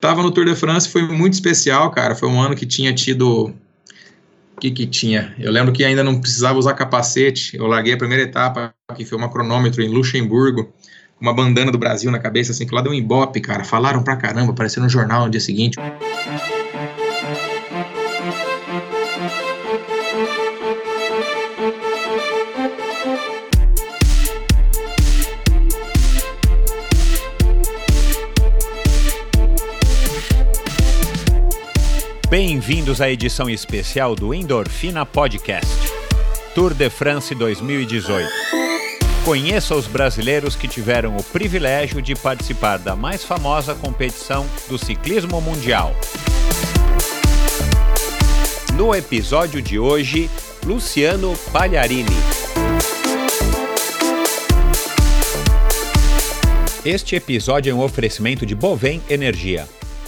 Tava no Tour de France, foi muito especial, cara. Foi um ano que tinha tido. O que que tinha? Eu lembro que ainda não precisava usar capacete. Eu larguei a primeira etapa, que foi uma cronômetro em Luxemburgo, uma bandana do Brasil na cabeça, assim, que lá deu um embope, cara. Falaram pra caramba, apareceu no jornal no dia seguinte. Bem-vindos à edição especial do Endorfina Podcast, Tour de France 2018. Conheça os brasileiros que tiveram o privilégio de participar da mais famosa competição do ciclismo mundial. No episódio de hoje, Luciano Pagliarini. Este episódio é um oferecimento de Bovem Energia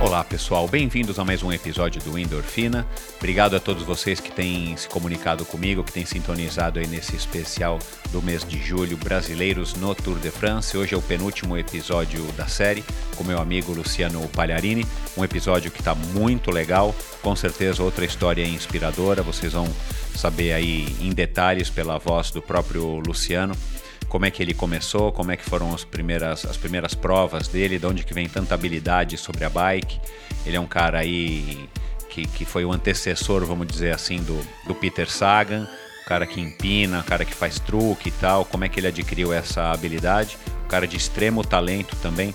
Olá pessoal, bem-vindos a mais um episódio do Endorfina. Obrigado a todos vocês que têm se comunicado comigo, que têm sintonizado aí nesse especial do mês de julho, Brasileiros no Tour de France. Hoje é o penúltimo episódio da série com meu amigo Luciano Pagliarini. Um episódio que está muito legal, com certeza outra história inspiradora. Vocês vão saber aí em detalhes pela voz do próprio Luciano como é que ele começou, como é que foram as primeiras, as primeiras provas dele, de onde que vem tanta habilidade sobre a bike. Ele é um cara aí que, que foi o antecessor, vamos dizer assim, do, do Peter Sagan, o cara que empina, o cara que faz truque e tal, como é que ele adquiriu essa habilidade. Um cara de extremo talento também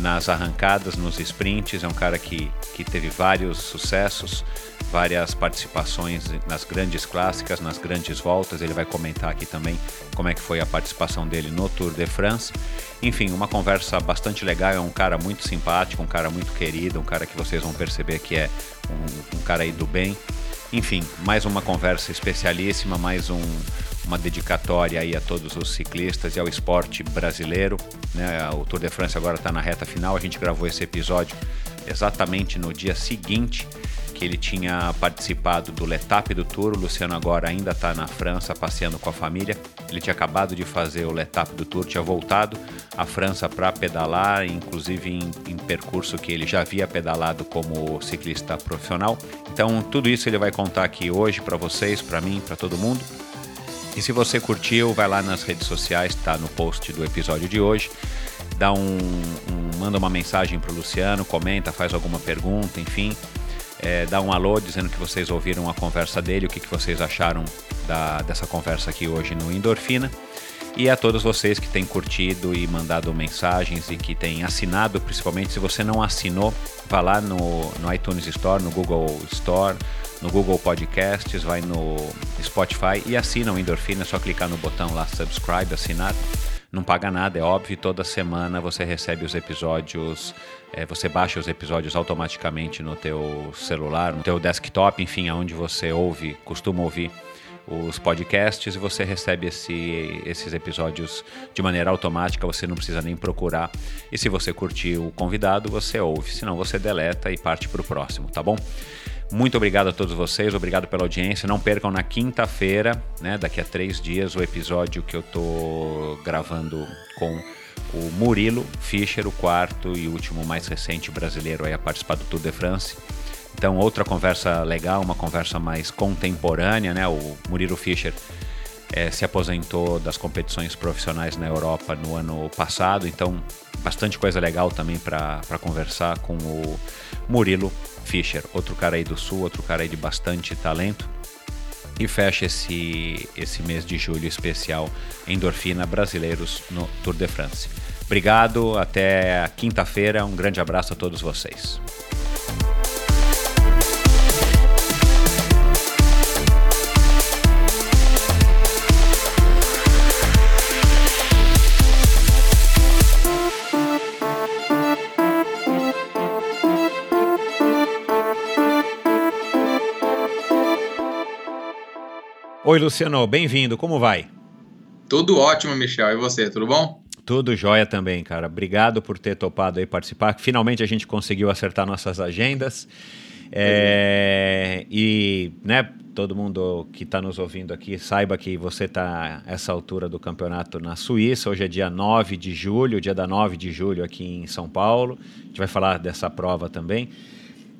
nas arrancadas, nos sprints, é um cara que, que teve vários sucessos, várias participações nas grandes clássicas, nas grandes voltas. Ele vai comentar aqui também como é que foi a participação dele no Tour de France. Enfim, uma conversa bastante legal. É um cara muito simpático, um cara muito querido, um cara que vocês vão perceber que é um, um cara aí do bem. Enfim, mais uma conversa especialíssima, mais um, uma dedicatória aí a todos os ciclistas e ao esporte brasileiro. Né? O Tour de France agora está na reta final. A gente gravou esse episódio exatamente no dia seguinte que ele tinha participado do Letap do Tour. O Luciano agora ainda está na França passeando com a família. Ele tinha acabado de fazer o Letap do Tour, tinha voltado à França para pedalar, inclusive em, em, percurso que ele já havia pedalado como ciclista profissional. Então, tudo isso ele vai contar aqui hoje para vocês, para mim, para todo mundo. E se você curtiu, vai lá nas redes sociais, está no post do episódio de hoje. Dá um, um manda uma mensagem para o Luciano, comenta, faz alguma pergunta, enfim é, dar um alô dizendo que vocês ouviram a conversa dele, o que, que vocês acharam da, dessa conversa aqui hoje no Endorfina. E a todos vocês que têm curtido e mandado mensagens e que têm assinado, principalmente se você não assinou, vá lá no, no iTunes Store, no Google Store, no Google Podcasts, vai no Spotify e assina o Endorfina, é só clicar no botão lá subscribe, assinar. Não paga nada, é óbvio, toda semana você recebe os episódios é, você baixa os episódios automaticamente no teu celular, no teu desktop, enfim, aonde você ouve, costuma ouvir os podcasts e você recebe esse, esses episódios de maneira automática, você não precisa nem procurar. E se você curtir o convidado, você ouve, senão você deleta e parte para o próximo, tá bom? Muito obrigado a todos vocês, obrigado pela audiência. Não percam na quinta-feira, né, daqui a três dias, o episódio que eu tô gravando com o Murilo Fischer, o quarto e último mais recente brasileiro a participar do Tour de France. Então, outra conversa legal, uma conversa mais contemporânea, né? O Murilo Fischer é, se aposentou das competições profissionais na Europa no ano passado, então bastante coisa legal também para conversar com o Murilo Fischer, outro cara aí do Sul, outro cara aí de bastante talento. e fecha esse, esse mês de julho especial Endorfina Brasileiros no Tour de France. Obrigado, até quinta-feira. Um grande abraço a todos vocês. Oi, Luciano, bem-vindo. Como vai? Tudo ótimo, Michel. E você, tudo bom? Tudo jóia também, cara. Obrigado por ter topado aí participar. Finalmente a gente conseguiu acertar nossas agendas. É, e, né, todo mundo que está nos ouvindo aqui saiba que você está essa altura do campeonato na Suíça. Hoje é dia 9 de julho, dia da 9 de julho aqui em São Paulo. A gente vai falar dessa prova também.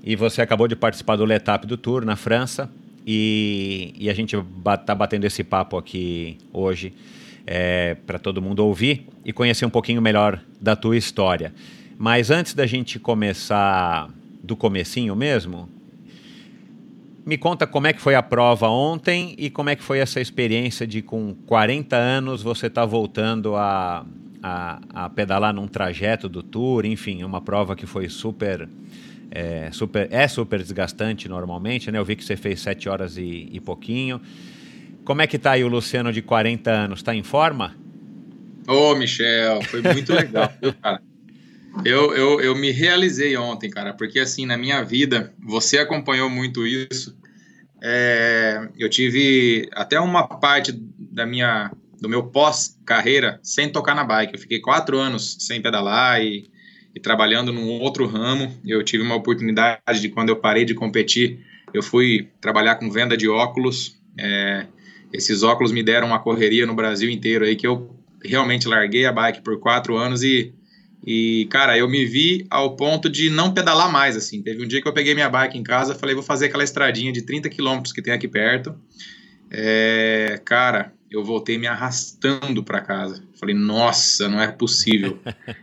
E você acabou de participar do Letap do Tour na França. E, e a gente está batendo esse papo aqui hoje é, para todo mundo ouvir e conhecer um pouquinho melhor da tua história. Mas antes da gente começar do comecinho mesmo, me conta como é que foi a prova ontem e como é que foi essa experiência de com 40 anos você estar tá voltando a, a, a, pedalar num trajeto do Tour, enfim, uma prova que foi super é super, é super desgastante normalmente, né? Eu vi que você fez sete horas e, e pouquinho. Como é que tá aí o Luciano de 40 anos? Tá em forma? Ô, Michel, foi muito legal, viu, cara? Eu, eu, eu me realizei ontem, cara, porque assim, na minha vida, você acompanhou muito isso. É, eu tive até uma parte da minha, do meu pós-carreira sem tocar na bike. Eu fiquei quatro anos sem pedalar e e trabalhando num outro ramo. Eu tive uma oportunidade de, quando eu parei de competir, eu fui trabalhar com venda de óculos. É, esses óculos me deram uma correria no Brasil inteiro aí que eu realmente larguei a bike por quatro anos e, e cara, eu me vi ao ponto de não pedalar mais, assim. Teve um dia que eu peguei minha bike em casa, falei, vou fazer aquela estradinha de 30 quilômetros que tem aqui perto. É, cara, eu voltei me arrastando para casa. Falei, nossa, não é possível.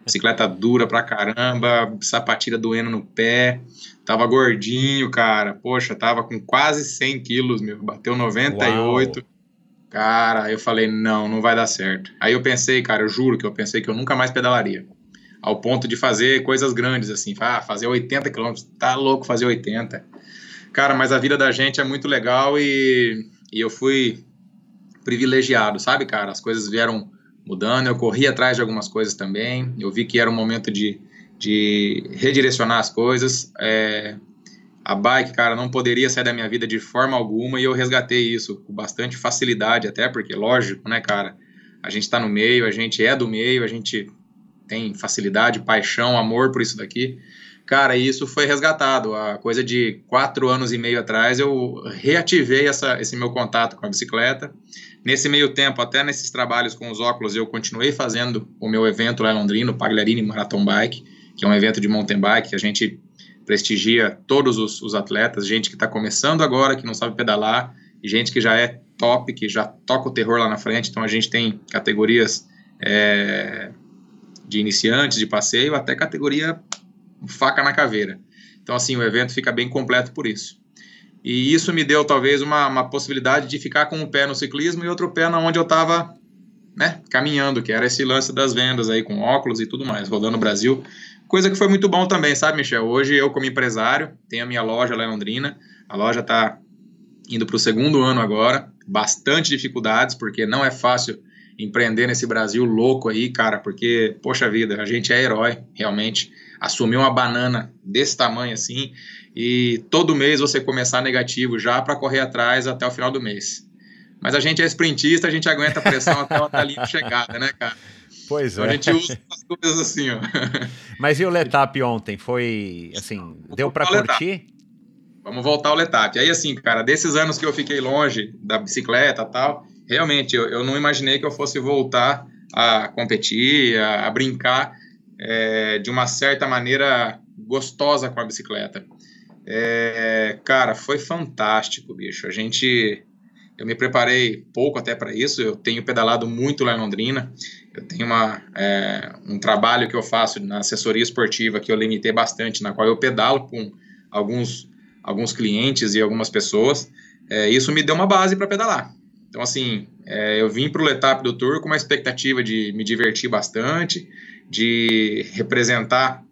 Bicicleta dura pra caramba, sapatilha doendo no pé. Tava gordinho, cara. Poxa, tava com quase 100 quilos, meu. Bateu 98. Uau. Cara, eu falei, não, não vai dar certo. Aí eu pensei, cara, eu juro que eu pensei que eu nunca mais pedalaria. Ao ponto de fazer coisas grandes, assim. Ah, fazer 80 quilômetros. Tá louco fazer 80. Cara, mas a vida da gente é muito legal e, e eu fui privilegiado, sabe, cara? As coisas vieram mudando, eu corri atrás de algumas coisas também, eu vi que era um momento de, de redirecionar as coisas. É, a bike, cara, não poderia sair da minha vida de forma alguma e eu resgatei isso com bastante facilidade, até porque, lógico, né, cara? A gente está no meio, a gente é do meio, a gente tem facilidade, paixão, amor por isso daqui. Cara, isso foi resgatado. A coisa de quatro anos e meio atrás, eu reativei essa, esse meu contato com a bicicleta. Nesse meio tempo, até nesses trabalhos com os óculos, eu continuei fazendo o meu evento lá em Londrina, o Pagliarini Marathon Bike, que é um evento de mountain bike que a gente prestigia todos os, os atletas, gente que está começando agora, que não sabe pedalar, e gente que já é top, que já toca o terror lá na frente. Então a gente tem categorias é, de iniciantes, de passeio, até categoria faca na caveira. Então assim, o evento fica bem completo por isso. E isso me deu talvez uma, uma possibilidade de ficar com um pé no ciclismo e outro pé na onde eu estava né, caminhando, que era esse lance das vendas aí com óculos e tudo mais, rodando no Brasil. Coisa que foi muito bom também, sabe, Michel? Hoje eu, como empresário, tenho a minha loja lá em Londrina. A loja está indo para o segundo ano agora, bastante dificuldades, porque não é fácil empreender nesse Brasil louco aí, cara, porque, poxa vida, a gente é herói, realmente. Assumir uma banana desse tamanho assim e todo mês você começar negativo já para correr atrás até o final do mês. Mas a gente é sprintista, a gente aguenta a pressão até a linha de chegada, né, cara? Pois então é. A gente usa as coisas assim, ó. Mas e o Letap ontem? Foi, assim, deu para curtir? Vamos voltar ao Letap. Aí, assim, cara, desses anos que eu fiquei longe da bicicleta tal, realmente, eu, eu não imaginei que eu fosse voltar a competir, a, a brincar é, de uma certa maneira gostosa com a bicicleta. É, cara, foi fantástico, bicho. A gente. Eu me preparei pouco até para isso. Eu tenho pedalado muito lá em Londrina. Eu tenho uma, é, um trabalho que eu faço na assessoria esportiva que eu limitei bastante, na qual eu pedalo com alguns alguns clientes e algumas pessoas. É, isso me deu uma base para pedalar. Então, assim, é, eu vim para o Letap do Tour com uma expectativa de me divertir bastante, de representar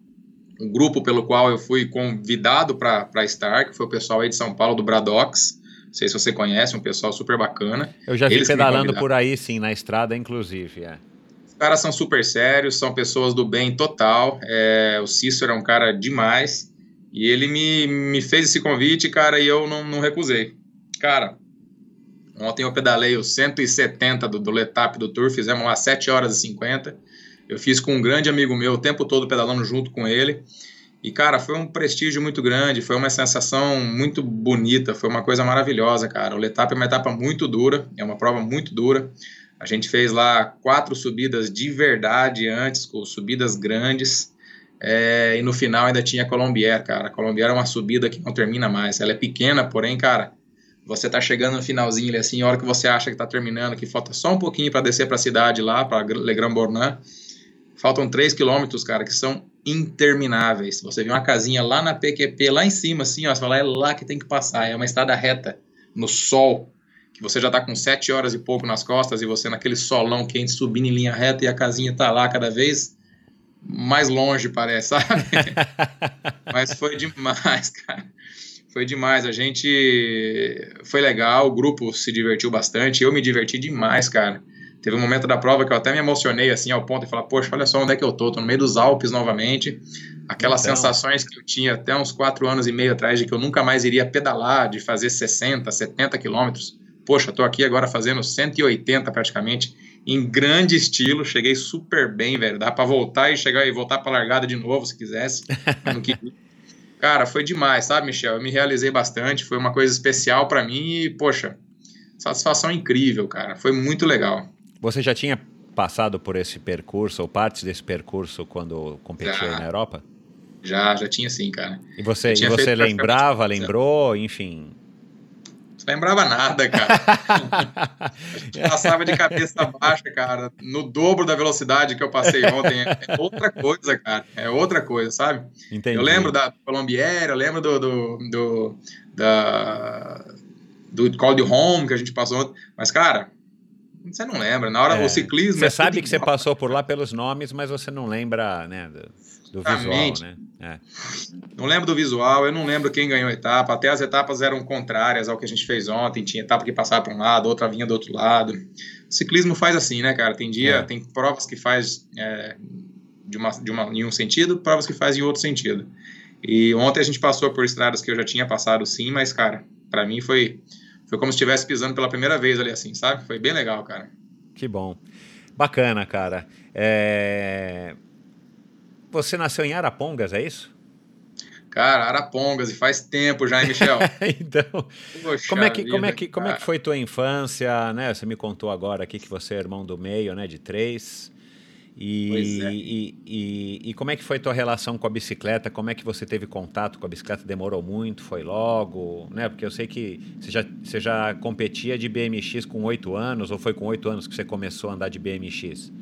um grupo pelo qual eu fui convidado para estar, que foi o pessoal aí de São Paulo, do Bradox. Não sei se você conhece, um pessoal super bacana. Eu já vi Eles pedalando por aí, sim, na estrada, inclusive. É. Os caras são super sérios, são pessoas do bem total. É, o Cícero é um cara demais. E ele me, me fez esse convite, cara, e eu não, não recusei. Cara, ontem eu pedalei os 170 do, do Letap do Tour, fizemos lá 7 horas e 50. Eu fiz com um grande amigo meu o tempo todo pedalando junto com ele. E, cara, foi um prestígio muito grande, foi uma sensação muito bonita, foi uma coisa maravilhosa, cara. O Letap é uma etapa muito dura, é uma prova muito dura. A gente fez lá quatro subidas de verdade antes, com subidas grandes. É, e no final ainda tinha a Colombier, cara. A Colombier é uma subida que não termina mais. Ela é pequena, porém, cara, você tá chegando no finalzinho assim, a hora que você acha que tá terminando, que falta só um pouquinho para descer para a cidade lá, para Le Grand Bornand, faltam 3 quilômetros, cara, que são intermináveis. Você vê uma casinha lá na PQP, lá em cima, assim, ó, você fala, é lá que tem que passar, é uma estrada reta, no sol, que você já tá com 7 horas e pouco nas costas, e você naquele solão quente subindo em linha reta, e a casinha tá lá cada vez mais longe, parece, sabe? Mas foi demais, cara. Foi demais. A gente. Foi legal, o grupo se divertiu bastante. Eu me diverti demais, cara. Teve um momento da prova que eu até me emocionei, assim, ao ponto de falar: Poxa, olha só onde é que eu tô. Tô no meio dos Alpes novamente. Aquelas então... sensações que eu tinha até uns quatro anos e meio atrás de que eu nunca mais iria pedalar, de fazer 60, 70 quilômetros. Poxa, tô aqui agora fazendo 180 praticamente em grande estilo, cheguei super bem, velho. Dá para voltar e chegar e voltar para largada de novo se quisesse. Cara, foi demais, sabe, Michel? Eu me realizei bastante, foi uma coisa especial para mim e, poxa, satisfação incrível, cara. Foi muito legal. Você já tinha passado por esse percurso ou partes desse percurso quando competia já, na Europa? Já, já tinha sim, cara. E você, e você lembrava, lembrou, enfim, não lembrava nada, cara. passava de cabeça baixa, cara, no dobro da velocidade que eu passei ontem. É outra coisa, cara. É outra coisa, sabe? Entendi. Eu lembro da Colombiera, eu lembro do, do, do, da, do Call de Home que a gente passou ontem. Mas, cara, você não lembra. Na hora, é. o ciclismo... Você é sabe que igual. você passou por lá pelos nomes, mas você não lembra, né... Do do visual, né? É. Não lembro do visual, eu não lembro quem ganhou a etapa. Até as etapas eram contrárias ao que a gente fez ontem. Tinha etapa que passava para um lado, outra vinha do outro lado. O ciclismo faz assim, né, cara? Tem dia, é. tem provas que faz é, de, uma, de uma, em um sentido, provas que faz em outro sentido. E ontem a gente passou por estradas que eu já tinha passado sim, mas, cara, para mim foi, foi como se estivesse pisando pela primeira vez ali assim, sabe? Foi bem legal, cara. Que bom. Bacana, cara. É... Você nasceu em Arapongas, é isso? Cara, Arapongas, e faz tempo já, hein, Michel? então, Poxa como é que, vida, como é que, como é que foi tua infância, né? Você me contou agora aqui que você é irmão do meio, né, de três. E, é. e, e, e, como é que foi tua relação com a bicicleta? Como é que você teve contato com a bicicleta? Demorou muito? Foi logo? Né? Porque eu sei que você já, você já competia de BMX com oito anos, ou foi com oito anos que você começou a andar de BMX?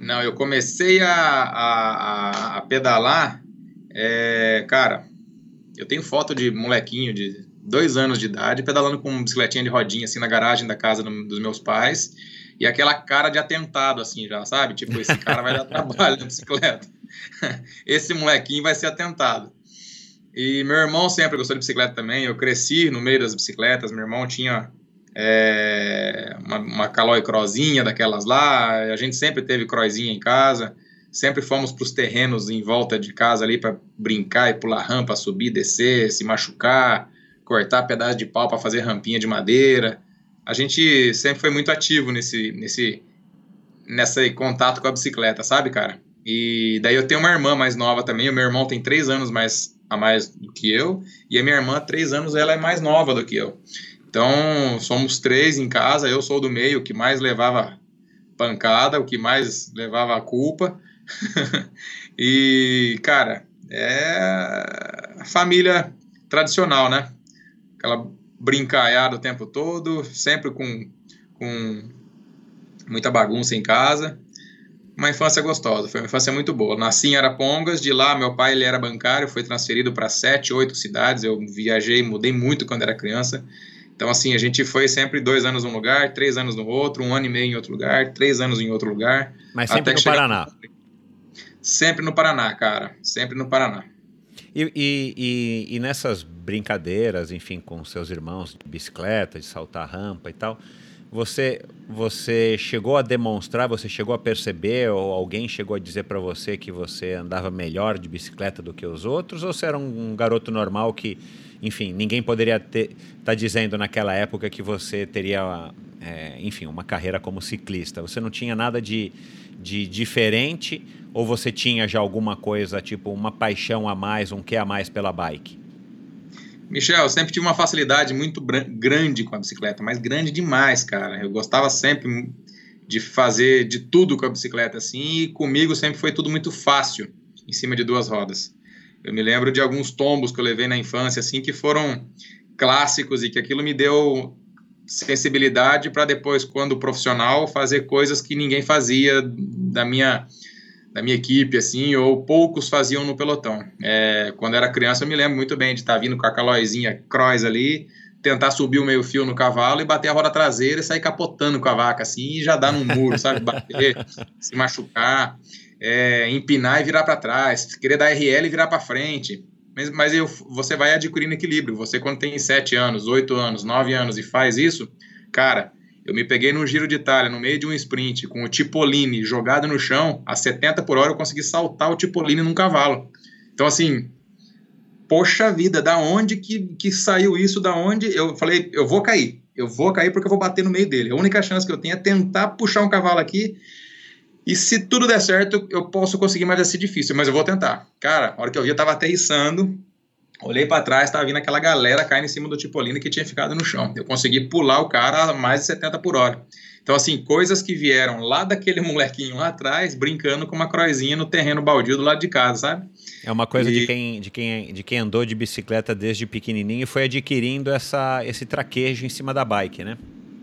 Não, eu comecei a, a, a pedalar, é, cara, eu tenho foto de molequinho de dois anos de idade pedalando com uma bicicletinha de rodinha assim na garagem da casa do, dos meus pais e aquela cara de atentado assim já, sabe? Tipo, esse cara vai dar trabalho na bicicleta. esse molequinho vai ser atentado. E meu irmão sempre gostou de bicicleta também. Eu cresci no meio das bicicletas. Meu irmão tinha é, uma, uma Caloi Crozinha daquelas lá, a gente sempre teve Crozinha em casa, sempre fomos para os terrenos em volta de casa ali para brincar e pular rampa, subir, descer, se machucar, cortar pedaço de pau para fazer rampinha de madeira. A gente sempre foi muito ativo nesse, nesse, nesse contato com a bicicleta, sabe, cara? E daí eu tenho uma irmã mais nova também. O meu irmão tem três anos mais a mais do que eu e a minha irmã três anos ela é mais nova do que eu. Então, somos três em casa, eu sou do meio, que mais levava pancada, o que mais levava a culpa. e, cara, é família tradicional, né? Aquela brincalhada o tempo todo, sempre com, com muita bagunça em casa. uma infância gostosa, foi uma infância muito boa. Nasci em Arapongas, de lá meu pai ele era bancário, foi transferido para sete, oito cidades. Eu viajei, mudei muito quando era criança. Então, assim, a gente foi sempre dois anos num lugar, três anos no outro, um ano e meio em outro lugar, três anos em outro lugar. Mas sempre no Paraná. Sempre no Paraná, cara. Sempre no Paraná. E, e, e, e, nessas brincadeiras, enfim, com seus irmãos de bicicleta, de saltar rampa e tal, você, você chegou a demonstrar, você chegou a perceber, ou alguém chegou a dizer para você que você andava melhor de bicicleta do que os outros, ou você era um, um garoto normal que, enfim, ninguém poderia estar tá dizendo naquela época que você teria, é, enfim, uma carreira como ciclista? Você não tinha nada de, de diferente, ou você tinha já alguma coisa, tipo uma paixão a mais, um que a mais pela bike? Michel, eu sempre tive uma facilidade muito grande com a bicicleta, mas grande demais, cara. Eu gostava sempre de fazer de tudo com a bicicleta, assim, e comigo sempre foi tudo muito fácil, em cima de duas rodas. Eu me lembro de alguns tombos que eu levei na infância, assim, que foram clássicos e que aquilo me deu sensibilidade para depois, quando profissional, fazer coisas que ninguém fazia da minha da minha equipe, assim, ou poucos faziam no pelotão. É, quando era criança, eu me lembro muito bem de estar tá vindo com a calóizinha cross ali, tentar subir o meio fio no cavalo e bater a roda traseira e sair capotando com a vaca, assim, e já dar no muro, sabe? Bater, se machucar, é, empinar e virar para trás, querer dar RL e virar para frente. Mas, mas eu, você vai adquirindo equilíbrio. Você, quando tem 7 anos, 8 anos, 9 anos e faz isso, cara, eu me peguei no Giro de Itália, no meio de um sprint, com o Tipolini jogado no chão, a 70 por hora eu consegui saltar o Tipolini num cavalo. Então, assim, poxa vida, da onde que, que saiu isso? Da onde? Eu falei, eu vou cair. Eu vou cair porque eu vou bater no meio dele. A única chance que eu tenho é tentar puxar um cavalo aqui. E se tudo der certo, eu posso conseguir, mas ser difícil. Mas eu vou tentar. Cara, a hora que eu vi, eu tava aterrissando. Olhei para trás, estava vindo aquela galera caindo em cima do Tipolino que tinha ficado no chão. Eu consegui pular o cara a mais de 70 por hora. Então, assim, coisas que vieram lá daquele molequinho lá atrás, brincando com uma croizinha no terreno baldio do lado de casa, sabe? É uma coisa e... de, quem, de, quem, de quem andou de bicicleta desde pequenininho e foi adquirindo essa, esse traquejo em cima da bike, né?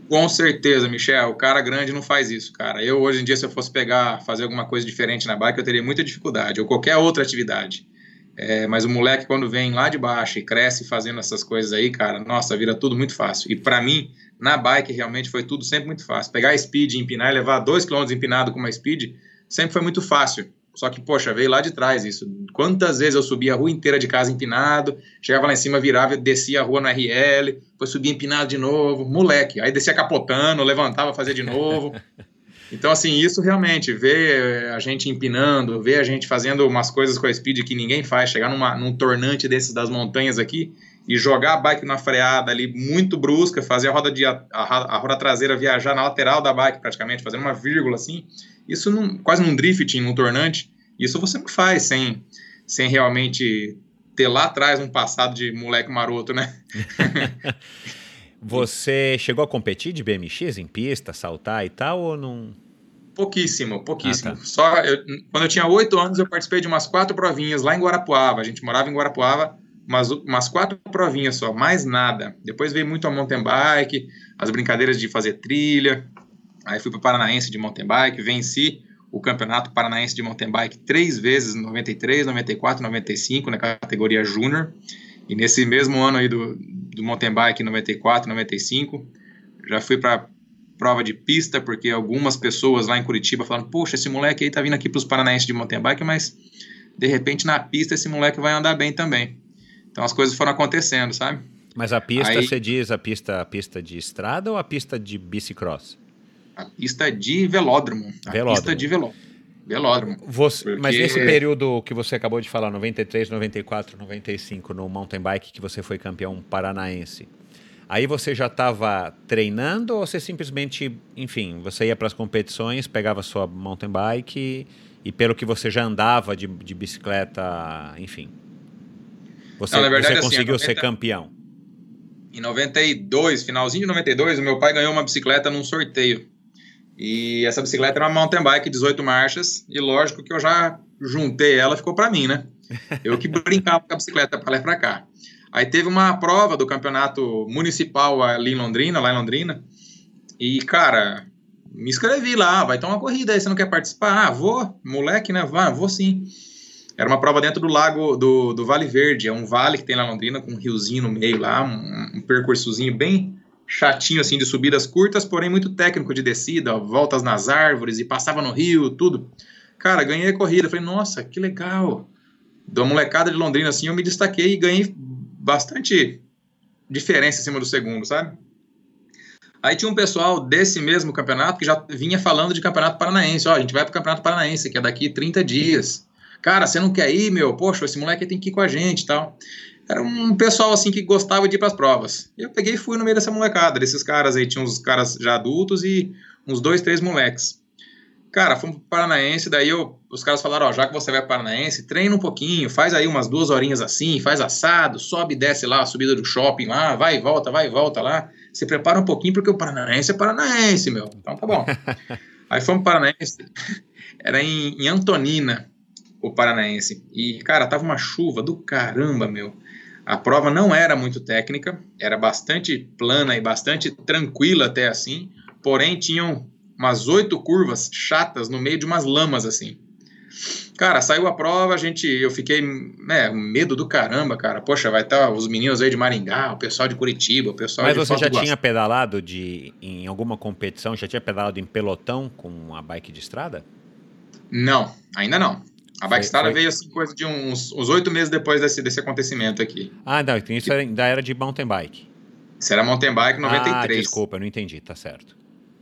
Com certeza, Michel. O cara grande não faz isso, cara. Eu, hoje em dia, se eu fosse pegar, fazer alguma coisa diferente na bike, eu teria muita dificuldade, ou qualquer outra atividade. É, mas o moleque, quando vem lá de baixo e cresce fazendo essas coisas aí, cara, nossa, vira tudo muito fácil. E para mim, na bike, realmente foi tudo sempre muito fácil. Pegar speed, empinar e levar 2 km empinado com uma speed, sempre foi muito fácil. Só que, poxa, veio lá de trás isso. Quantas vezes eu subia a rua inteira de casa empinado, chegava lá em cima, virava, descia a rua no RL, depois subia empinado de novo, moleque. Aí descia capotando, levantava, fazia de novo. Então, assim, isso realmente, ver a gente empinando, ver a gente fazendo umas coisas com a speed que ninguém faz, chegar numa, num tornante desses das montanhas aqui e jogar a bike na freada ali muito brusca, fazer a roda, de, a, a roda traseira viajar na lateral da bike praticamente, fazendo uma vírgula assim, isso não, quase num drifting, num tornante, isso você não faz sem, sem realmente ter lá atrás um passado de moleque maroto, né? Você chegou a competir de BMX em pista, saltar e tal, ou não? Pouquíssimo, pouquíssimo. Ah, tá. Só eu, quando eu tinha oito anos, eu participei de umas quatro provinhas lá em Guarapuava. A gente morava em Guarapuava, umas, umas quatro provinhas só, mais nada. Depois veio muito a mountain bike, as brincadeiras de fazer trilha. Aí fui para o Paranaense de mountain bike, venci o Campeonato Paranaense de Mountain Bike três vezes, 93, 94, 95, na categoria Júnior. E nesse mesmo ano aí do, do mountain bike, 94, 95, já fui para prova de pista, porque algumas pessoas lá em Curitiba falaram, poxa, esse moleque aí tá vindo aqui para os paranaenses de mountain bike, mas de repente na pista esse moleque vai andar bem também. Então as coisas foram acontecendo, sabe? Mas a pista, aí, você diz a pista, a pista de estrada ou a pista de bicicross? A pista de velódromo. A velódromo. pista de velódromo. Velódromo. Você, porque... Mas nesse período que você acabou de falar, 93, 94, 95, no mountain bike, que você foi campeão paranaense, Aí você já estava treinando ou você simplesmente, enfim, você ia para as competições, pegava sua mountain bike e, e, pelo que você já andava de, de bicicleta, enfim, você, Não, verdade, você assim, conseguiu 90, ser campeão? Em 92, finalzinho de 92, o meu pai ganhou uma bicicleta num sorteio. E essa bicicleta era uma mountain bike 18 marchas e lógico que eu já juntei ela, ficou para mim, né? Eu que brincava com a bicicleta para lá e para cá. Aí teve uma prova do campeonato municipal ali em Londrina, lá em Londrina. E, cara, me inscrevi lá, vai ter uma corrida aí, você não quer participar? Ah, vou, moleque, né? Vá, vou sim. Era uma prova dentro do lago do, do Vale Verde, é um vale que tem lá em Londrina, com um riozinho no meio lá, um, um percursozinho bem chatinho, assim, de subidas curtas, porém muito técnico de descida, ó, voltas nas árvores e passava no rio, tudo. Cara, ganhei a corrida, falei, nossa, que legal. Da molecada de Londrina, assim, eu me destaquei e ganhei bastante diferença em cima do segundo, sabe? Aí tinha um pessoal desse mesmo campeonato que já vinha falando de campeonato paranaense. Ó, a gente vai pro campeonato paranaense, que é daqui 30 dias. Cara, você não quer ir, meu? Poxa, esse moleque tem que ir com a gente tal. Era um pessoal assim que gostava de ir para as provas. E eu peguei e fui no meio dessa molecada. Desses caras aí, tinha uns caras já adultos e uns dois, três moleques. Cara, fomos pro Paranaense, daí eu, os caras falaram, ó, já que você vai pro Paranaense, treina um pouquinho, faz aí umas duas horinhas assim, faz assado, sobe e desce lá, a subida do shopping lá, vai e volta, vai e volta lá. Se prepara um pouquinho, porque o Paranaense é Paranaense, meu. Então tá bom. aí fomos pro Paranaense, era em, em Antonina, o Paranaense. E, cara, tava uma chuva do caramba, meu. A prova não era muito técnica, era bastante plana e bastante tranquila até assim, porém tinham umas oito curvas chatas no meio de umas lamas assim. Cara, saiu a prova, a gente, eu fiquei, né, medo do caramba, cara. Poxa, vai estar tá os meninos aí de Maringá, o pessoal de Curitiba, o pessoal Mas de você já tinha pedalado de em alguma competição, já tinha pedalado em pelotão com a bike de estrada? Não, ainda não. A Bikestrada veio assim, coisa de uns oito meses depois desse, desse acontecimento aqui. Ah, não, então isso ainda era de mountain bike. Isso era mountain bike 93. Ah, desculpa, eu não entendi, tá certo.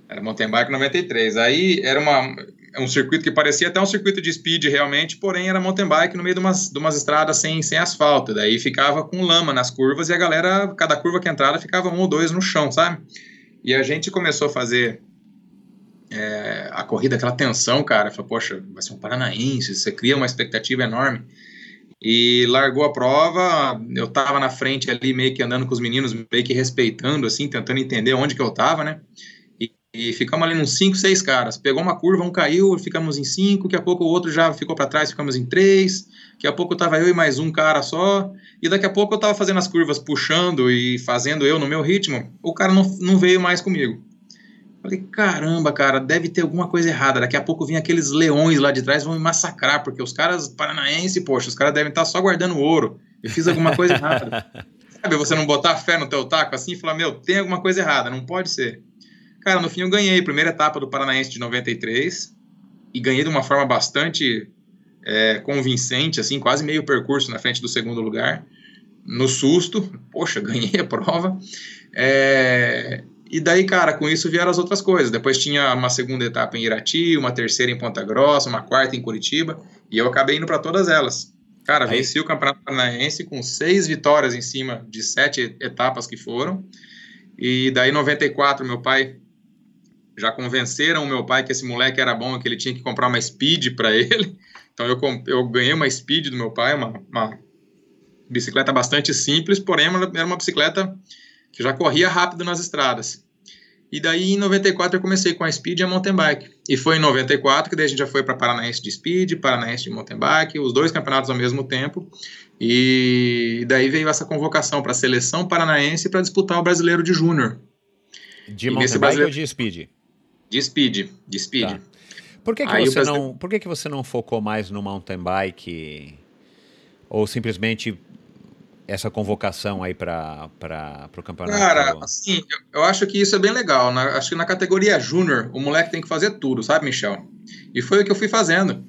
Era mountain bike 93. Aí era uma, um circuito que parecia até um circuito de speed realmente, porém era mountain bike no meio de umas, de umas estradas sem, sem asfalto. Daí ficava com lama nas curvas e a galera, cada curva que entrava, ficava um ou dois no chão, sabe? E a gente começou a fazer é, a corrida, aquela tensão, cara, falou, poxa, vai ser um paranaense, você cria uma expectativa enorme. E largou a prova, eu tava na frente ali, meio que andando com os meninos, meio que respeitando, assim, tentando entender onde que eu tava, né? E, e ficamos ali nos cinco, seis caras. Pegou uma curva, um caiu, ficamos em cinco, daqui a pouco o outro já ficou para trás, ficamos em três, daqui a pouco tava eu e mais um cara só, e daqui a pouco eu tava fazendo as curvas, puxando e fazendo eu no meu ritmo, o cara não, não veio mais comigo. Falei, caramba, cara, deve ter alguma coisa errada. Daqui a pouco vem aqueles leões lá de trás vão me massacrar, porque os caras paranaenses, poxa, os caras devem estar só guardando ouro. Eu fiz alguma coisa errada. Sabe, você não botar fé no teu taco assim e falar, meu, tem alguma coisa errada, não pode ser. Cara, no fim eu ganhei a primeira etapa do Paranaense de 93 e ganhei de uma forma bastante é, convincente, assim, quase meio percurso na frente do segundo lugar. No susto, poxa, ganhei a prova. É, e daí, cara, com isso vieram as outras coisas. Depois tinha uma segunda etapa em Irati, uma terceira em Ponta Grossa, uma quarta em Curitiba, e eu acabei indo para todas elas. Cara, Aí. venci o Campeonato Paranaense com seis vitórias em cima de sete etapas que foram. E daí, em 94, meu pai já convenceram o meu pai que esse moleque era bom, que ele tinha que comprar uma Speed para ele. Então eu, eu ganhei uma Speed do meu pai, uma, uma bicicleta bastante simples, porém era uma bicicleta que já corria rápido nas estradas. E daí em 94 eu comecei com a Speed e a mountain bike. E foi em 94 que daí a gente já foi para Paranaense de Speed, Paranaense de mountain bike, os dois campeonatos ao mesmo tempo. E daí veio essa convocação para a seleção paranaense para disputar o brasileiro de júnior. De e mountain bike ou de Speed? De Speed, de Speed. Tá. Por que, que você brasileiro... não, por que, que você não focou mais no mountain bike ou simplesmente essa convocação aí para o campeonato? Cara, assim, eu, acho que isso é bem legal. Na, acho que na categoria júnior, o moleque tem que fazer tudo, sabe, Michel? E foi o que eu fui fazendo.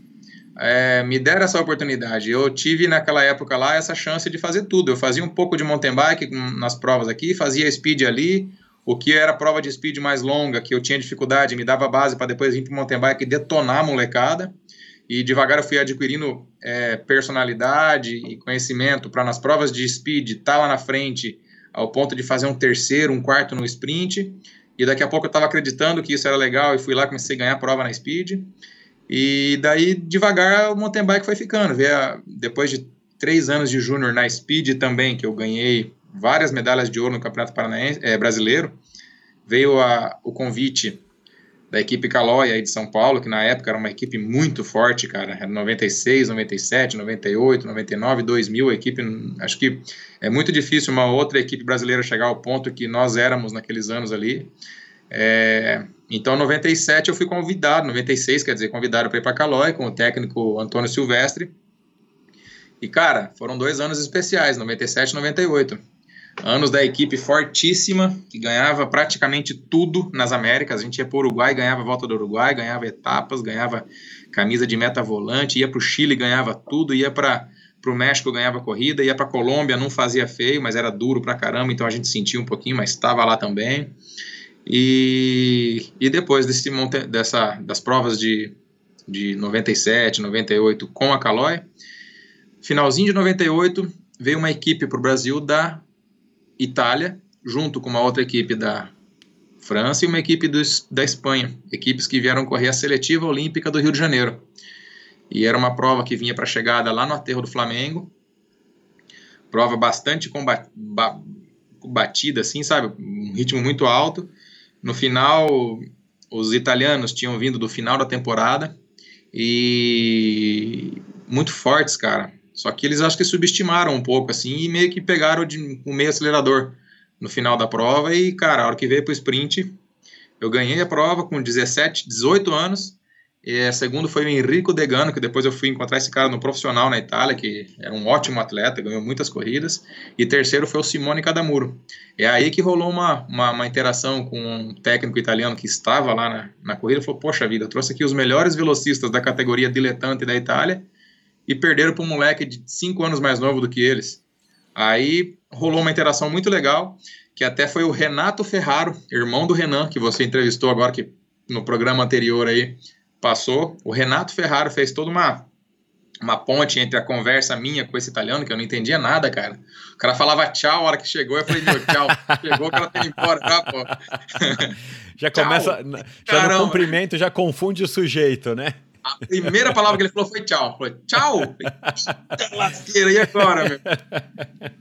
É, me deram essa oportunidade. Eu tive naquela época lá essa chance de fazer tudo. Eu fazia um pouco de mountain bike nas provas aqui, fazia speed ali. O que era prova de speed mais longa, que eu tinha dificuldade, me dava base para depois vir para mountain bike e detonar a molecada e devagar eu fui adquirindo é, personalidade e conhecimento para nas provas de speed estar tá lá na frente ao ponto de fazer um terceiro, um quarto no sprint. E daqui a pouco eu estava acreditando que isso era legal e fui lá comecei a ganhar a prova na speed. E daí devagar o mountain bike foi ficando. Depois de três anos de júnior na speed também, que eu ganhei várias medalhas de ouro no Campeonato Paranaense, é, Brasileiro, veio a, o convite da equipe Calói aí de São Paulo, que na época era uma equipe muito forte, cara. Era 96, 97, 98, 99, 2000, a equipe, acho que é muito difícil uma outra equipe brasileira chegar ao ponto que nós éramos naqueles anos ali. É, então, em 97 eu fui convidado, 96, quer dizer, convidado para ir para Calói com o técnico Antônio Silvestre. E, cara, foram dois anos especiais, 97 e 98. Anos da equipe fortíssima, que ganhava praticamente tudo nas Américas. A gente ia para o Uruguai, ganhava a volta do Uruguai, ganhava etapas, ganhava camisa de meta volante, ia para o Chile, ganhava tudo, ia para o México, ganhava corrida, ia para Colômbia, não fazia feio, mas era duro pra caramba, então a gente sentia um pouquinho, mas estava lá também. E, e depois desse monte, dessa, das provas de, de 97, 98 com a Caloi, finalzinho de 98 veio uma equipe para o Brasil da Itália, junto com uma outra equipe da França e uma equipe dos, da Espanha, equipes que vieram correr a seletiva olímpica do Rio de Janeiro. E era uma prova que vinha para chegada lá no aterro do Flamengo, prova bastante batida, assim, sabe, um ritmo muito alto. No final, os italianos tinham vindo do final da temporada e muito fortes, cara. Só que eles acho que subestimaram um pouco, assim, e meio que pegaram de, o meio acelerador no final da prova. E, cara, a hora que veio pro sprint, eu ganhei a prova com 17, 18 anos. E a segundo foi o Enrico Degano, que depois eu fui encontrar esse cara no profissional na Itália, que era um ótimo atleta, ganhou muitas corridas. E terceiro foi o Simone Cadamuro. É aí que rolou uma, uma, uma interação com um técnico italiano que estava lá na, na corrida. Falou: Poxa vida, trouxe aqui os melhores velocistas da categoria diletante da Itália e perderam para um moleque de 5 anos mais novo do que eles. Aí rolou uma interação muito legal, que até foi o Renato Ferraro, irmão do Renan, que você entrevistou agora que no programa anterior aí passou. O Renato Ferraro fez toda uma uma ponte entre a conversa minha com esse italiano, que eu não entendia nada, cara. O cara falava tchau a hora que chegou, eu falei, meu, tchau. Chegou, o cara tá embora, tá, pô. Já começa, já Caramba. no cumprimento, já confunde o sujeito, né? A primeira palavra que ele falou foi tchau. Falei, tchau! lasqueira, e agora, meu?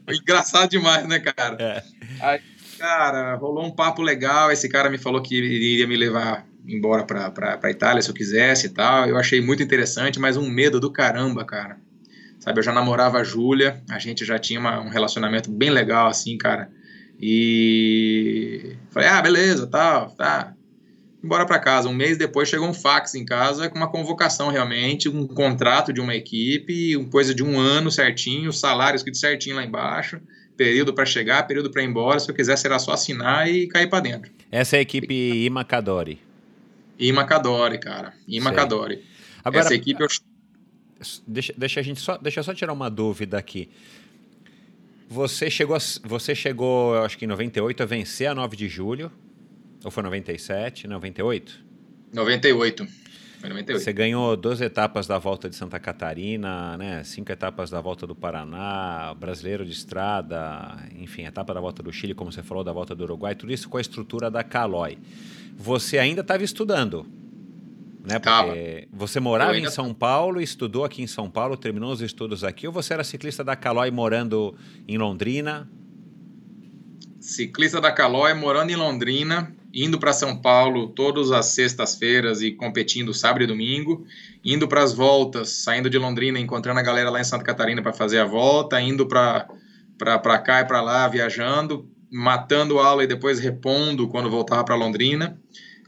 Foi engraçado demais, né, cara? É. Aí, cara, rolou um papo legal. Esse cara me falou que iria me levar embora pra, pra, pra Itália se eu quisesse e tal. Eu achei muito interessante, mas um medo do caramba, cara. Sabe, eu já namorava a Júlia, a gente já tinha uma, um relacionamento bem legal, assim, cara. E falei, ah, beleza, tal, tá embora para casa. Um mês depois chegou um fax em casa com uma convocação realmente, um contrato de uma equipe, coisa de um ano certinho, salário escrito certinho lá embaixo, período para chegar, período para ir embora. Se eu quisesse era só assinar e cair para dentro. Essa é a equipe Imacadori. Imacadori, cara. Imacadori. Agora, Essa equipe eu... deixa, deixa a gente só, deixa eu só tirar uma dúvida aqui. Você chegou, você chegou, acho que em 98, a vencer a 9 de julho, ou foi 97, 98? 98. Foi 98. Você ganhou duas etapas da volta de Santa Catarina, né? cinco etapas da volta do Paraná, brasileiro de estrada, enfim, etapa da volta do Chile, como você falou, da volta do Uruguai, tudo isso com a estrutura da Caloi. Você ainda estava estudando, né? Porque Tava. você morava ainda... em São Paulo, estudou aqui em São Paulo, terminou os estudos aqui, ou você era ciclista da Caloi morando em Londrina? Ciclista da Caloi morando em Londrina, indo para São Paulo todas as sextas-feiras e competindo sábado e domingo, indo para as voltas, saindo de Londrina, encontrando a galera lá em Santa Catarina para fazer a volta, indo para para cá e para lá, viajando, matando aula e depois repondo quando voltava para Londrina.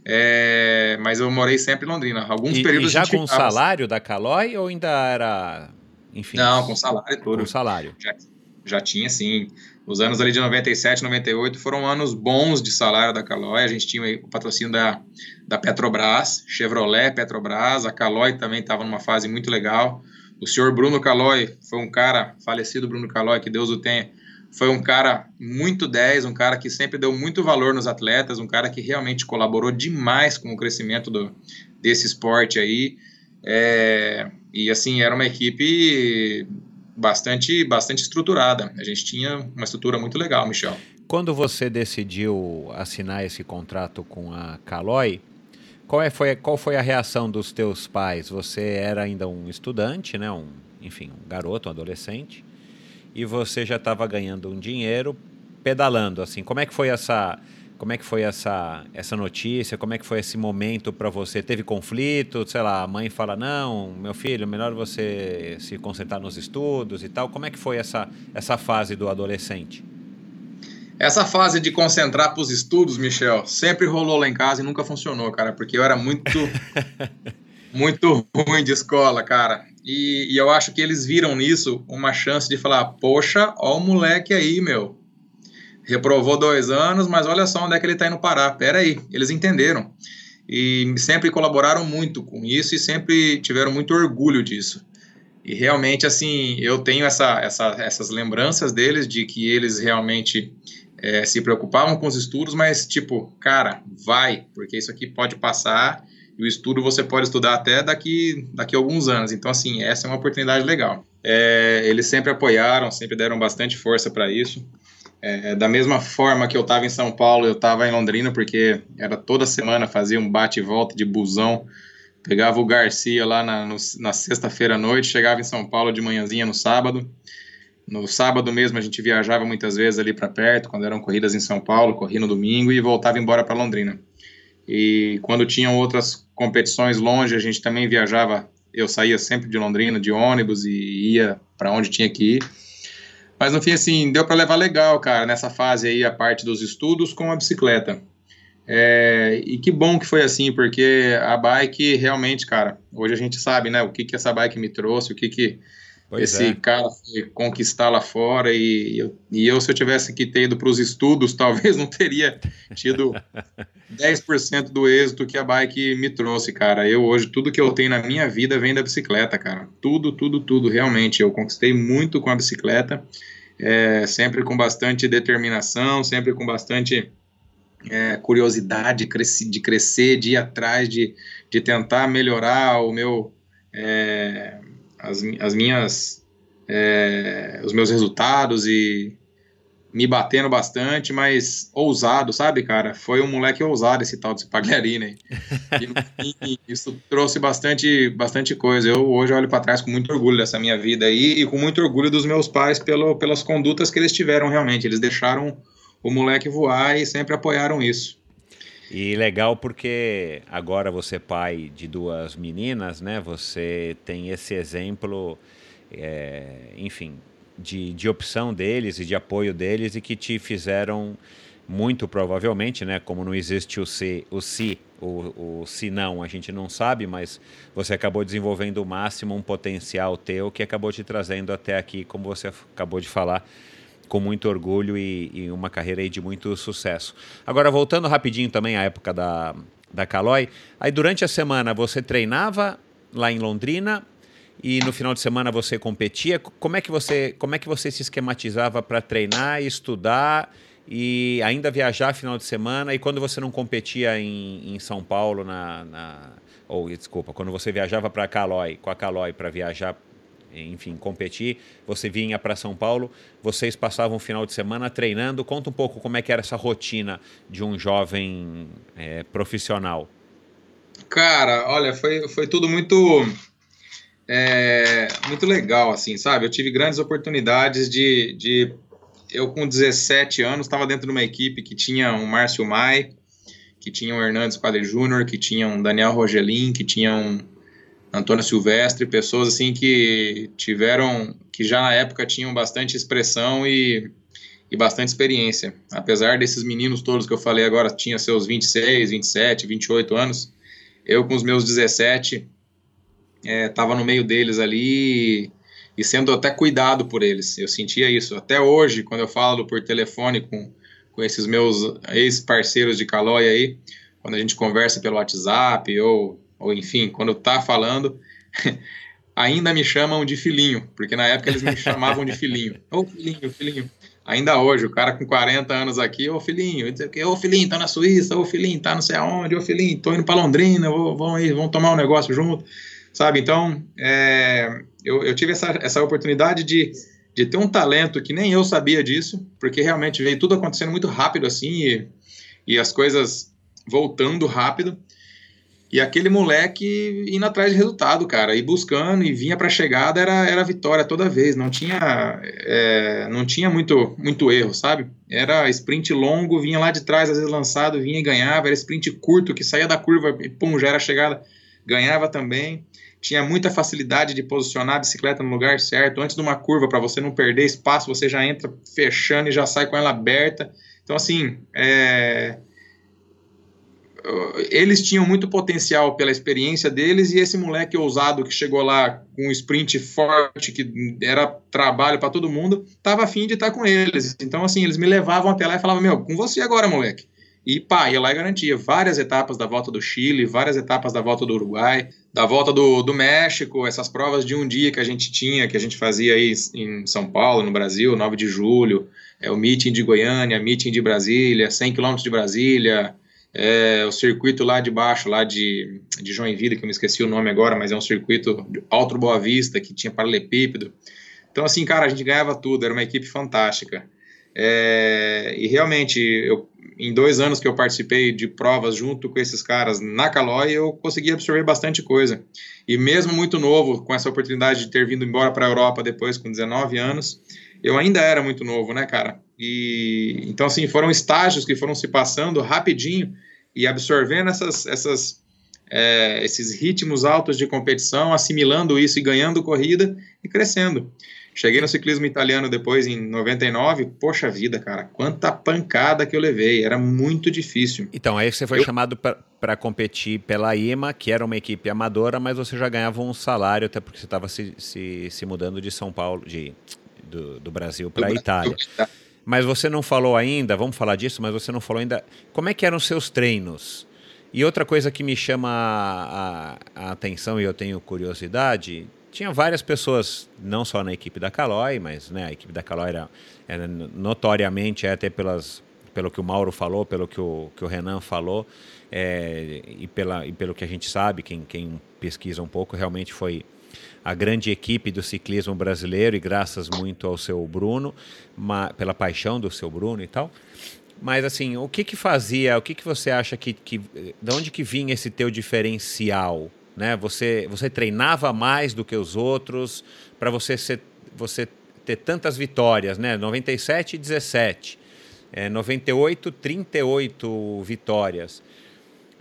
É, mas eu morei sempre em Londrina. Alguns e, períodos. E já com o salário da Caloi ou ainda era. Enfim. Não, com salário todo. Com salário. Já, já tinha, sim. Os anos ali de 97, 98 foram anos bons de salário da Caloi. A gente tinha o patrocínio da, da Petrobras, Chevrolet, Petrobras. A Caloi também estava numa fase muito legal. O senhor Bruno Caloi foi um cara, falecido Bruno Caloi, que Deus o tenha, foi um cara muito 10, um cara que sempre deu muito valor nos atletas, um cara que realmente colaborou demais com o crescimento do, desse esporte aí. É, e assim, era uma equipe bastante, bastante estruturada. A gente tinha uma estrutura muito legal, Michel. Quando você decidiu assinar esse contrato com a Caloi, qual, é, foi, qual foi a reação dos teus pais? Você era ainda um estudante, né? um, enfim, um garoto, um adolescente, e você já estava ganhando um dinheiro pedalando. assim. Como é que foi essa como é que foi essa, essa notícia? Como é que foi esse momento para você? Teve conflito? Sei lá, a mãe fala: não, meu filho, melhor você se concentrar nos estudos e tal. Como é que foi essa, essa fase do adolescente? Essa fase de concentrar para os estudos, Michel, sempre rolou lá em casa e nunca funcionou, cara, porque eu era muito, muito ruim de escola, cara. E, e, eu acho que eles viram nisso uma chance de falar: poxa, ó o moleque aí, meu. Reprovou dois anos, mas olha só onde é que ele está indo parar. Pera aí, eles entenderam. E sempre colaboraram muito com isso e sempre tiveram muito orgulho disso. E realmente, assim, eu tenho essa, essa, essas lembranças deles de que eles realmente é, se preocupavam com os estudos, mas tipo, cara, vai, porque isso aqui pode passar e o estudo você pode estudar até daqui, daqui a alguns anos. Então, assim, essa é uma oportunidade legal. É, eles sempre apoiaram, sempre deram bastante força para isso. É, da mesma forma que eu estava em São Paulo, eu estava em Londrina, porque era toda semana, fazia um bate e volta de busão Pegava o Garcia lá na, na sexta-feira à noite, chegava em São Paulo de manhãzinha no sábado. No sábado mesmo a gente viajava muitas vezes ali para perto, quando eram corridas em São Paulo, corria no domingo e voltava embora para Londrina. E quando tinham outras competições longe, a gente também viajava. Eu saía sempre de Londrina de ônibus e ia para onde tinha que ir. Mas no fim, assim, deu para levar legal, cara, nessa fase aí, a parte dos estudos com a bicicleta. É, e que bom que foi assim, porque a bike realmente, cara, hoje a gente sabe, né, o que que essa bike me trouxe, o que que pois esse é. cara foi conquistar lá fora e eu, e eu, se eu tivesse que ter ido para os estudos, talvez não teria tido 10% do êxito que a bike me trouxe, cara. Eu hoje, tudo que eu tenho na minha vida vem da bicicleta, cara. Tudo, tudo, tudo, realmente. Eu conquistei muito com a bicicleta, é, sempre com bastante determinação, sempre com bastante é, curiosidade de crescer, de ir atrás, de, de tentar melhorar o meu, é, as, as minhas, é, os meus resultados e me batendo bastante, mas ousado, sabe, cara? Foi um moleque ousado esse tal de Pagliarini. E, isso trouxe bastante, bastante coisa. Eu hoje olho para trás com muito orgulho dessa minha vida aí e com muito orgulho dos meus pais pelo, pelas condutas que eles tiveram realmente. Eles deixaram o moleque voar e sempre apoiaram isso. E legal porque agora você é pai de duas meninas, né? Você tem esse exemplo, é, enfim, de, de opção deles e de apoio deles e que te fizeram muito provavelmente, né? Como não existe o se, o se, o, o se não, a gente não sabe, mas você acabou desenvolvendo o máximo um potencial teu que acabou te trazendo até aqui, como você acabou de falar com muito orgulho e, e, uma carreira de muito sucesso. Agora, voltando rapidinho também à época da, da Caloi, aí durante a semana você treinava lá em Londrina e no final de semana você competia. Como é que você, como é que você se esquematizava para treinar, estudar e ainda viajar final de semana? E quando você não competia em, em São Paulo, na, na, ou desculpa, quando você viajava para Caloi, com a Caloi para viajar enfim, competir. Você vinha para São Paulo, vocês passavam o final de semana treinando. Conta um pouco como é que era essa rotina de um jovem é, profissional. Cara, olha, foi, foi tudo muito é, muito legal, assim, sabe? Eu tive grandes oportunidades de, de eu com 17 anos estava dentro de uma equipe que tinha um Márcio Mai, que tinha um Hernandes Padre Júnior, que tinha um Daniel Rogelin, que tinha um Antônio Silvestre, pessoas assim que tiveram, que já na época tinham bastante expressão e, e bastante experiência. Apesar desses meninos todos que eu falei agora tinham seus 26, 27, 28 anos, eu com os meus 17 estava é, no meio deles ali e sendo até cuidado por eles. Eu sentia isso. Até hoje, quando eu falo por telefone com, com esses meus ex-parceiros de Calói aí, quando a gente conversa pelo WhatsApp ou ou enfim, quando tá falando, ainda me chamam de filhinho, porque na época eles me chamavam de filhinho. Ô oh, filhinho, filhinho. Ainda hoje, o cara com 40 anos aqui, ô oh, filhinho, ô filhinho, tá na Suíça, ô filhinho, tá não sei aonde, ô filhinho, tô indo pra Londrina, vamos aí, vamos tomar um negócio junto, sabe? Então, é, eu, eu tive essa, essa oportunidade de, de ter um talento que nem eu sabia disso, porque realmente veio tudo acontecendo muito rápido assim, e, e as coisas voltando rápido, e aquele moleque indo atrás de resultado, cara, e buscando, e vinha para a chegada, era, era vitória toda vez, não tinha, é, não tinha muito, muito erro, sabe? Era sprint longo, vinha lá de trás, às vezes lançado, vinha e ganhava, era sprint curto, que saía da curva e pum, já era chegada, ganhava também. Tinha muita facilidade de posicionar a bicicleta no lugar certo. Antes de uma curva, para você não perder espaço, você já entra fechando e já sai com ela aberta. Então, assim, é... eles tinham muito potencial pela experiência deles e esse moleque ousado que chegou lá com um sprint forte, que era trabalho para todo mundo, estava afim de estar tá com eles. Então, assim, eles me levavam até lá e falavam: Meu, com você agora, moleque. E pá, ia lá e garantia várias etapas da volta do Chile, várias etapas da volta do Uruguai, da volta do, do México, essas provas de um dia que a gente tinha, que a gente fazia aí em São Paulo, no Brasil, 9 de julho, é o meeting de Goiânia, meeting de Brasília, 100 quilômetros de Brasília, é, o circuito lá de baixo, lá de, de Joinville, que eu me esqueci o nome agora, mas é um circuito Alto Boa Vista, que tinha paralelepípedo. Então, assim, cara, a gente ganhava tudo, era uma equipe fantástica. É, e realmente, eu, em dois anos que eu participei de provas junto com esses caras na Caloi, eu consegui absorver bastante coisa. E mesmo muito novo, com essa oportunidade de ter vindo embora para a Europa depois, com 19 anos, eu ainda era muito novo, né, cara? E então, assim, foram estágios que foram se passando rapidinho e absorvendo essas, essas, é, esses ritmos altos de competição, assimilando isso e ganhando corrida e crescendo. Cheguei no ciclismo italiano depois, em 99. Poxa vida, cara, quanta pancada que eu levei. Era muito difícil. Então, aí você foi eu... chamado para competir pela IMA, que era uma equipe amadora, mas você já ganhava um salário, até porque você estava se, se, se, mudando de São Paulo, de, do, do Brasil para a Itália. Mas você não falou ainda, vamos falar disso, mas você não falou ainda como é que eram os seus treinos. E outra coisa que me chama a, a atenção e eu tenho curiosidade, tinha várias pessoas, não só na equipe da Caloi, mas né, a equipe da Caloi era, era notoriamente, até pelas, pelo que o Mauro falou, pelo que o, que o Renan falou, é, e, pela, e pelo que a gente sabe, quem, quem pesquisa um pouco, realmente foi a grande equipe do ciclismo brasileiro, e graças muito ao seu Bruno, pela paixão do seu Bruno e tal. Mas assim, o que que fazia, o que que você acha que, que de onde que vinha esse teu diferencial? Né? Você, você treinava mais do que os outros para você, ser, você ter tantas vitórias, né? 97 e 17, é, 98, 38 vitórias.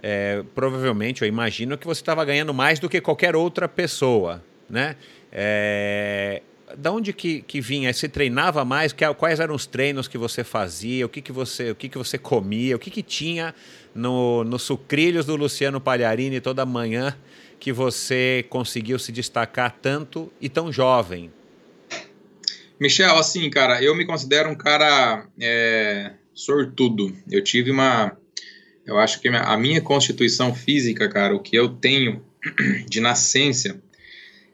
É, provavelmente, eu imagino que você estava ganhando mais do que qualquer outra pessoa, né? É, da onde que, que vinha? Você treinava mais? Quais eram os treinos que você fazia? O que, que, você, o que, que você comia? O que, que tinha no, no sucrilhos do Luciano Pagliarini toda manhã que você conseguiu se destacar tanto e tão jovem? Michel, assim, cara, eu me considero um cara é, sortudo. Eu tive uma. Eu acho que a minha constituição física, cara, o que eu tenho de nascença,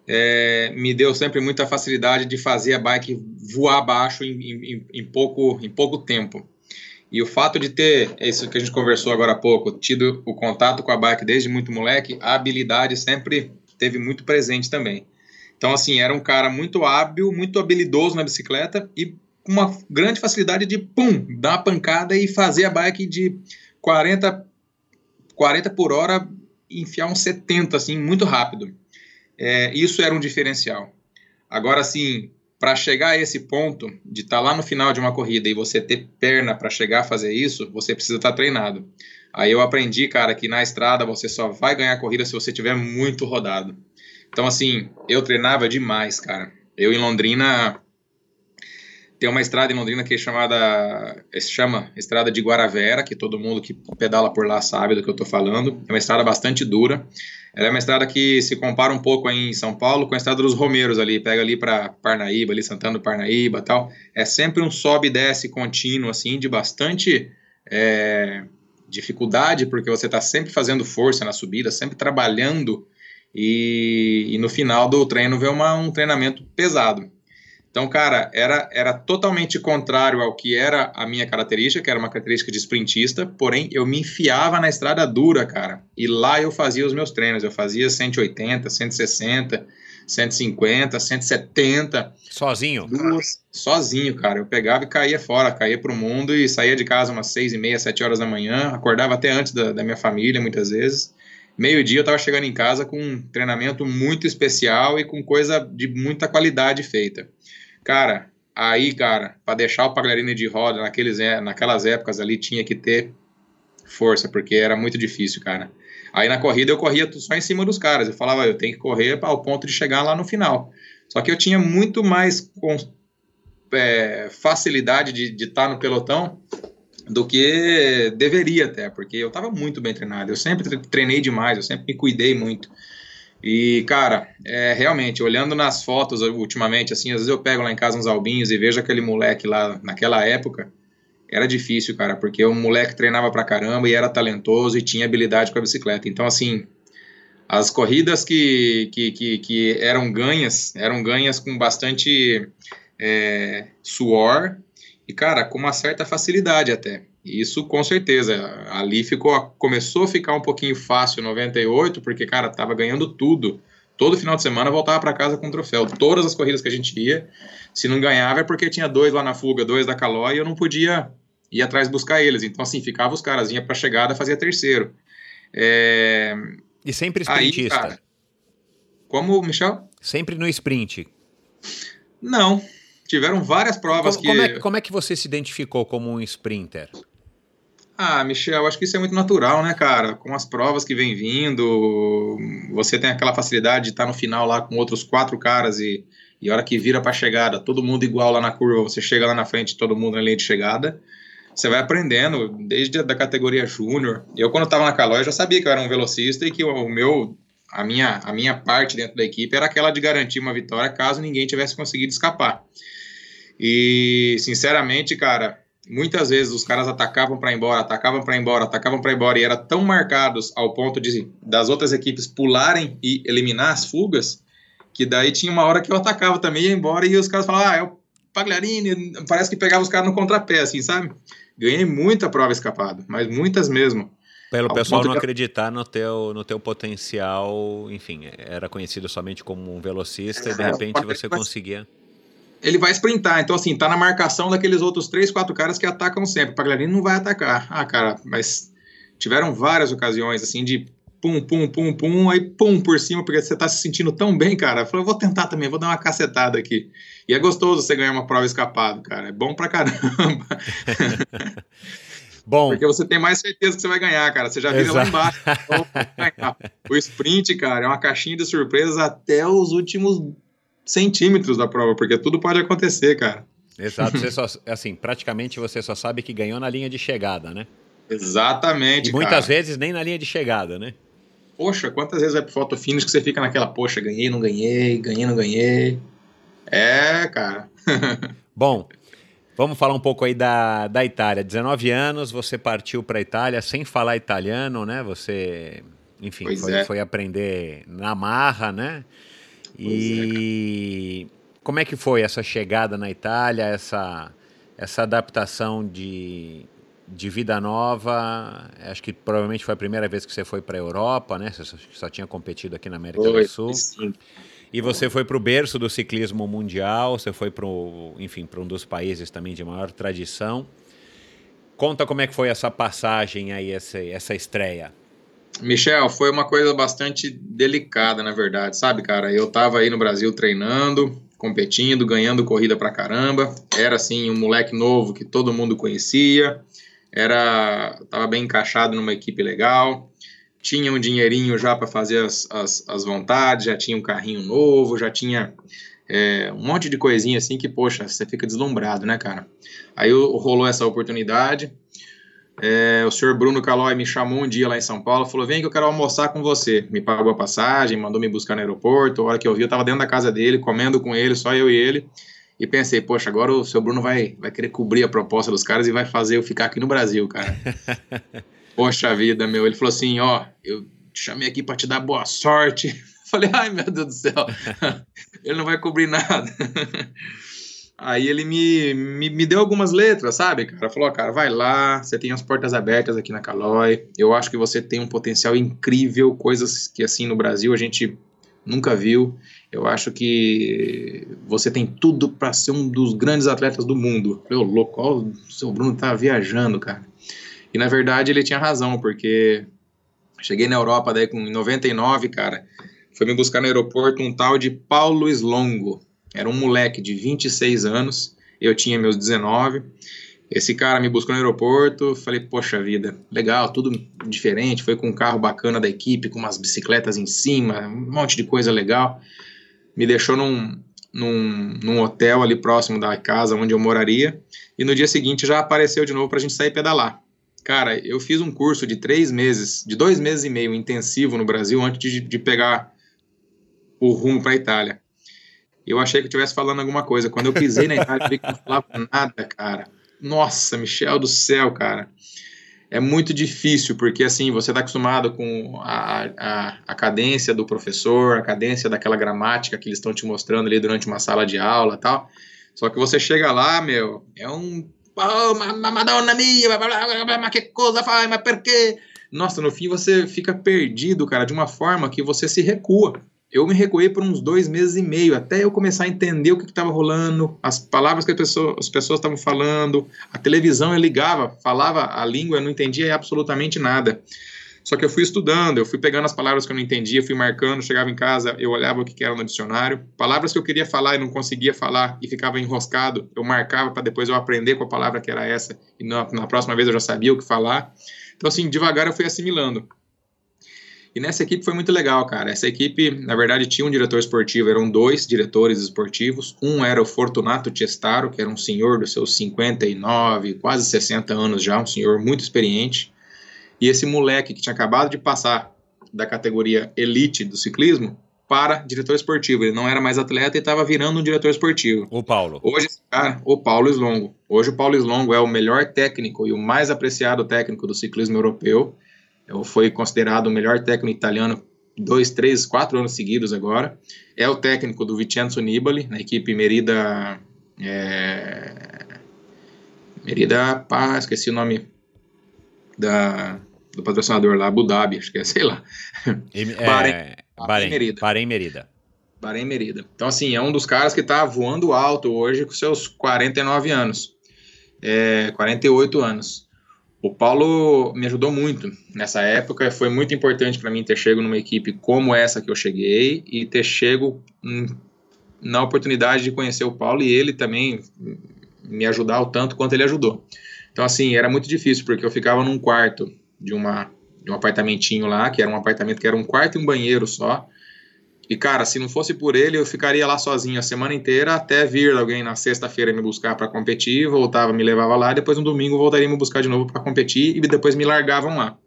é, me deu sempre muita facilidade de fazer a bike voar abaixo em, em, em, pouco, em pouco tempo. E o fato de ter, isso que a gente conversou agora há pouco, tido o contato com a bike desde muito moleque, a habilidade sempre teve muito presente também. Então, assim, era um cara muito hábil, muito habilidoso na bicicleta e com uma grande facilidade de, pum, dar uma pancada e fazer a bike de 40, 40 por hora enfiar uns 70, assim, muito rápido. É, isso era um diferencial. Agora, assim, para chegar a esse ponto de estar tá lá no final de uma corrida e você ter perna para chegar a fazer isso, você precisa estar tá treinado. Aí eu aprendi, cara, que na estrada você só vai ganhar corrida se você tiver muito rodado. Então, assim, eu treinava demais, cara. Eu em Londrina tem uma estrada em Londrina que é chamada, se chama Estrada de Guaravera, que todo mundo que pedala por lá sabe do que eu estou falando. É uma estrada bastante dura. Ela é uma estrada que se compara um pouco em São Paulo com a estrada dos Romeiros ali, pega ali para Parnaíba, ali Santana do Parnaíba, tal. É sempre um sobe e desce contínuo assim, de bastante é, dificuldade, porque você está sempre fazendo força na subida, sempre trabalhando e, e no final do treino vem uma, um treinamento pesado. Então, cara, era, era totalmente contrário ao que era a minha característica, que era uma característica de sprintista, porém eu me enfiava na estrada dura, cara. E lá eu fazia os meus treinos. Eu fazia 180, 160, 150, 170. Sozinho? Duas, sozinho, cara. Eu pegava e caía fora, caía pro mundo e saía de casa umas seis e meia, sete horas da manhã. Acordava até antes da, da minha família, muitas vezes. Meio-dia eu estava chegando em casa com um treinamento muito especial e com coisa de muita qualidade feita. Cara, aí, cara, para deixar o Pagliarini de roda naqueles, naquelas épocas ali tinha que ter força, porque era muito difícil, cara. Aí na corrida eu corria só em cima dos caras. Eu falava, eu tenho que correr ao ponto de chegar lá no final. Só que eu tinha muito mais é, facilidade de estar no pelotão do que deveria até, porque eu estava muito bem treinado. Eu sempre treinei demais, eu sempre me cuidei muito. E, cara, é, realmente, olhando nas fotos ultimamente, assim, às vezes eu pego lá em casa uns albinhos e vejo aquele moleque lá naquela época. Era difícil, cara, porque o moleque treinava pra caramba e era talentoso e tinha habilidade com a bicicleta. Então, assim, as corridas que, que, que, que eram ganhas, eram ganhas com bastante é, suor e, cara, com uma certa facilidade até. Isso com certeza. Ali ficou, começou a ficar um pouquinho fácil 98, porque, cara, tava ganhando tudo. Todo final de semana voltava para casa com um troféu. Todas as corridas que a gente ia, se não ganhava é porque tinha dois lá na fuga, dois da Calói, e eu não podia ir atrás buscar eles. Então, assim, ficava os caras, ia pra chegada, fazia terceiro. É... E sempre sprintista? Aí, cara, como, Michel? Sempre no sprint. Não, tiveram várias provas como, que... Como é, como é que você se identificou como um sprinter? Ah, Michel, acho que isso é muito natural, né, cara? Com as provas que vem vindo, você tem aquela facilidade de estar no final lá com outros quatro caras e, e a hora que vira para chegada, todo mundo igual lá na curva, você chega lá na frente, todo mundo na linha de chegada. Você vai aprendendo desde a da categoria júnior. Eu quando estava na Calói já sabia que eu era um velocista e que o meu a minha a minha parte dentro da equipe era aquela de garantir uma vitória caso ninguém tivesse conseguido escapar. E sinceramente, cara, muitas vezes os caras atacavam para ir embora, atacavam para ir embora, atacavam para ir embora e eram tão marcados ao ponto de das outras equipes pularem e eliminar as fugas, que daí tinha uma hora que eu atacava também ia embora e os caras falavam: "Ah, é o Pagliarini", parece que pegava os caras no contrapé assim, sabe? Ganhei muita prova escapado, mas muitas mesmo. Pelo pessoal não que... acreditar no teu, no teu potencial, enfim, era conhecido somente como um velocista é, e de repente você conseguia ele vai sprintar. Então, assim, tá na marcação daqueles outros três, quatro caras que atacam sempre. O Pagliarini não vai atacar. Ah, cara, mas tiveram várias ocasiões, assim, de pum, pum, pum, pum, aí pum por cima, porque você tá se sentindo tão bem, cara. Falou, vou tentar também, vou dar uma cacetada aqui. E é gostoso você ganhar uma prova escapado, cara. É bom pra caramba. Bom. Porque você tem mais certeza que você vai ganhar, cara. Você já vira lá embaixo. o sprint, cara, é uma caixinha de surpresas até os últimos centímetros da prova, porque tudo pode acontecer, cara. Exato, você só, assim, praticamente você só sabe que ganhou na linha de chegada, né? Exatamente. E muitas cara. vezes nem na linha de chegada, né? Poxa, quantas vezes vai pro foto finish que você fica naquela, poxa, ganhei, não ganhei, ganhei, não ganhei. É, cara. Bom, vamos falar um pouco aí da, da Itália. 19 anos, você partiu para Itália sem falar italiano, né? Você, enfim, foi, é. foi aprender na marra, né? É, e é, como é que foi essa chegada na Itália, essa, essa adaptação de, de vida nova? Acho que provavelmente foi a primeira vez que você foi para a Europa, né? Você só, só, tinha competido aqui na América foi, do Sul. Sim. E você foi para o berço do ciclismo mundial, você foi para enfim, para um dos países também de maior tradição. Conta como é que foi essa passagem aí, essa, essa estreia. Michel, foi uma coisa bastante delicada, na verdade, sabe, cara? Eu tava aí no Brasil treinando, competindo, ganhando corrida pra caramba. Era assim, um moleque novo que todo mundo conhecia. Era, tava bem encaixado numa equipe legal. Tinha um dinheirinho já para fazer as, as, as, vontades, já tinha um carrinho novo, já tinha é, um monte de coisinha assim que, poxa, você fica deslumbrado, né, cara? Aí rolou essa oportunidade. É, o senhor Bruno Calói me chamou um dia lá em São Paulo, falou: vem que eu quero almoçar com você. Me pagou a passagem, mandou me buscar no aeroporto. A hora que eu vi, eu estava dentro da casa dele, comendo com ele, só eu e ele. E pensei, poxa, agora o seu Bruno vai, vai querer cobrir a proposta dos caras e vai fazer eu ficar aqui no Brasil, cara. poxa vida, meu. Ele falou assim: ó, eu te chamei aqui para te dar boa sorte. Falei, ai meu Deus do céu, ele não vai cobrir nada. Aí ele me, me, me, deu algumas letras, sabe, cara? Falou, cara, vai lá, você tem as portas abertas aqui na Calói. Eu acho que você tem um potencial incrível, coisas que assim no Brasil a gente nunca viu. Eu acho que você tem tudo para ser um dos grandes atletas do mundo. Eu, louco, ó, o seu Bruno tá viajando, cara. E na verdade ele tinha razão, porque cheguei na Europa daí com 99, cara. Foi me buscar no aeroporto um tal de Paulo Slongo era um moleque de 26 anos, eu tinha meus 19. Esse cara me buscou no aeroporto, falei, poxa vida, legal, tudo diferente, foi com um carro bacana da equipe, com umas bicicletas em cima, um monte de coisa legal. Me deixou num, num, num hotel ali próximo da casa onde eu moraria, e no dia seguinte já apareceu de novo para a gente sair pedalar. Cara, eu fiz um curso de três meses, de dois meses e meio intensivo no Brasil antes de, de pegar o rumo para a Itália. Eu achei que eu estivesse falando alguma coisa. Quando eu pisei na Itália, eu vi que não falava nada, cara nossa, Michel do céu, cara. É muito difícil, porque assim, você está acostumado com a, a, a, cadência do professor, a cadência daquela gramática que eles estão te mostrando ali durante uma sala de aula tal. Só que você chega lá, meu, é um. Oh, Madonna mia, mas que coisa faz, mas por quê? Nossa, no fim você fica perdido, cara, de uma forma que você se recua eu me recuei por uns dois meses e meio, até eu começar a entender o que estava rolando, as palavras que pessoa, as pessoas estavam falando, a televisão eu ligava, falava a língua, eu não entendia absolutamente nada. Só que eu fui estudando, eu fui pegando as palavras que eu não entendia, fui marcando, chegava em casa, eu olhava o que era no dicionário. Palavras que eu queria falar e não conseguia falar e ficava enroscado, eu marcava para depois eu aprender a palavra que era essa e na, na próxima vez eu já sabia o que falar. Então, assim, devagar eu fui assimilando. E nessa equipe foi muito legal, cara. Essa equipe, na verdade, tinha um diretor esportivo, eram dois diretores esportivos. Um era o Fortunato Testaro, que era um senhor dos seus 59, quase 60 anos já, um senhor muito experiente. E esse moleque que tinha acabado de passar da categoria elite do ciclismo para diretor esportivo. Ele não era mais atleta e estava virando um diretor esportivo. O Paulo. Hoje, cara, o Paulo Slongo. Hoje o Paulo Slongo é o melhor técnico e o mais apreciado técnico do ciclismo europeu foi considerado o melhor técnico italiano dois, três, quatro anos seguidos agora. É o técnico do Vincenzo Nibali, na equipe Merida. É, Merida, pá, esqueci o nome da, do patrocinador lá, Abu Dhabi, acho que é, sei lá. É, Bahrein, Bahrein, Merida. Bahrein Merida. Bahrein Merida. Então, assim, é um dos caras que está voando alto hoje com seus 49 anos. É, 48 anos. O Paulo me ajudou muito nessa época, foi muito importante para mim ter chego numa equipe como essa que eu cheguei e ter chego na oportunidade de conhecer o Paulo e ele também me ajudar o tanto quanto ele ajudou. Então, assim, era muito difícil, porque eu ficava num quarto de, uma, de um apartamentinho lá, que era um apartamento que era um quarto e um banheiro só, e, cara, se não fosse por ele, eu ficaria lá sozinho a semana inteira até vir alguém na sexta-feira me buscar para competir, voltava, me levava lá, depois no domingo voltaria me buscar de novo para competir e depois me largavam lá.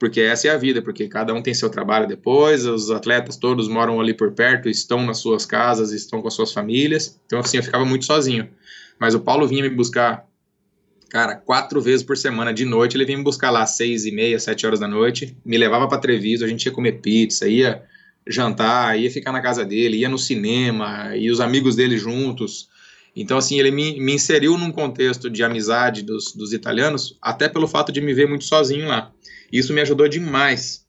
Porque essa é a vida, porque cada um tem seu trabalho depois, os atletas todos moram ali por perto, estão nas suas casas, estão com as suas famílias. Então, assim, eu ficava muito sozinho. Mas o Paulo vinha me buscar, cara, quatro vezes por semana, de noite, ele vinha me buscar lá às seis e meia, sete horas da noite, me levava para Treviso, a gente ia comer pizza, ia jantar, ia ficar na casa dele, ia no cinema, e os amigos dele juntos. Então, assim, ele me, me inseriu num contexto de amizade dos, dos italianos, até pelo fato de me ver muito sozinho lá. Isso me ajudou demais.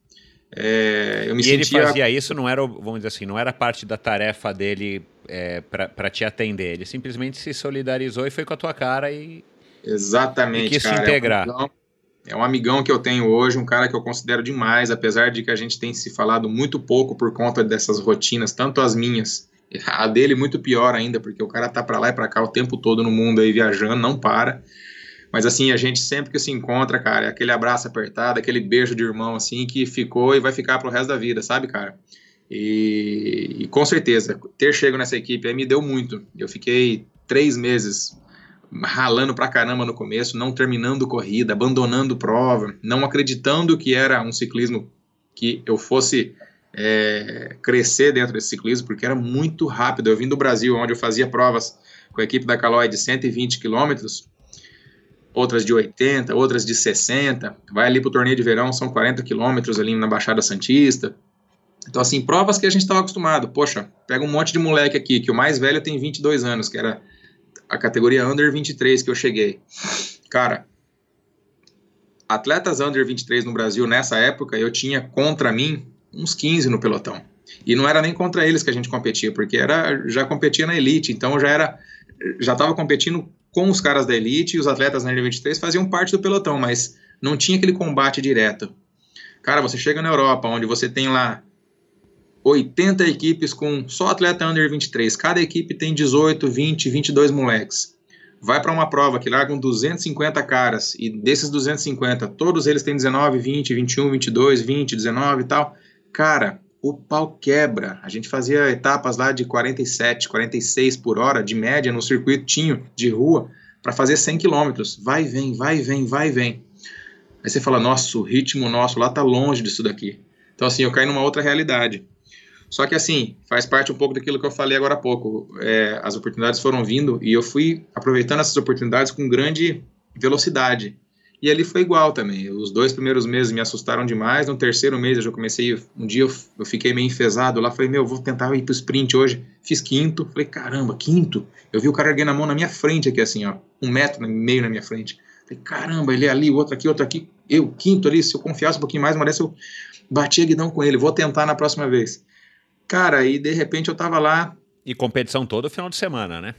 É, eu me e sentia... ele fazia isso, não era, vamos dizer assim, não era parte da tarefa dele é, para te atender. Ele simplesmente se solidarizou e foi com a tua cara e. Exatamente. E quis cara, se integrar. É é um amigão que eu tenho hoje, um cara que eu considero demais, apesar de que a gente tem se falado muito pouco por conta dessas rotinas, tanto as minhas, a dele muito pior ainda, porque o cara tá para lá e para cá o tempo todo no mundo aí viajando, não para. Mas assim, a gente sempre que se encontra, cara, é aquele abraço apertado, aquele beijo de irmão assim que ficou e vai ficar pro resto da vida, sabe, cara? E, e com certeza, ter chego nessa equipe aí me deu muito. Eu fiquei três meses ralando pra caramba no começo, não terminando corrida, abandonando prova, não acreditando que era um ciclismo que eu fosse é, crescer dentro desse ciclismo, porque era muito rápido. Eu vim do Brasil, onde eu fazia provas com a equipe da Caloi de 120 quilômetros, outras de 80, outras de 60, vai ali para o torneio de verão, são 40 quilômetros ali na Baixada Santista. Então, assim, provas que a gente estava acostumado. Poxa, pega um monte de moleque aqui, que o mais velho tem 22 anos, que era a categoria Under 23 que eu cheguei. Cara, atletas Under 23 no Brasil nessa época, eu tinha contra mim uns 15 no pelotão. E não era nem contra eles que a gente competia, porque era já competia na elite, então já era já estava competindo com os caras da elite e os atletas Under 23 faziam parte do pelotão, mas não tinha aquele combate direto. Cara, você chega na Europa, onde você tem lá 80 equipes com só atleta under 23. Cada equipe tem 18, 20, 22 moleques. vai para uma prova que largam 250 caras e desses 250, todos eles têm 19, 20, 21, 22, 20, 19 e tal. Cara, o pau quebra. A gente fazia etapas lá de 47, 46 por hora de média no circuitinho de rua para fazer 100 quilômetros. Vai vem, vai vem, vai vem. Aí você fala, nossa, o ritmo nosso lá tá longe disso daqui. Então assim, eu caí numa outra realidade. Só que assim, faz parte um pouco daquilo que eu falei agora há pouco. É, as oportunidades foram vindo e eu fui aproveitando essas oportunidades com grande velocidade. E ali foi igual também. Os dois primeiros meses me assustaram demais. No terceiro mês eu já comecei. Um dia eu, eu fiquei meio enfesado lá. Falei, meu, vou tentar ir pro sprint hoje. Fiz quinto. Falei, caramba, quinto. Eu vi o cara erguendo a mão na minha frente aqui, assim, ó. Um metro e meio na minha frente. Falei, caramba, ele é ali, outro aqui, outro aqui. Eu, quinto ali. Se eu confiasse um pouquinho mais, uma dessa eu bati a guidão com ele. Vou tentar na próxima vez. Cara, e de repente eu tava lá. E competição todo final de semana, né?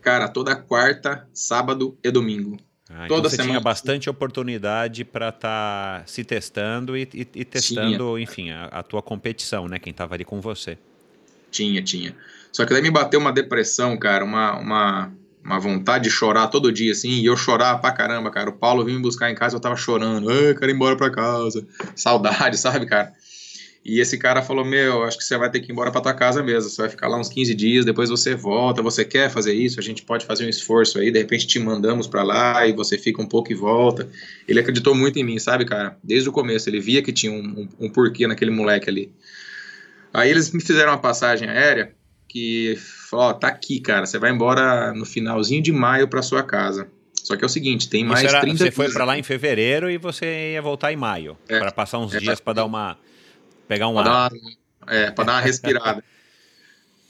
Cara, toda quarta, sábado e domingo. Ah, então Toda você semana. tinha bastante oportunidade para estar tá se testando e, e, e testando, tinha. enfim, a, a, tua competição, né? Quem estava ali com você. Tinha, tinha. Só que daí me bateu uma depressão, cara, uma, uma, uma vontade de chorar todo dia, assim, e eu chorava pra caramba, cara. O Paulo vinha me buscar em casa, eu tava chorando, ai, quero ir embora pra casa. Saudade, sabe, cara? E esse cara falou: Meu, acho que você vai ter que ir embora para tua casa mesmo. Você vai ficar lá uns 15 dias, depois você volta. Você quer fazer isso? A gente pode fazer um esforço aí. De repente te mandamos para lá e você fica um pouco e volta. Ele acreditou muito em mim, sabe, cara? Desde o começo. Ele via que tinha um, um, um porquê naquele moleque ali. Aí eles me fizeram uma passagem aérea que falou: Ó, tá aqui, cara. Você vai embora no finalzinho de maio para sua casa. Só que é o seguinte, tem mais era, 30 Você foi para lá em fevereiro e você ia voltar em maio, é, para passar uns é, dias para dar uma Pegar um pra ar. Uma, é, para dar uma respirada.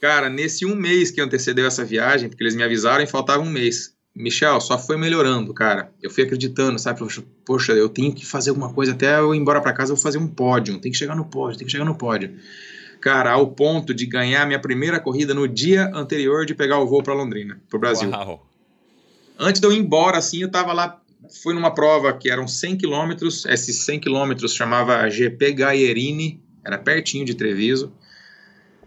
Cara, nesse um mês que antecedeu essa viagem, porque eles me avisaram e faltava um mês. Michel, só foi melhorando, cara. Eu fui acreditando, sabe? Poxa, eu tenho que fazer alguma coisa até eu ir embora para casa, eu vou fazer um pódio. Tem que chegar no pódio, tem que chegar no pódio. Cara, ao ponto de ganhar minha primeira corrida no dia anterior de pegar o voo para Londrina, pro Brasil. Uau. Antes de eu ir embora, assim, eu tava lá, fui numa prova que eram 100 quilômetros, esses 100 quilômetros chamava GP Gaierini, era pertinho de Treviso.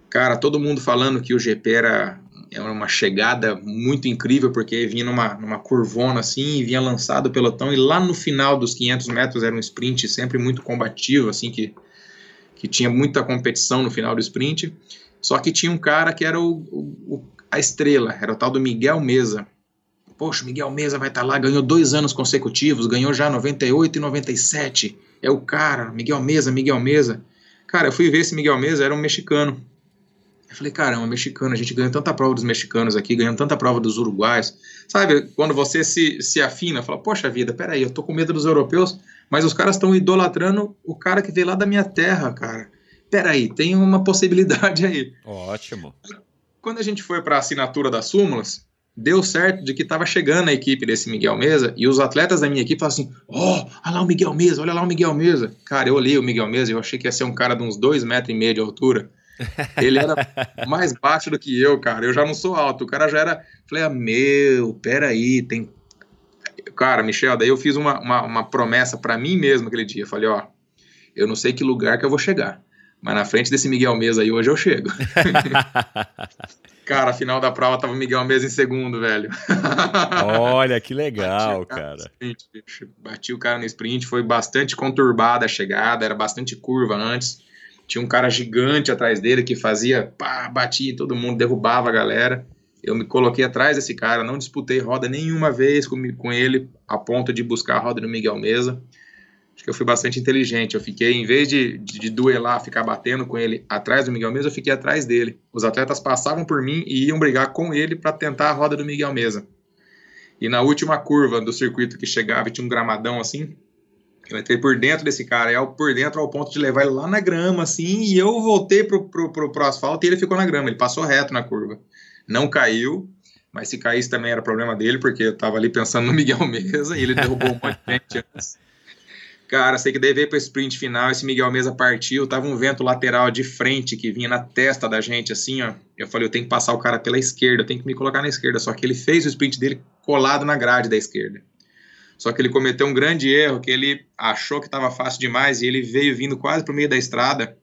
Cara, todo mundo falando que o GP era, era uma chegada muito incrível, porque vinha numa, numa curvona assim, e vinha lançado o pelotão, e lá no final dos 500 metros era um sprint sempre muito combativo, assim, que, que tinha muita competição no final do sprint. Só que tinha um cara que era o, o a estrela, era o tal do Miguel Mesa. Poxa, Miguel Mesa vai estar tá lá, ganhou dois anos consecutivos, ganhou já 98 e 97. É o cara, Miguel Mesa, Miguel Mesa. Cara, eu fui ver esse Miguel Mesa, era um mexicano. Eu falei, caramba, mexicano, a gente ganha tanta prova dos mexicanos aqui, ganhando tanta prova dos uruguaios. Sabe, quando você se, se afina, fala, poxa vida, peraí, eu tô com medo dos europeus, mas os caras estão idolatrando o cara que veio lá da minha terra, cara. Peraí, tem uma possibilidade aí. Ótimo. Quando a gente foi para a assinatura das súmulas, deu certo de que estava chegando a equipe desse Miguel Mesa e os atletas da minha equipe falaram assim: Ó, oh, olha lá o Miguel Mesa, olha lá o Miguel Mesa. Cara, eu olhei o Miguel Mesa e eu achei que ia ser um cara de uns dois metros e meio de altura. Ele era mais baixo do que eu, cara. Eu já não sou alto. O cara já era. Falei, ah, meu, peraí, tem. Cara, Michel, daí eu fiz uma, uma, uma promessa para mim mesmo aquele dia. Falei, ó, eu não sei que lugar que eu vou chegar. Mas na frente desse Miguel Mesa aí hoje eu chego. Cara, final da prova tava o Miguel Mesa em segundo, velho. Olha, que legal, cara. Sprint, Bati o cara no sprint, foi bastante conturbada a chegada, era bastante curva antes. Tinha um cara gigante atrás dele que fazia, pá, batia todo mundo, derrubava a galera. Eu me coloquei atrás desse cara, não disputei roda nenhuma vez com, com ele, a ponto de buscar a roda do Miguel Mesa acho que eu fui bastante inteligente. Eu fiquei, em vez de, de, de, duelar, ficar batendo com ele atrás do Miguel Mesa, eu fiquei atrás dele. Os atletas passavam por mim e iam brigar com ele para tentar a roda do Miguel Mesa. E na última curva do circuito que chegava tinha um gramadão assim, eu entrei por dentro desse cara, e por dentro ao ponto de levar ele lá na grama, assim, e eu voltei pro, pro, pro, pro asfalto e ele ficou na grama. Ele passou reto na curva. Não caiu, mas se caísse também era problema dele, porque eu tava ali pensando no Miguel Mesa e ele derrubou um monte de gente antes. Cara, sei que daí veio pro sprint final, esse Miguel Mesa partiu, tava um vento lateral de frente que vinha na testa da gente, assim, ó. Eu falei, eu tenho que passar o cara pela esquerda, eu tenho que me colocar na esquerda. Só que ele fez o sprint dele colado na grade da esquerda. Só que ele cometeu um grande erro, que ele achou que estava fácil demais e ele veio vindo quase pro meio da estrada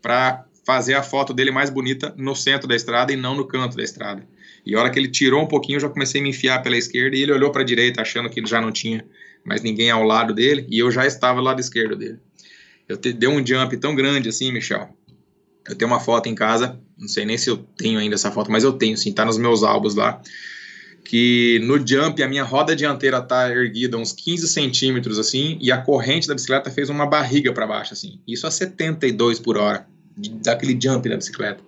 para fazer a foto dele mais bonita no centro da estrada e não no canto da estrada. E a hora que ele tirou um pouquinho, eu já comecei a me enfiar pela esquerda e ele olhou para a direita, achando que ele já não tinha mais ninguém ao lado dele, e eu já estava ao lado esquerdo dele. Eu te, dei um jump tão grande assim, Michel. Eu tenho uma foto em casa, não sei nem se eu tenho ainda essa foto, mas eu tenho, sim, tá nos meus álbuns lá. Que no jump a minha roda dianteira tá erguida uns 15 centímetros assim, e a corrente da bicicleta fez uma barriga para baixo assim. Isso a 72 por hora, daquele jump da bicicleta.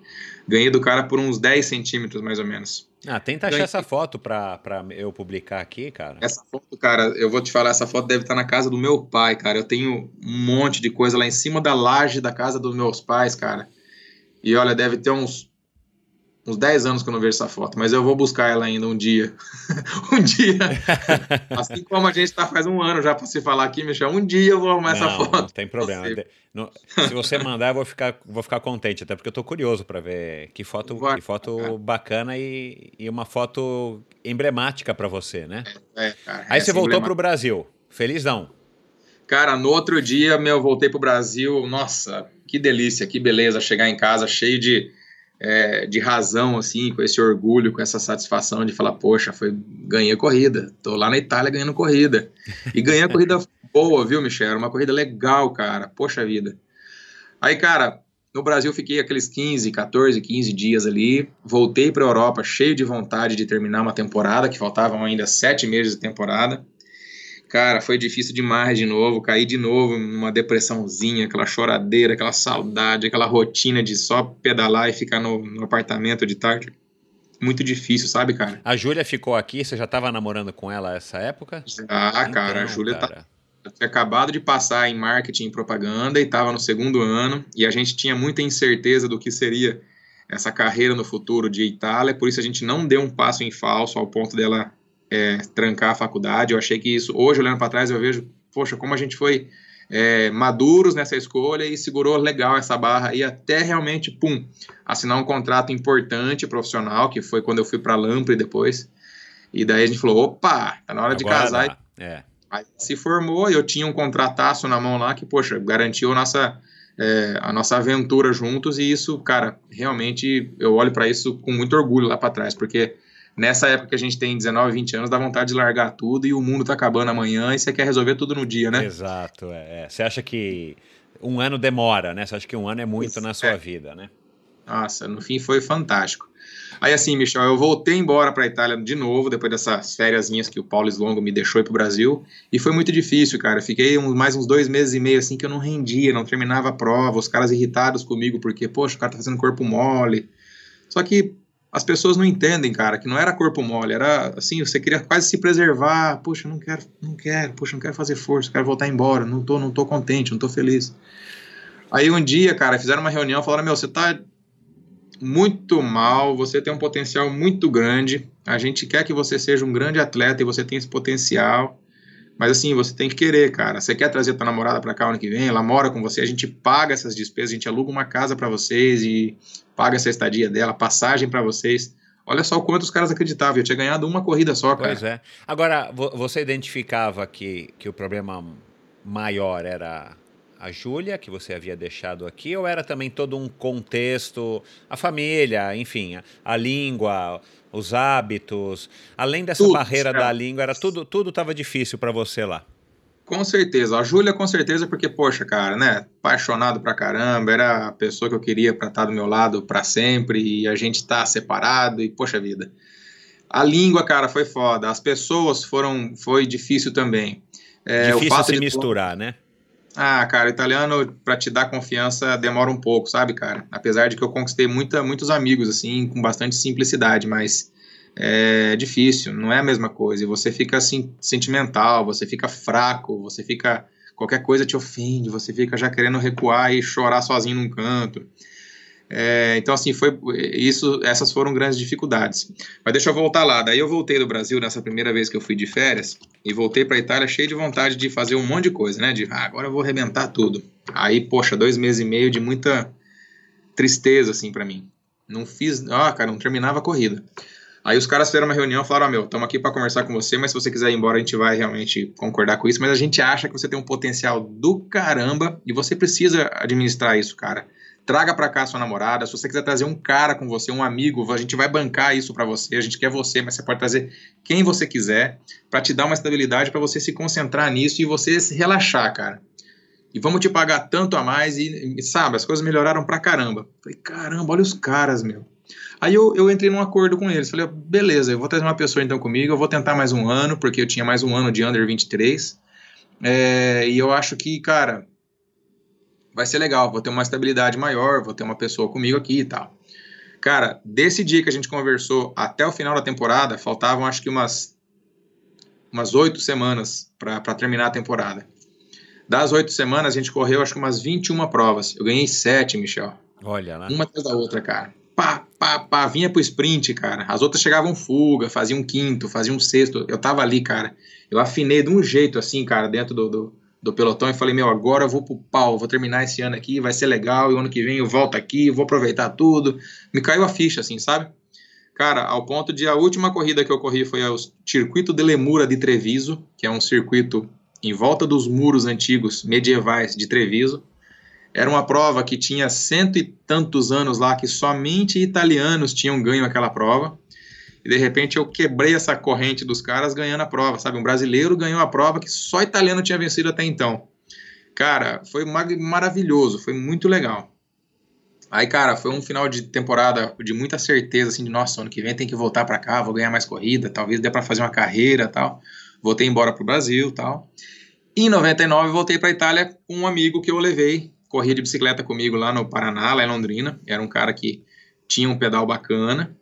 Ganhei do cara por uns 10 centímetros, mais ou menos. Ah, tenta achar essa foto pra, pra eu publicar aqui, cara. Essa foto, cara, eu vou te falar, essa foto deve estar na casa do meu pai, cara. Eu tenho um monte de coisa lá em cima da laje da casa dos meus pais, cara. E olha, deve ter uns uns 10 anos que eu não vejo essa foto, mas eu vou buscar ela ainda um dia. um dia. assim como a gente está faz um ano já para se falar aqui, Michel, um dia eu vou arrumar não, essa foto. Não tem problema. Não, se você mandar, eu vou ficar, vou ficar contente, até porque eu tô curioso para ver que foto, que foto bacana e, e uma foto emblemática para você, né? É, cara, Aí você voltou para o Brasil. Felizão. Cara, no outro dia, meu, voltei pro Brasil. Nossa, que delícia, que beleza chegar em casa cheio de é, de razão, assim, com esse orgulho, com essa satisfação de falar, poxa, foi, ganhei a corrida, tô lá na Itália ganhando corrida. E ganhei a corrida boa, viu, Michel? Uma corrida legal, cara, poxa vida. Aí, cara, no Brasil fiquei aqueles 15, 14, 15 dias ali, voltei para a Europa cheio de vontade de terminar uma temporada, que faltavam ainda sete meses de temporada. Cara, foi difícil demais de novo, caí de novo numa depressãozinha, aquela choradeira, aquela saudade, aquela rotina de só pedalar e ficar no, no apartamento de tarde. Muito difícil, sabe, cara? A Júlia ficou aqui, você já estava namorando com ela essa época? Ah, então, cara, a Júlia tá, tinha acabado de passar em marketing e propaganda e estava no segundo ano, e a gente tinha muita incerteza do que seria essa carreira no futuro de Itália, por isso a gente não deu um passo em falso ao ponto dela é, trancar a faculdade. Eu achei que isso, hoje olhando para trás, eu vejo, poxa, como a gente foi é, maduros nessa escolha e segurou legal essa barra e até realmente, pum, assinar um contrato importante profissional, que foi quando eu fui para a Lampre depois. E daí a gente falou, opa, tá na hora Agora de casar. É. Aí se formou, eu tinha um contrataço na mão lá que, poxa, garantiu a nossa, é, a nossa aventura juntos e isso, cara, realmente eu olho para isso com muito orgulho lá para trás, porque nessa época que a gente tem 19, 20 anos, dá vontade de largar tudo e o mundo tá acabando amanhã e você quer resolver tudo no dia, né? Exato. É. é. Você acha que um ano demora, né? Você acha que um ano é muito Isso, na sua é. vida, né? Nossa, no fim foi fantástico. Aí assim, Michel, eu voltei embora para a Itália de novo, depois dessas férias que o Paulo Slongo me deixou ir pro Brasil, e foi muito difícil, cara. Fiquei uns, mais uns dois meses e meio assim que eu não rendia, não terminava a prova, os caras irritados comigo, porque, poxa, o cara tá fazendo corpo mole. Só que as pessoas não entendem, cara, que não era corpo mole, era assim, você queria quase se preservar, puxa, não quero, não quero, puxa, não quero fazer força, quero voltar embora, não tô, não tô contente, não tô feliz. Aí um dia, cara, fizeram uma reunião, falaram, meu, você tá muito mal, você tem um potencial muito grande, a gente quer que você seja um grande atleta e você tem esse potencial, mas assim, você tem que querer, cara. Você quer trazer tua namorada para cá ano que vem? Ela mora com você, a gente paga essas despesas, a gente aluga uma casa para vocês e paga essa estadia dela, passagem para vocês. Olha só o quanto os caras acreditavam. Eu tinha ganhado uma corrida só, cara. Pois é. Agora, você identificava que, que o problema maior era a Júlia, que você havia deixado aqui, ou era também todo um contexto, a família, enfim, a, a língua, os hábitos, além dessa tudo, barreira da língua, era tudo tudo estava difícil para você lá. Com certeza, a Júlia com certeza porque poxa, cara, né, apaixonado pra caramba, era a pessoa que eu queria para estar do meu lado para sempre e a gente tá separado e poxa vida. A língua, cara, foi foda. As pessoas foram foi difícil também. É, difícil se de... misturar, né? Ah, cara, italiano, para te dar confiança, demora um pouco, sabe, cara? Apesar de que eu conquistei muita, muitos amigos, assim, com bastante simplicidade, mas é difícil, não é a mesma coisa. E você fica, assim, sentimental, você fica fraco, você fica. Qualquer coisa te ofende, você fica já querendo recuar e chorar sozinho num canto. É, então, assim, foi isso. Essas foram grandes dificuldades. Mas deixa eu voltar lá. Daí eu voltei do Brasil nessa primeira vez que eu fui de férias e voltei para Itália cheio de vontade de fazer um monte de coisa, né? De ah, agora eu vou arrebentar tudo. Aí, poxa, dois meses e meio de muita tristeza, assim, para mim. Não fiz, ah, cara, não terminava a corrida. Aí os caras fizeram uma reunião e falaram: ah, meu, estamos aqui para conversar com você, mas se você quiser ir embora, a gente vai realmente concordar com isso. Mas a gente acha que você tem um potencial do caramba e você precisa administrar isso, cara traga para cá sua namorada. Se você quiser trazer um cara com você, um amigo, a gente vai bancar isso para você. A gente quer você, mas você pode trazer quem você quiser para te dar uma estabilidade para você se concentrar nisso e você se relaxar, cara. E vamos te pagar tanto a mais e, e sabe, as coisas melhoraram pra caramba. Falei, caramba, olha os caras, meu. Aí eu, eu entrei num acordo com eles. Falei, beleza, eu vou trazer uma pessoa então comigo, eu vou tentar mais um ano, porque eu tinha mais um ano de under 23. É, e eu acho que, cara, vai ser legal, vou ter uma estabilidade maior, vou ter uma pessoa comigo aqui e tal. Cara, desse dia que a gente conversou até o final da temporada, faltavam acho que umas umas oito semanas para terminar a temporada. Das oito semanas, a gente correu acho que umas 21 provas. Eu ganhei sete, Michel. Olha lá. Uma atrás da outra, cara. Pá, pá, pá, vinha pro sprint, cara. As outras chegavam fuga, faziam um quinto, faziam um sexto. Eu tava ali, cara. Eu afinei de um jeito assim, cara, dentro do, do do pelotão e falei, meu, agora eu vou pro pau, vou terminar esse ano aqui, vai ser legal, e o ano que vem eu volto aqui, vou aproveitar tudo. Me caiu a ficha, assim, sabe? Cara, ao ponto de a última corrida que eu corri foi o Circuito de Lemura de Treviso, que é um circuito em volta dos muros antigos medievais de Treviso. Era uma prova que tinha cento e tantos anos lá, que somente italianos tinham ganho aquela prova e de repente eu quebrei essa corrente dos caras ganhando a prova, sabe? Um brasileiro ganhou a prova que só italiano tinha vencido até então. Cara, foi maravilhoso, foi muito legal. Aí, cara, foi um final de temporada de muita certeza, assim, de nossa, ano que vem tem que voltar para cá, vou ganhar mais corrida, talvez dê para fazer uma carreira tal. Voltei embora pro Brasil tal. Em 99, voltei para Itália com um amigo que eu levei, corria de bicicleta comigo lá no Paraná, lá em Londrina. Era um cara que tinha um pedal bacana.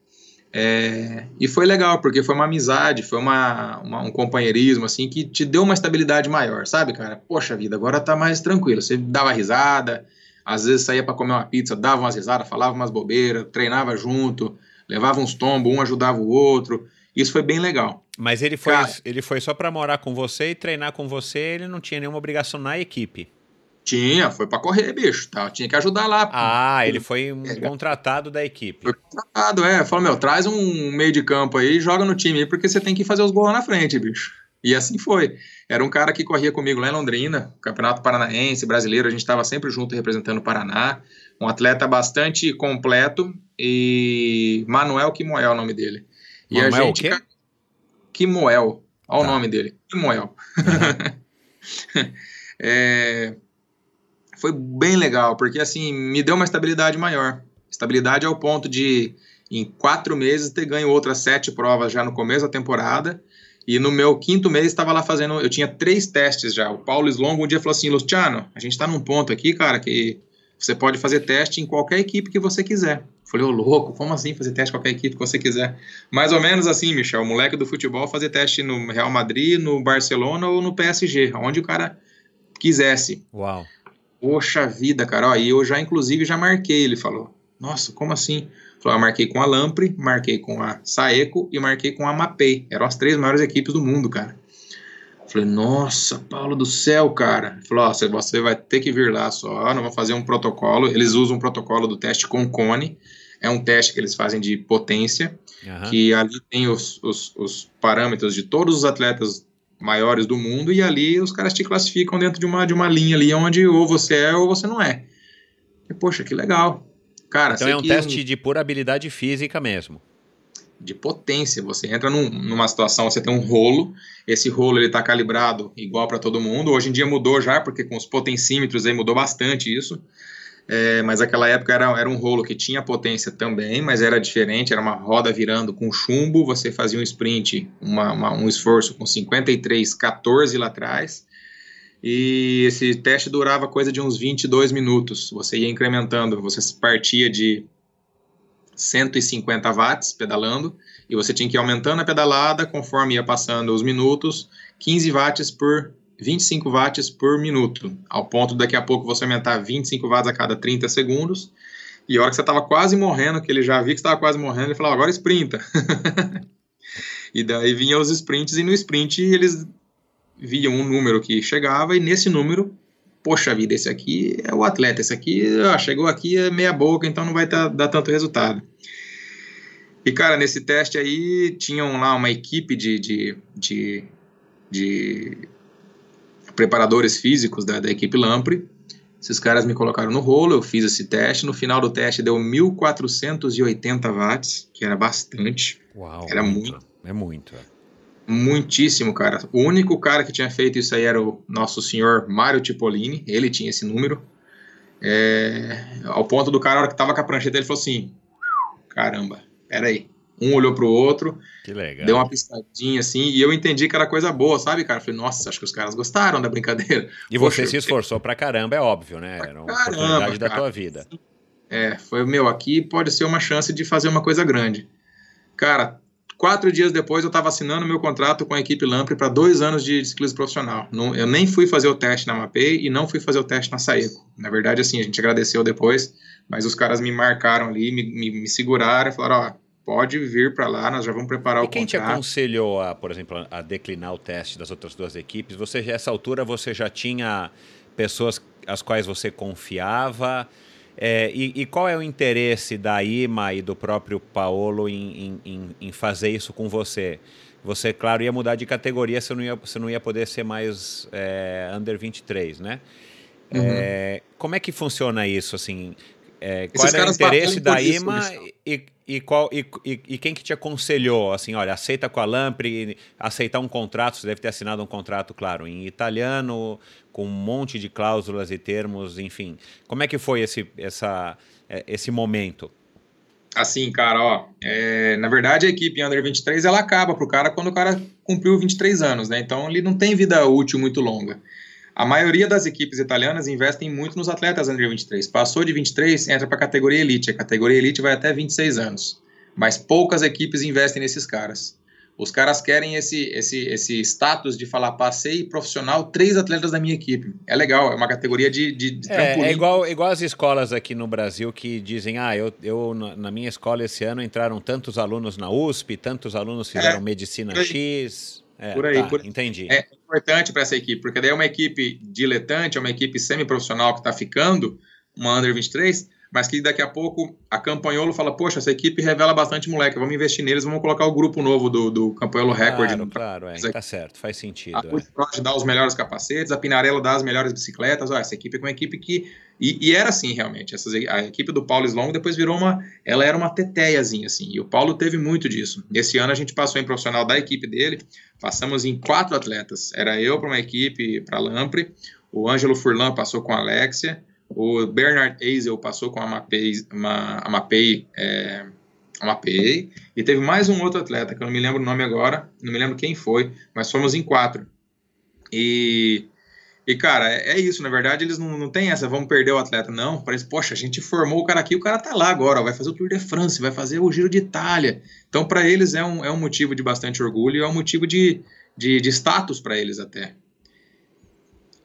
É, e foi legal, porque foi uma amizade, foi uma, uma, um companheirismo, assim, que te deu uma estabilidade maior, sabe, cara? Poxa vida, agora tá mais tranquilo. Você dava risada, às vezes saía para comer uma pizza, dava umas risadas, falava umas bobeiras, treinava junto, levava uns tombos, um ajudava o outro. Isso foi bem legal. Mas ele foi, cara, ele foi só para morar com você e treinar com você, ele não tinha nenhuma obrigação na equipe. Tinha, foi para correr, bicho. Tá? Tinha que ajudar lá. Ah, ele foi um é, contratado da equipe. Foi contratado, é. Falou, meu, traz um meio de campo aí e joga no time aí, porque você tem que fazer os gols na frente, bicho. E assim foi. Era um cara que corria comigo lá em Londrina, Campeonato Paranaense, brasileiro, a gente estava sempre junto representando o Paraná. Um atleta bastante completo e Manuel Quimoel é o nome dele. E Manuel a gente. O quê? Quimoel. Olha tá. o nome dele. Quimoel. Uhum. é, foi bem legal, porque assim, me deu uma estabilidade maior. Estabilidade ao ponto de, em quatro meses, ter ganho outras sete provas já no começo da temporada. E no meu quinto mês estava lá fazendo. Eu tinha três testes já. O Paulo Slongo um dia falou assim: Luciano, a gente está num ponto aqui, cara, que você pode fazer teste em qualquer equipe que você quiser. Eu falei, ô louco, como assim fazer teste em qualquer equipe que você quiser? Mais ou menos assim, Michel, o moleque do futebol fazer teste no Real Madrid, no Barcelona ou no PSG, onde o cara quisesse. Uau. Poxa vida, cara, ó, e eu já, inclusive, já marquei, ele falou. Nossa, como assim? Falou, eu marquei com a Lampre, marquei com a Saeco e marquei com a Mapei. Eram as três maiores equipes do mundo, cara. Falei, nossa, Paulo do céu, cara. Falou, ó, você vai ter que vir lá só, não vou fazer um protocolo. Eles usam um protocolo do teste com cone. É um teste que eles fazem de potência, uhum. que ali tem os, os, os parâmetros de todos os atletas maiores do mundo e ali os caras te classificam dentro de uma, de uma linha ali onde ou você é ou você não é. E, poxa, que legal. Cara, então é um teste de pura habilidade física mesmo. De potência. Você entra num, numa situação, você tem um rolo, esse rolo ele está calibrado igual para todo mundo. Hoje em dia mudou já, porque com os potencímetros aí mudou bastante isso. É, mas aquela época era, era um rolo que tinha potência também, mas era diferente, era uma roda virando com chumbo, você fazia um sprint, uma, uma, um esforço com 53, 14 lá atrás, e esse teste durava coisa de uns 22 minutos, você ia incrementando, você partia de 150 watts pedalando, e você tinha que ir aumentando a pedalada conforme ia passando os minutos, 15 watts por 25 watts por minuto, ao ponto de daqui a pouco você aumentar 25 watts a cada 30 segundos. E a hora que você estava quase morrendo, que ele já viu que estava quase morrendo, ele falou: agora sprinta. e daí vinham os sprints, e no sprint eles viam um número que chegava, e nesse número, poxa vida, esse aqui é o atleta, esse aqui ah, chegou aqui é meia boca, então não vai tá, dar tanto resultado. E cara, nesse teste aí tinham lá uma equipe de, de, de, de preparadores físicos da, da equipe Lampre, Esses caras me colocaram no rolo, eu fiz esse teste. No final do teste deu 1.480 watts, que era bastante. Uau, era muito. muito. É muito. É. Muitíssimo, cara. O único cara que tinha feito isso aí era o nosso senhor Mário Tipolini. Ele tinha esse número. É, ao ponto do cara, na hora que tava com a prancheta, ele falou assim: caramba, peraí. Um olhou pro outro, deu uma piscadinha assim, e eu entendi que era coisa boa, sabe, cara? Falei, nossa, acho que os caras gostaram da brincadeira. E Poxa, você se esforçou pra caramba, é óbvio, né? Era uma caramba, oportunidade da tua vida. É, foi, meu, aqui pode ser uma chance de fazer uma coisa grande. Cara, quatro dias depois eu estava assinando meu contrato com a equipe Lampre para dois anos de ciclismo profissional. Não, eu nem fui fazer o teste na MAPEI e não fui fazer o teste na Saeco. Na verdade, assim, a gente agradeceu depois, mas os caras me marcaram ali, me, me, me seguraram e falaram, ó, pode vir para lá, nós já vamos preparar e o quem contrato. quem te aconselhou, a, por exemplo, a declinar o teste das outras duas equipes? Você, essa altura, você já tinha pessoas às quais você confiava? É, e, e, qual é o interesse da IMA e do próprio Paolo em, em, em, fazer isso com você? Você, claro, ia mudar de categoria, você não ia, você não ia poder ser mais é, under 23, né? Uhum. É, como é que funciona isso, assim? É, qual era o interesse da IMA e, e, qual, e, e, e, quem que te aconselhou, assim, olha, aceita com a Lampre, aceitar um contrato, você deve ter assinado um contrato, claro, em italiano, com um monte de cláusulas e termos, enfim. Como é que foi esse, essa, é, esse momento? Assim, cara, ó, é, na verdade a equipe Under 23, ela acaba pro cara quando o cara cumpriu 23 anos, né, então ele não tem vida útil muito longa. A maioria das equipes italianas investem muito nos atletas under 23. Passou de 23, entra para a categoria elite. A categoria elite vai até 26 anos. Mas poucas equipes investem nesses caras. Os caras querem esse, esse, esse status de falar, passei profissional três atletas da minha equipe. É legal, é uma categoria de, de, de é, é, igual, igual as escolas aqui no Brasil que dizem, ah, eu, eu na minha escola esse ano entraram tantos alunos na USP, tantos alunos fizeram é, medicina X. É, por aí, tá, por... entendi. É importante para essa equipe, porque daí é uma equipe diletante, é uma equipe semi-profissional que está ficando, uma Under 23, mas que daqui a pouco a Campanholo fala, poxa, essa equipe revela bastante moleque, vamos investir neles, vamos colocar o grupo novo do, do Campanholo Record. Claro, claro, é, tá certo, faz sentido. A é. dá os melhores capacetes, a Pinarello dá as melhores bicicletas, ó, essa equipe é uma equipe que... E, e era assim, realmente, essas, a equipe do Paulo Slong depois virou uma... Ela era uma teteiazinha, assim, e o Paulo teve muito disso. Esse ano a gente passou em profissional da equipe dele, passamos em quatro atletas, era eu para uma equipe, para Lampre, o Ângelo Furlan passou com a Alexia, o Bernard Eisel passou com a Mapei, uma, a Mapei, é, a Mapei, e teve mais um outro atleta, que eu não me lembro o nome agora, não me lembro quem foi, mas fomos em quatro. E, e cara, é, é isso, na verdade, eles não, não têm essa, vamos perder o atleta, não, parece, poxa, a gente formou o cara aqui, o cara tá lá agora, vai fazer o Tour de France, vai fazer o Giro de Itália. Então, para eles é um, é um motivo de bastante orgulho, é um motivo de, de, de status para eles até.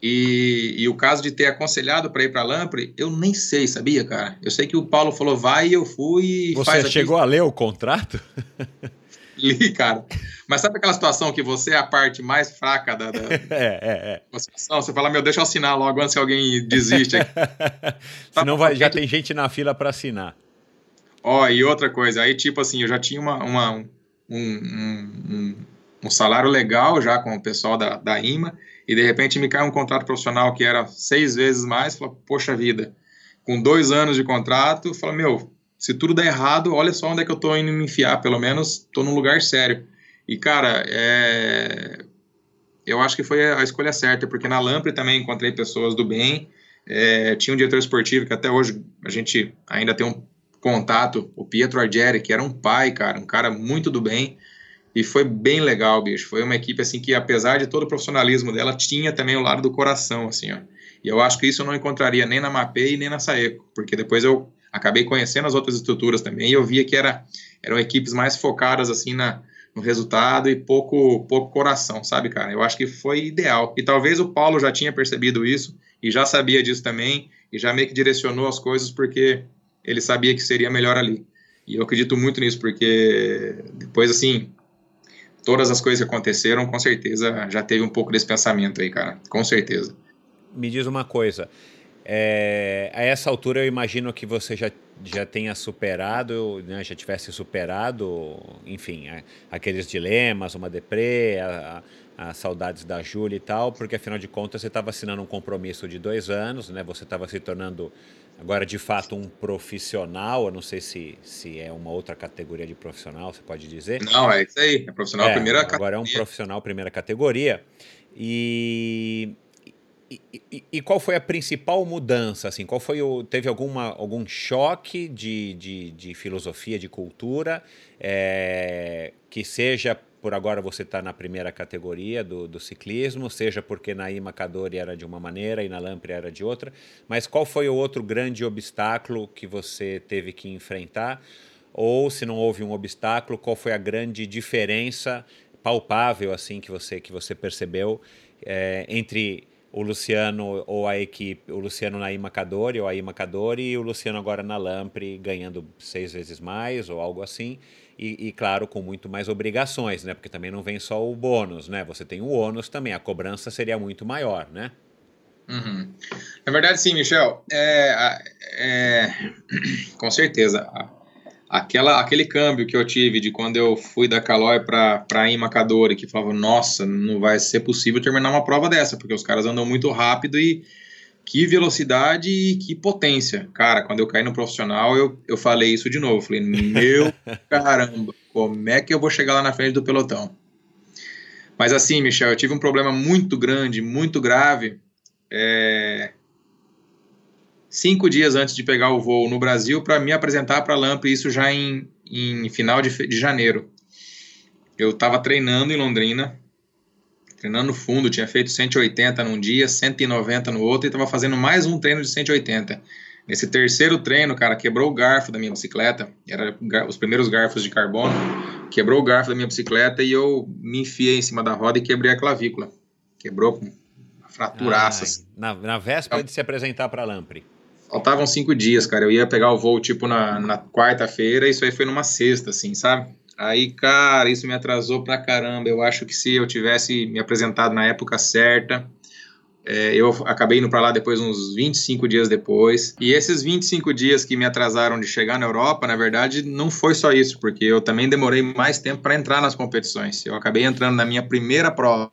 E, e, o caso de ter aconselhado para ir para Lampre, eu nem sei, sabia, cara? Eu sei que o Paulo falou, vai, e eu fui. Você chegou aqui. a ler o contrato? Li, cara. Mas sabe aquela situação que você é a parte mais fraca da, da, é, é, é. situação? Você fala, meu, deixa eu assinar logo antes que alguém desiste. Senão vai, já tem gente na fila para assinar. Ó, e outra coisa, aí tipo assim, eu já tinha uma, uma um, um, um, um salário legal já com o pessoal da, da IMA, e de repente me cai um contrato profissional que era seis vezes mais, fala, poxa vida, com dois anos de contrato, fala, meu, se tudo der errado, olha só onde é que eu tô indo me enfiar, pelo menos tô num lugar sério. E, cara, é... eu acho que foi a escolha certa, porque na Lampre também encontrei pessoas do bem, é... tinha um diretor esportivo que até hoje a gente ainda tem um contato, o Pietro Argeri, que era um pai, cara, um cara muito do bem, e foi bem legal, bicho. Foi uma equipe assim que, apesar de todo o profissionalismo dela, tinha também o lado do coração, assim, ó. E eu acho que isso eu não encontraria nem na MAPEI nem na Saeco, porque depois eu acabei conhecendo as outras estruturas também e eu via que era, eram equipes mais focadas assim na, no resultado e pouco pouco coração, sabe, cara? Eu acho que foi ideal. E talvez o Paulo já tinha percebido isso e já sabia disso também e já meio que direcionou as coisas porque ele sabia que seria melhor ali. E eu acredito muito nisso porque depois assim, todas as coisas que aconteceram, com certeza já teve um pouco desse pensamento aí, cara. Com certeza. Me diz uma coisa. É, a essa altura eu imagino que você já já tenha superado, né, já tivesse superado, enfim, aqueles dilemas, uma deprê, a, a, saudades da Júlia e tal, porque afinal de contas você estava assinando um compromisso de dois anos, né? Você estava se tornando agora de fato um profissional. Eu não sei se, se é uma outra categoria de profissional, você pode dizer? Não, é isso aí, é profissional é, primeira agora categoria. Agora é um profissional primeira categoria. E e, e, qual foi a principal mudança? Assim, qual foi o, teve alguma, algum choque de, de, de filosofia, de cultura, é, que seja por agora você está na primeira categoria do, do, ciclismo, seja porque na Imacadori era de uma maneira e na Lampre era de outra, mas qual foi o outro grande obstáculo que você teve que enfrentar? Ou se não houve um obstáculo, qual foi a grande diferença palpável assim que você que você percebeu é, entre o Luciano ou a equipe, o Luciano na Imacadori ou a Imacadori e o Luciano agora na Lampre ganhando seis vezes mais ou algo assim. E, e, claro, com muito mais obrigações, né? Porque também não vem só o bônus, né? Você tem o ônus também, a cobrança seria muito maior, né? Uhum. Na verdade, sim, Michel. É, é, com certeza aquela, aquele câmbio que eu tive de quando eu fui da Calói para Imacadori, que falava, nossa, não vai ser possível terminar uma prova dessa, porque os caras andam muito rápido e que velocidade e que potência. Cara, quando eu caí no profissional, eu, eu falei isso de novo. Falei, meu caramba, como é que eu vou chegar lá na frente do pelotão? Mas assim, Michel, eu tive um problema muito grande, muito grave, é, cinco dias antes de pegar o voo no Brasil para me apresentar para a LAMP, isso já em, em final de, de janeiro. Eu estava treinando em Londrina, treinando fundo, tinha feito 180 num dia, 190 no outro e estava fazendo mais um treino de 180. Nesse terceiro treino, cara, quebrou o garfo da minha bicicleta, era os primeiros garfos de carbono, quebrou o garfo da minha bicicleta e eu me enfiei em cima da roda e quebrei a clavícula. Quebrou com fraturaças. na, na véspera de se apresentar para a Lampre. Faltavam cinco dias, cara. Eu ia pegar o voo, tipo, na, na quarta-feira, isso aí foi numa sexta, assim, sabe? Aí, cara, isso me atrasou pra caramba. Eu acho que se eu tivesse me apresentado na época certa, é, eu acabei indo para lá depois, uns 25 dias depois. E esses 25 dias que me atrasaram de chegar na Europa, na verdade, não foi só isso, porque eu também demorei mais tempo para entrar nas competições. Eu acabei entrando na minha primeira prova,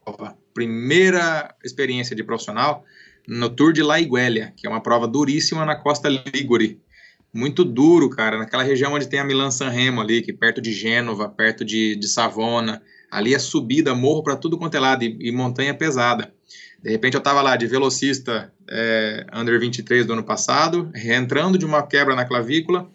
primeira experiência de profissional no Tour de La Iguelia, que é uma prova duríssima na costa Ligure. Muito duro, cara, naquela região onde tem a Milan San Remo ali, que perto de Gênova, perto de, de Savona. Ali é subida, morro para tudo quanto é lado e, e, montanha pesada. De repente eu estava lá de velocista é, under 23 do ano passado, reentrando de uma quebra na clavícula,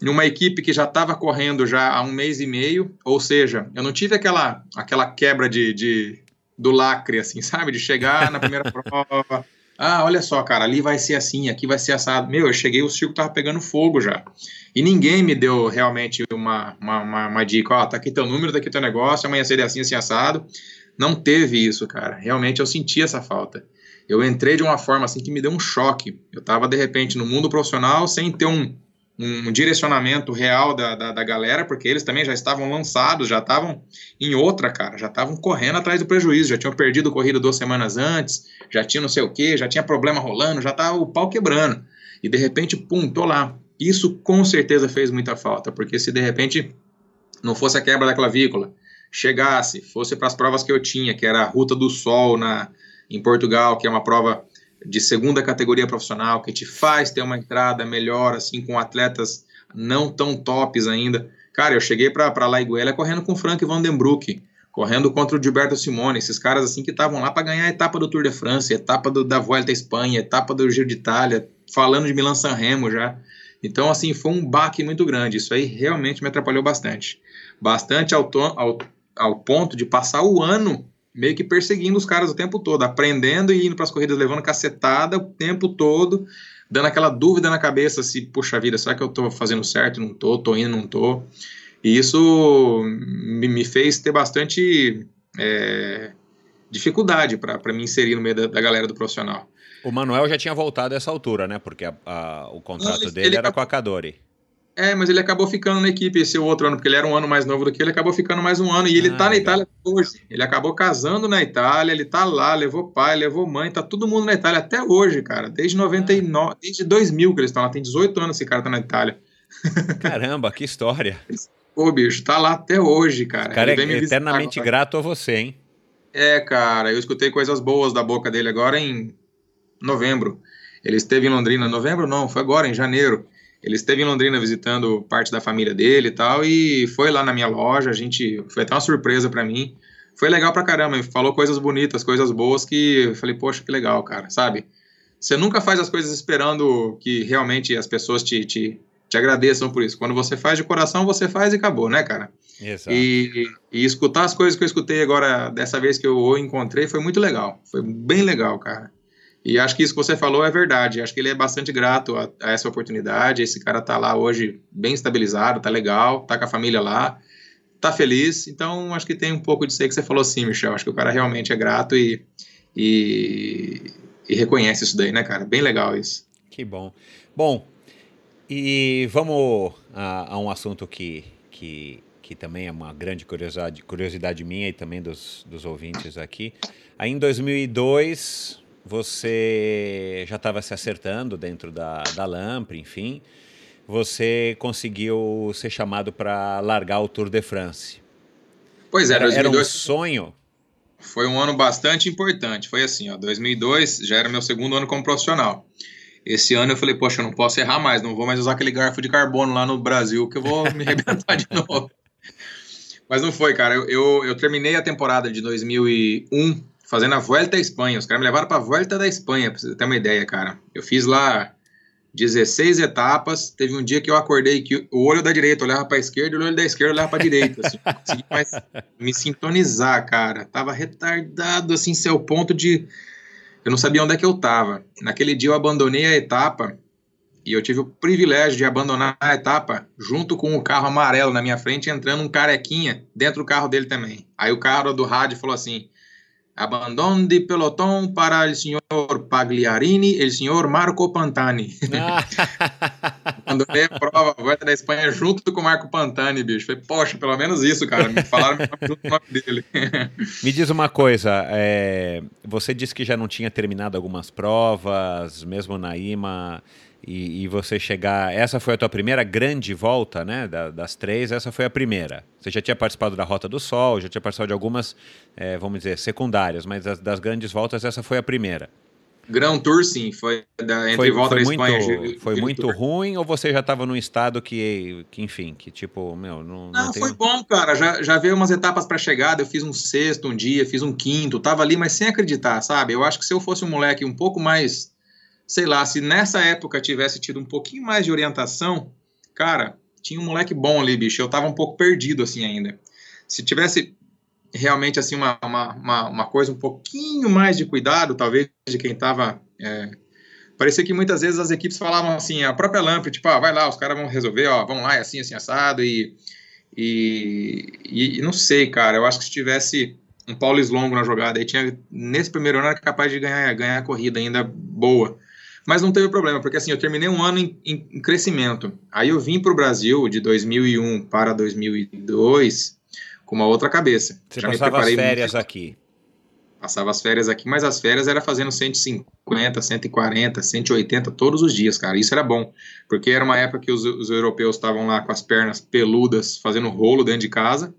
numa equipe que já estava correndo já há um mês e meio, ou seja, eu não tive aquela, aquela quebra de, de do lacre, assim, sabe? De chegar na primeira prova. Ah, olha só, cara, ali vai ser assim, aqui vai ser assado. Meu, eu cheguei, o circo tava pegando fogo já. E ninguém me deu realmente uma, uma, uma, uma dica, ó, oh, tá aqui teu número, tá aqui teu negócio, amanhã seria assim, assim, assado. Não teve isso, cara. Realmente eu senti essa falta. Eu entrei de uma forma assim que me deu um choque. Eu tava, de repente, no mundo profissional sem ter um, um direcionamento real da, da, da, galera, porque eles também já estavam lançados, já estavam em outra, cara, já estavam correndo atrás do prejuízo, já tinham perdido corrida duas semanas antes, já tinha não sei o que, já tinha problema rolando, já estava o pau quebrando. E de repente, pum, tô lá. Isso com certeza fez muita falta, porque se de repente não fosse a quebra da clavícula, chegasse, fosse para as provas que eu tinha, que era a Ruta do Sol na, em Portugal, que é uma prova de segunda categoria profissional, que te faz ter uma entrada melhor, assim, com atletas não tão tops ainda. Cara, eu cheguei para La Iguela correndo com o Frank Vandenbroek, correndo contra o Gilberto Simone, esses caras assim que estavam lá para ganhar a etapa do Tour de France, etapa do, da Volta à Espanha, etapa do Giro de Itália, falando de Milan San Remo já. Então, assim, foi um baque muito grande. Isso aí realmente me atrapalhou bastante. Bastante ao, ao, ao ponto de passar o ano meio que perseguindo os caras o tempo todo, aprendendo e indo para as corridas levando cacetada o tempo todo, dando aquela dúvida na cabeça se, puxa vida, será que eu estou fazendo certo? Não estou, estou indo, não estou. E isso me, fez ter bastante é, dificuldade para me inserir no meio da, da, galera do profissional. O Manuel já tinha voltado a essa altura, né? Porque a, a, o contrato dele era com a Cadori. É, mas ele acabou ficando na equipe esse outro ano, porque ele era um ano mais novo do que ele, acabou ficando mais um ano. E ele ah, tá na Itália hoje. Ele acabou casando na Itália, ele tá lá, levou pai, levou mãe, tá todo mundo na Itália até hoje, cara. Desde 99, desde 2000 que eles estão lá. Tem 18 anos esse cara tá na Itália. Caramba, que história. Pô, bicho, tá lá até hoje, cara. O cara é eternamente grato a você, hein? É, cara, eu escutei coisas boas da boca dele agora em novembro. Ele esteve em Londrina, novembro não, foi agora, em janeiro. Ele esteve em Londrina visitando parte da família dele e tal, e foi lá na minha loja, a gente, foi até uma surpresa para mim. Foi legal pra caramba, ele falou coisas bonitas, coisas boas que eu falei, poxa, que legal, cara, sabe? Você nunca faz as coisas esperando que realmente as pessoas te, te, te agradeçam por isso. Quando você faz de coração, você faz e acabou, né, cara? Exato. E, e escutar as coisas que eu escutei agora, dessa vez que eu o encontrei, foi muito legal. Foi bem legal, cara. E acho que isso que você falou é verdade. Acho que ele é bastante grato a, a, essa oportunidade. Esse cara tá lá hoje bem estabilizado, tá legal, tá com a família lá, tá feliz. Então acho que tem um pouco disso aí que você falou sim, Michel. Acho que o cara realmente é grato e, e, e reconhece isso daí, né, cara? Bem legal isso. Que bom. Bom, e vamos a, a um assunto que, que, que também é uma grande curiosidade, curiosidade minha e também dos, dos ouvintes aqui. Aí em 2002 você já estava se acertando dentro da, da Lampre, enfim, você conseguiu ser chamado para largar o Tour de France. Pois é, era, 2002 era um sonho. Foi um ano bastante importante. Foi assim, ó, 2002 já era meu segundo ano como profissional. Esse ano eu falei, poxa, eu não posso errar mais, não vou mais usar aquele garfo de carbono lá no Brasil, que eu vou me arrebentar de novo. Mas não foi, cara. Eu, eu, eu terminei a temporada de 2001 fazendo a Vuelta à Espanha. Os caras me levaram para a Vuelta da Espanha, para você ter uma ideia, cara. Eu fiz lá 16 etapas. Teve um dia que eu acordei que o olho da direita olhava para a esquerda e o olho da esquerda olhava para a direita. Assim, consegui mais me sintonizar, cara. Tava retardado, assim, seu ponto de. Eu não sabia onde é que eu tava. Naquele dia eu abandonei a etapa e eu tive o privilégio de abandonar a etapa junto com o carro amarelo na minha frente, entrando um carequinha dentro do carro dele também. Aí o cara do rádio falou assim: Abandono de pelotão para o senhor Pagliarini e o senhor Marco Pantani. Quando veio a prova, a volta da Espanha junto com o Marco Pantani, bicho. Falei, poxa, pelo menos isso, cara. Me falaram junto com o nome dele. Me diz uma coisa, é, você disse que já não tinha terminado algumas provas, mesmo na IMA e, e, você chegar. Essa foi a tua primeira grande volta, né? Da, das três, essa foi a primeira. Você já tinha participado da Rota do Sol, já tinha participado de algumas, é, vamos dizer, secundárias, mas das, das, grandes voltas, essa foi a primeira. Grand Tour, sim, foi da, entre foi, volta foi muito, Espanha. Foi muito Tour. ruim ou você já estava num estado que, que, enfim, que tipo, meu, não. Não, não foi tem... bom, cara. Já, já veio umas etapas para chegada. Eu fiz um sexto um dia, fiz um quinto, tava ali, mas sem acreditar, sabe? Eu acho que se eu fosse um moleque um pouco mais sei lá, se nessa época tivesse tido um pouquinho mais de orientação, cara, tinha um moleque bom ali, bicho. Eu tava um pouco perdido assim ainda. Se tivesse realmente assim uma, uma, uma, coisa um pouquinho mais de cuidado, talvez de quem tava. É, parecia que muitas vezes as equipes falavam assim, a própria Lamp, tipo, ah, vai lá, os caras vão resolver, ó, vão lá, é assim, assim, assado, e, e, e, não sei, cara, eu acho que se tivesse um Paulo Slongo na jogada, aí tinha, nesse primeiro ano era capaz de ganhar, ganhar a corrida ainda boa, mas não teve problema, porque assim, eu terminei um ano em, em, crescimento. Aí eu vim para o Brasil de 2001 para 2002 com uma outra cabeça. Você Já passava as férias muito... aqui. Passava as férias aqui, mas as férias era fazendo 150, 140, 180 todos os dias, cara. Isso era bom, porque era uma época que os, os europeus estavam lá com as pernas peludas, fazendo rolo dentro de casa.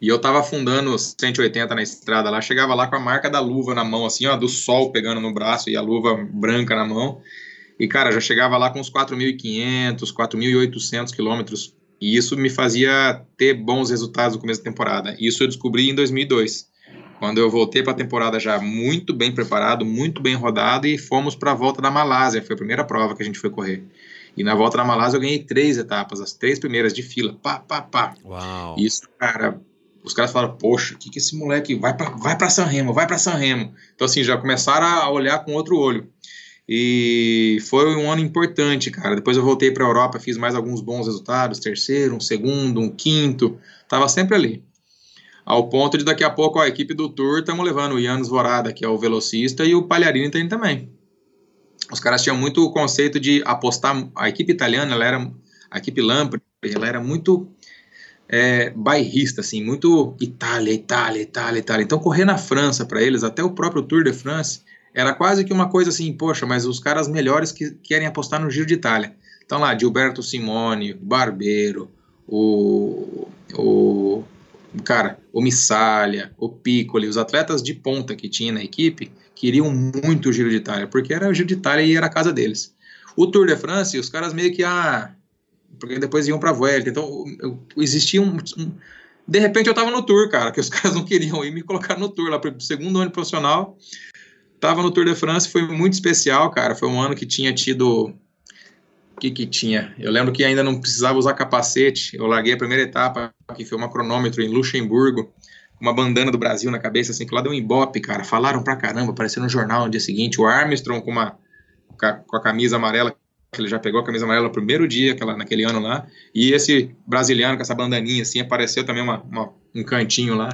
E eu tava afundando 180 na estrada lá, chegava lá com a marca da luva na mão, assim, ó, do sol pegando no braço e a luva branca na mão. E, cara, já chegava lá com uns 4.500, 4.800 quilômetros. E isso me fazia ter bons resultados no começo da temporada. Isso eu descobri em 2002, quando eu voltei para a temporada já muito bem preparado, muito bem rodado e fomos para a volta da Malásia. Foi a primeira prova que a gente foi correr. E na volta da Malásia eu ganhei três etapas, as três primeiras de fila. Pá, pá, pá. Uau. Isso, cara, os caras falaram, poxa, o que, que esse moleque vai para vai para San Remo, vai para San Remo. Então assim, já começaram a olhar com outro olho. E foi um ano importante, cara. Depois eu voltei para a Europa, fiz mais alguns bons resultados, terceiro, um segundo, um quinto, tava sempre ali. Ao ponto de daqui a pouco a equipe do Tour estamos levando o Yannis Vorada, que é o velocista, e o Palharini tem também. Os caras tinham muito o conceito de apostar, a equipe italiana ela era a equipe Lampre, ela era muito é, bairrista, assim, muito Itália, Itália, Itália, Itália. Então, correr na França para eles, até o próprio Tour de France, era quase que uma coisa assim, poxa, mas os caras melhores que querem apostar no Giro de Itália. Então lá, Gilberto Simone, Barbeiro, o, o cara, o Missalha, o Piccoli, os atletas de ponta que tinha na equipe, queriam muito o Giro de Itália, porque era o Giro de Itália e era a casa deles. O Tour de France, os caras meio que, ah, porque depois iam para a Vuelta, então existia um, um, De repente eu tava no Tour, cara, que os caras não queriam ir me colocar no Tour, lá pro segundo ano profissional, tava no Tour de France, foi muito especial, cara, foi um ano que tinha tido... O que que tinha? Eu lembro que ainda não precisava usar capacete, eu larguei a primeira etapa, que foi uma cronômetro em Luxemburgo, uma bandana do Brasil na cabeça, assim, que lá deu um ibope, cara. Falaram pra caramba, apareceu no jornal no dia seguinte. O Armstrong com, uma, com a camisa amarela, que ele já pegou a camisa amarela no primeiro dia, aquela, naquele ano lá. E esse brasiliano com essa bandaninha, assim, apareceu também uma, uma um cantinho lá.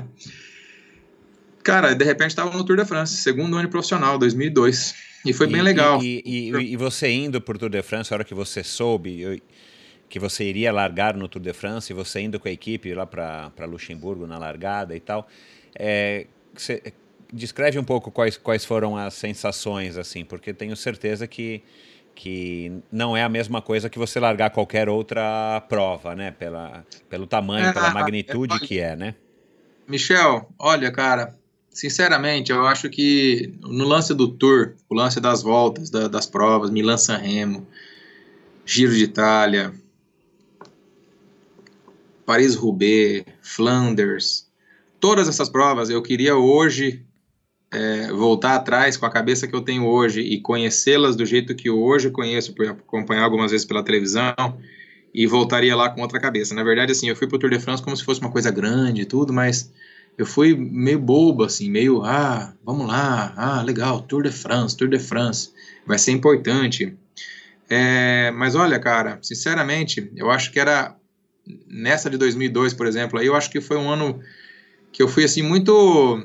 Cara, de repente estava no Tour de France, segundo ano profissional, 2002. E foi e, bem legal. E, e, e, você indo por Tour de France, a hora que você soube, que você iria largar no Tour de France e você indo com a equipe lá para Luxemburgo na largada e tal. É, você, descreve um pouco quais, quais foram as sensações, assim, porque tenho certeza que, que não é a mesma coisa que você largar qualquer outra prova, né? Pela, pelo tamanho, é, pela magnitude é, que é, né? Michel, olha, cara, sinceramente, eu acho que no lance do Tour, o lance das voltas, da, das provas, Milan-San Remo, Giro de Itália, Paris-Roubaix, Flanders, todas essas provas eu queria hoje é, voltar atrás com a cabeça que eu tenho hoje e conhecê-las do jeito que hoje conheço, por acompanhar algumas vezes pela televisão, e voltaria lá com outra cabeça. Na verdade, assim, eu fui para o Tour de France como se fosse uma coisa grande e tudo, mas eu fui meio bobo, assim, meio, ah, vamos lá, ah, legal, Tour de France, Tour de France, vai ser importante. É, mas olha, cara, sinceramente, eu acho que era nessa de 2002, por exemplo, aí eu acho que foi um ano que eu fui assim muito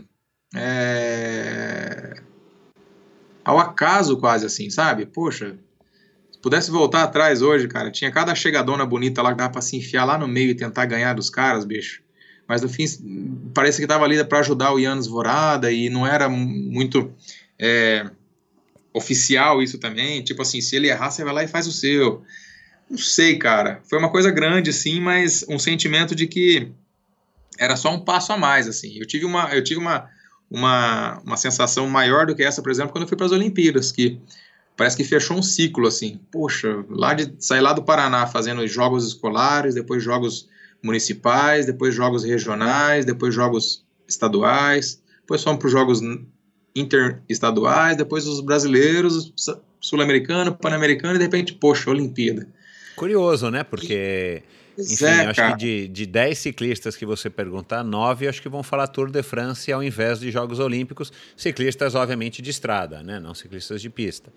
é, ao acaso quase assim, sabe? Poxa, se pudesse voltar atrás hoje, cara, tinha cada chegadona bonita lá que dava para se enfiar lá no meio e tentar ganhar dos caras, bicho. Mas no fim parece que tava ali para ajudar o Yannis Vorada e não era muito é, oficial isso também. Tipo assim, se ele errar, você vai lá e faz o seu. Não sei, cara. Foi uma coisa grande, assim, mas um sentimento de que era só um passo a mais, assim. Eu tive uma, eu tive uma, uma, uma sensação maior do que essa, por exemplo, quando eu fui para as Olimpíadas, que parece que fechou um ciclo, assim. Poxa, lá de sair lá do Paraná fazendo jogos escolares, depois jogos municipais, depois jogos regionais, depois jogos estaduais, depois fomos para os jogos interestaduais, depois os brasileiros, sul-americano, pan-americano e de repente, poxa, Olimpíada. Curioso, né? Porque, enfim, é, acho que de, de 10 ciclistas que você perguntar, 9 acho que vão falar Tour de France ao invés de Jogos Olímpicos. Ciclistas, obviamente, de estrada, né? Não ciclistas de pista.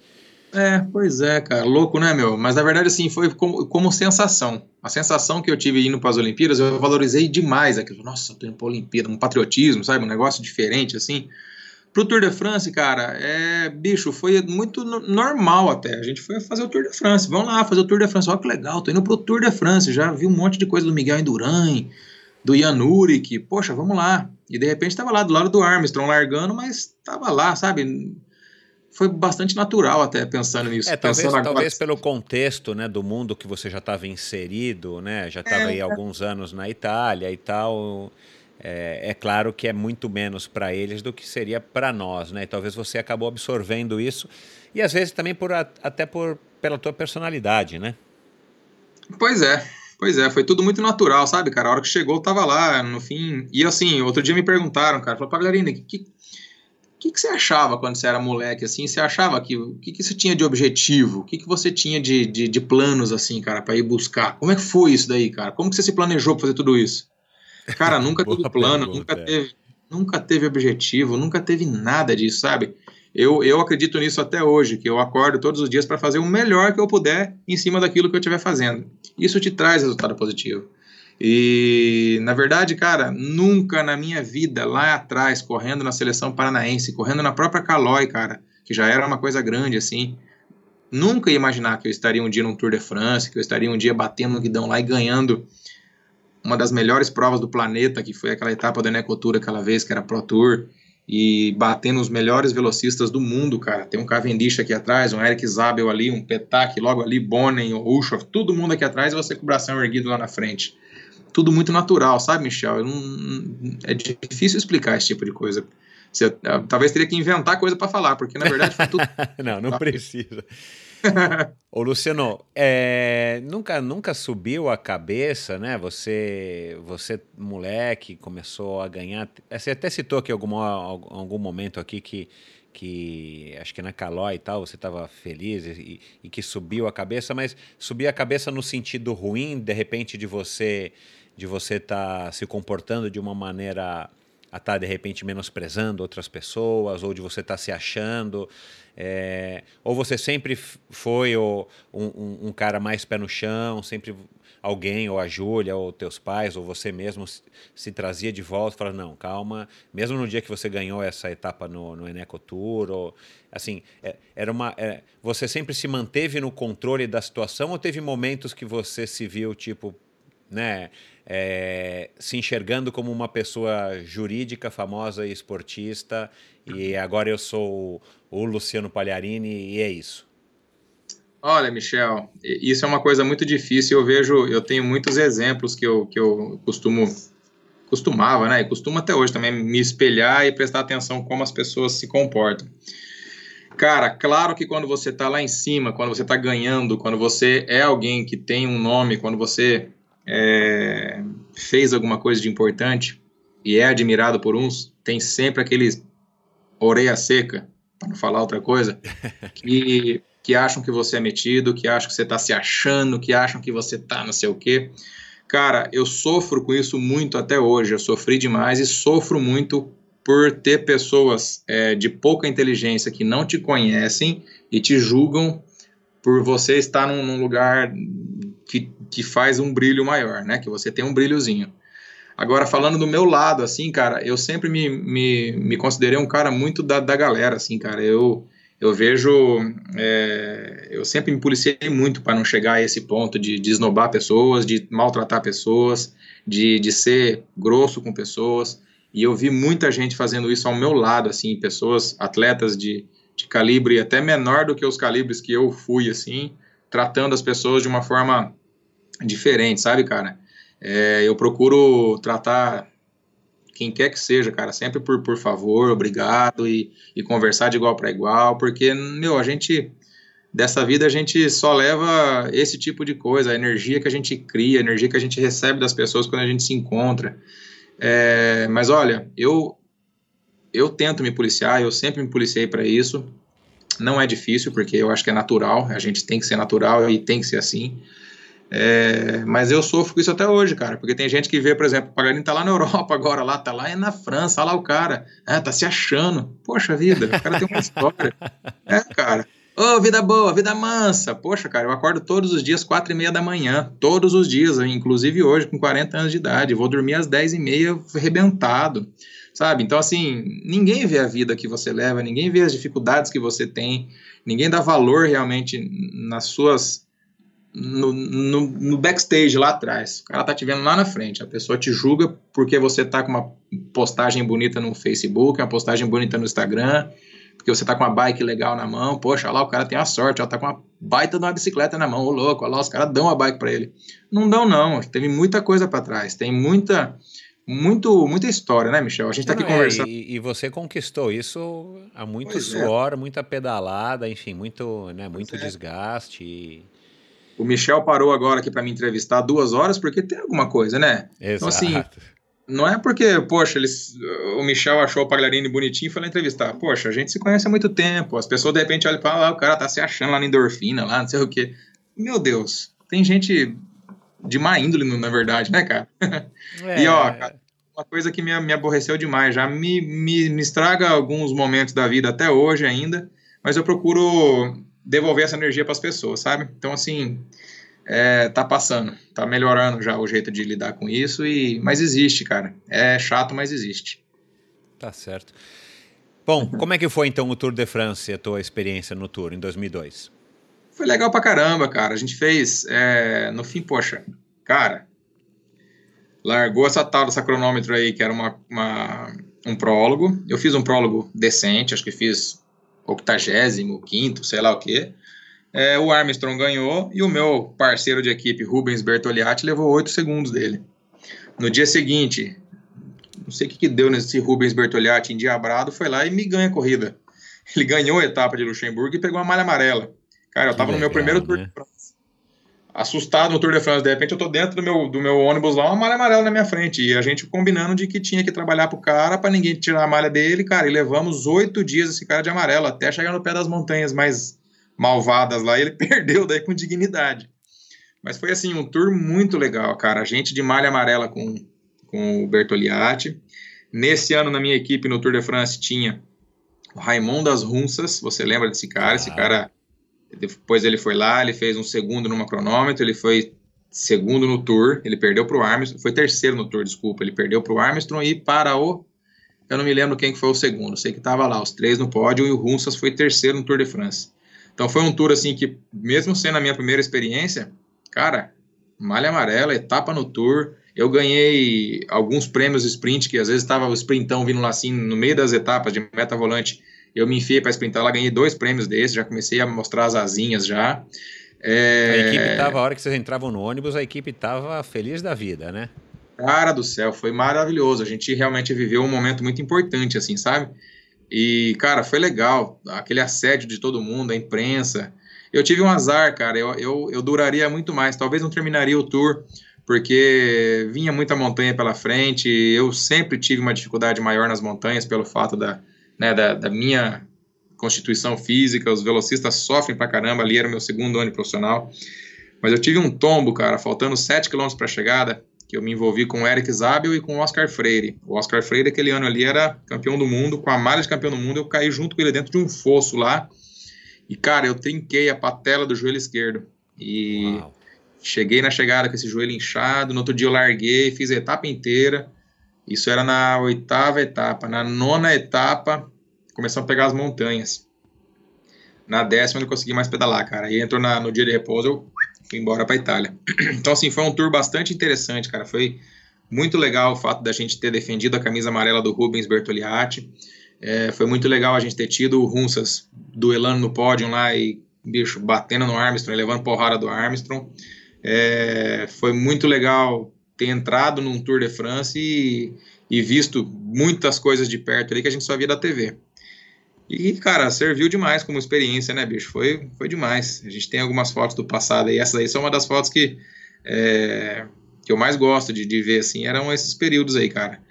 É, pois é, cara. Louco, né, meu? Mas na verdade, assim, foi como, como sensação. A sensação que eu tive indo para as Olimpíadas, eu valorizei demais aquilo. Nossa, tô indo para a Olimpíada, um patriotismo, sabe? Um negócio diferente, assim. Pro Tour de France, cara, é, bicho, foi muito normal até. A gente foi fazer o Tour de France. Vamos lá fazer o Tour de France. Olha que legal, tô indo pro Tour de France. Já vi um monte de coisa do Miguel Indurain, do Jan Urik. Poxa, vamos lá. E de repente tava lá do lado do Armstrong largando, mas tava lá, sabe? Foi bastante natural até pensando nisso. É, talvez, talvez pelo contexto né, do mundo que você já estava inserido, né? Já estava é, aí alguns anos na Itália e tal é, é, claro que é muito menos para eles do que seria para nós, né? Talvez você acabou absorvendo isso e às vezes também por até por pela tua personalidade, né? Pois é, pois é, foi tudo muito natural, sabe, cara? A hora que chegou, eu tava lá, no fim. E assim, outro dia me perguntaram, cara, falou, Pagliarina, o que, que, que você achava quando você era moleque, assim? Você achava que. O que, que você tinha de objetivo? O que, que você tinha de, de, de planos, assim, cara, para ir buscar? Como é que foi isso daí, cara? Como que você se planejou pra fazer tudo isso? Cara, nunca teve plano, pergunta, nunca, é. teve, nunca teve objetivo, nunca teve nada disso, sabe? Eu, eu acredito nisso até hoje, que eu acordo todos os dias para fazer o melhor que eu puder em cima daquilo que eu estiver fazendo. Isso te traz resultado positivo. E, na verdade, cara, nunca na minha vida, lá atrás, correndo na seleção paranaense, correndo na própria Calói, cara, que já era uma coisa grande, assim, nunca ia imaginar que eu estaria um dia num Tour de France, que eu estaria um dia batendo no guidão lá e ganhando uma das melhores provas do planeta, que foi aquela etapa da Enecotura aquela vez, que era Pro Tour, e batendo os melhores velocistas do mundo, cara. Tem um Cavendish aqui atrás, um Eric Zabel ali, um Petak logo ali, Bonen, o Ushoff, todo mundo aqui atrás e você com o bração erguido lá na frente. Tudo muito natural, sabe, Michel? Não, é difícil explicar esse tipo de coisa. Você, ah, talvez teria que inventar coisa para falar, porque na verdade foi tudo. não, não precisa. Ô Luciano, é, nunca, nunca subiu a cabeça, né? Você, você moleque, começou a ganhar. Você até citou aqui algum, algum momento aqui que, que acho que na Calói e tal, você estava feliz e, e, que subiu a cabeça, mas subiu a cabeça no sentido ruim, de repente, de você de você estar tá se comportando de uma maneira a estar tá, de repente menosprezando outras pessoas ou de você estar tá se achando é, ou você sempre foi ou, um, um, cara mais pé no chão sempre alguém ou a Júlia ou teus pais ou você mesmo se, se trazia de volta e falava não calma mesmo no dia que você ganhou essa etapa no, no Eneco Tour ou, assim é, era uma é, você sempre se manteve no controle da situação ou teve momentos que você se viu tipo né é, se enxergando como uma pessoa jurídica, famosa e esportista, e agora eu sou o Luciano Pagliarini e é isso. Olha, Michel, isso é uma coisa muito difícil. Eu vejo, eu tenho muitos exemplos que eu, que eu costumo, costumava, né? E costumo até hoje também me espelhar e prestar atenção como as pessoas se comportam. Cara, claro que quando você está lá em cima, quando você está ganhando, quando você é alguém que tem um nome, quando você é, fez alguma coisa de importante e é admirado por uns, tem sempre aqueles orelha seca, para não falar outra coisa, que, que acham que você é metido, que acham que você está se achando, que acham que você está não sei o quê. Cara, eu sofro com isso muito até hoje, eu sofri demais e sofro muito por ter pessoas é, de pouca inteligência que não te conhecem e te julgam por você estar num, num lugar que, que faz um brilho maior, né? Que você tem um brilhozinho. Agora, falando do meu lado, assim, cara, eu sempre me, me, me considerei um cara muito da, da galera, assim, cara. Eu, eu vejo. É, eu sempre me policiei muito para não chegar a esse ponto de, de esnobar pessoas, de maltratar pessoas, de, de ser grosso com pessoas. E eu vi muita gente fazendo isso ao meu lado, assim, pessoas, atletas de, de calibre até menor do que os calibres que eu fui, assim, tratando as pessoas de uma forma diferente, sabe, cara? É, eu procuro tratar quem quer que seja, cara, sempre por, por favor, obrigado e, e conversar de igual para igual, porque, meu, a gente, dessa vida, a gente só leva esse tipo de coisa, a energia que a gente cria, a energia que a gente recebe das pessoas quando a gente se encontra. É, mas olha, eu, eu tento me policiar, eu sempre me policiei para isso. Não é difícil, porque eu acho que é natural, a gente tem que ser natural e tem que ser assim. É, mas eu sofro com isso até hoje, cara, porque tem gente que vê, por exemplo, o Paganini tá lá na Europa agora, lá, tá lá é na França, lá o cara, é, tá se achando. Poxa vida, o cara tem uma história. É, cara. Ô, oh, vida boa, vida mansa. Poxa, cara, eu acordo todos os dias, quatro e meia da manhã. Todos os dias, inclusive hoje, com 40 anos de idade. Vou dormir às 10 e meia, arrebentado. Sabe? Então, assim, ninguém vê a vida que você leva, ninguém vê as dificuldades que você tem, ninguém dá valor realmente nas suas no, no, no, backstage lá atrás. O cara tá te vendo lá na frente. A pessoa te julga porque você tá com uma postagem bonita no Facebook, uma postagem bonita no Instagram, porque você tá com uma bike legal na mão. Poxa, olha lá, o cara tem a sorte, ó, tá com uma baita de uma bicicleta na mão, ô louco, olha lá, os caras dão a bike para ele. Não dão, não. Teve muita coisa para trás. Tem muita. Muito, muita história, né, Michel? A gente está aqui é, conversando. E, e, você conquistou isso a muito pois é. suor, é. muita pedalada, enfim, muito, né, muito é. desgaste. E o Michel parou agora aqui para me entrevistar duas horas porque tem alguma coisa, né? Exato. Então, assim, não é porque, poxa, eles, o Michel achou o Pagliarini bonitinho e foi lá entrevistar. Poxa, a gente se conhece há muito tempo. As pessoas de repente olham e falam, ah, o cara tá se achando lá na endorfina, lá, não sei o quê. Meu Deus, tem gente de má índole, na verdade, né, cara? É. E, ó, cara, uma coisa que me, me aborreceu demais, já me, me, me estraga alguns momentos da vida até hoje ainda, mas eu procuro devolver essa energia para as pessoas, sabe? Então, assim, é, tá passando, tá melhorando já o jeito de lidar com isso, e mas existe, cara. É chato, mas existe. Tá certo. Bom, como é que foi então o Tour de France, a tua experiência no Tour em 2002? Foi legal pra caramba, cara. A gente fez, é, no fim, poxa, cara, largou essa tal dessa cronômetro aí, que era uma, uma, um prólogo. Eu fiz um prólogo decente, acho que fiz octagésimo, quinto, sei lá o quê. É, o Armstrong ganhou e o meu parceiro de equipe, Rubens Bertoliatti, levou oito segundos dele. No dia seguinte, não sei o que, que deu nesse Rubens Bertoliatti endiabrado, foi lá e me ganha a corrida. Ele ganhou a etapa de Luxemburgo e pegou a malha amarela. Cara, eu tava legal, no meu primeiro Tour né? de France. Assustado no Tour de France, de repente eu tô dentro do meu, do meu ônibus lá, uma malha amarela na minha frente. E a gente combinando de que tinha que trabalhar pro cara para ninguém tirar a malha dele, cara. E levamos oito dias esse cara de amarelo, até chegar no pé das montanhas mais malvadas lá. E ele perdeu daí com dignidade. Mas foi assim, um tour muito legal, cara. A gente de malha amarela com, com o Bertoliatti. Nesse ano, na minha equipe, no Tour de France, tinha o Raimon das Runsas. Você lembra desse cara? Ah. Esse cara depois ele foi lá, ele fez um segundo numa cronômetro, ele foi segundo no Tour, ele perdeu para o Armstrong, foi terceiro no Tour, desculpa, ele perdeu para o Armstrong e para o, eu não me lembro quem que foi o segundo, sei que estava lá, os três no pódio e o Runsas foi terceiro no Tour de France. Então foi um tour assim que, mesmo sendo a minha primeira experiência, cara, malha amarela, etapa no Tour, eu ganhei alguns prêmios sprint, que às vezes estava o sprintão vindo lá assim, no meio das etapas de meta volante, eu me enfiei para sprintar lá, ganhei dois prêmios desses, já comecei a mostrar as asinhas já. É... A equipe tava, a hora que vocês entravam no ônibus, a equipe tava feliz da vida, né? Cara do céu, foi maravilhoso. A gente realmente viveu um momento muito importante, assim, sabe? E, cara, foi legal. Aquele assédio de todo mundo, a imprensa. Eu tive um azar, cara. Eu, eu, eu duraria muito mais. Talvez não terminaria o tour, porque vinha muita montanha pela frente. Eu sempre tive uma dificuldade maior nas montanhas pelo fato da, né, da, da minha constituição física, os velocistas sofrem pra caramba, ali era o meu segundo ano profissional. Mas eu tive um tombo, cara, faltando 7 km para chegada, que eu me envolvi com o Eric Zabel e com o Oscar Freire. O Oscar Freire, aquele ano ali, era campeão do mundo, com a malha de campeão do mundo, eu caí junto com ele dentro de um fosso lá. E, cara, eu trinquei a patela do joelho esquerdo. E Uau. cheguei na chegada com esse joelho inchado. No outro dia eu larguei, fiz a etapa inteira. Isso era na oitava etapa. Na nona etapa, começamos a pegar as montanhas. Na décima, eu não consegui mais pedalar, cara. Aí entrou na, no dia de repouso, eu fui embora para Itália. Então, assim, foi um tour bastante interessante, cara. Foi muito legal o fato da gente ter defendido a camisa amarela do Rubens Bertoliatti. É, foi muito legal a gente ter tido o Runsas duelando no pódio lá e, bicho, batendo no Armstrong, levando porrada do Armstrong. É, foi muito legal ter entrado num Tour de France e, e visto muitas coisas de perto ali que a gente só via da TV. E, cara, serviu demais como experiência, né, bicho? Foi, foi demais. A gente tem algumas fotos do passado aí. Essas aí são uma das fotos que, é, que eu mais gosto de, de ver, assim. Eram esses períodos aí, cara.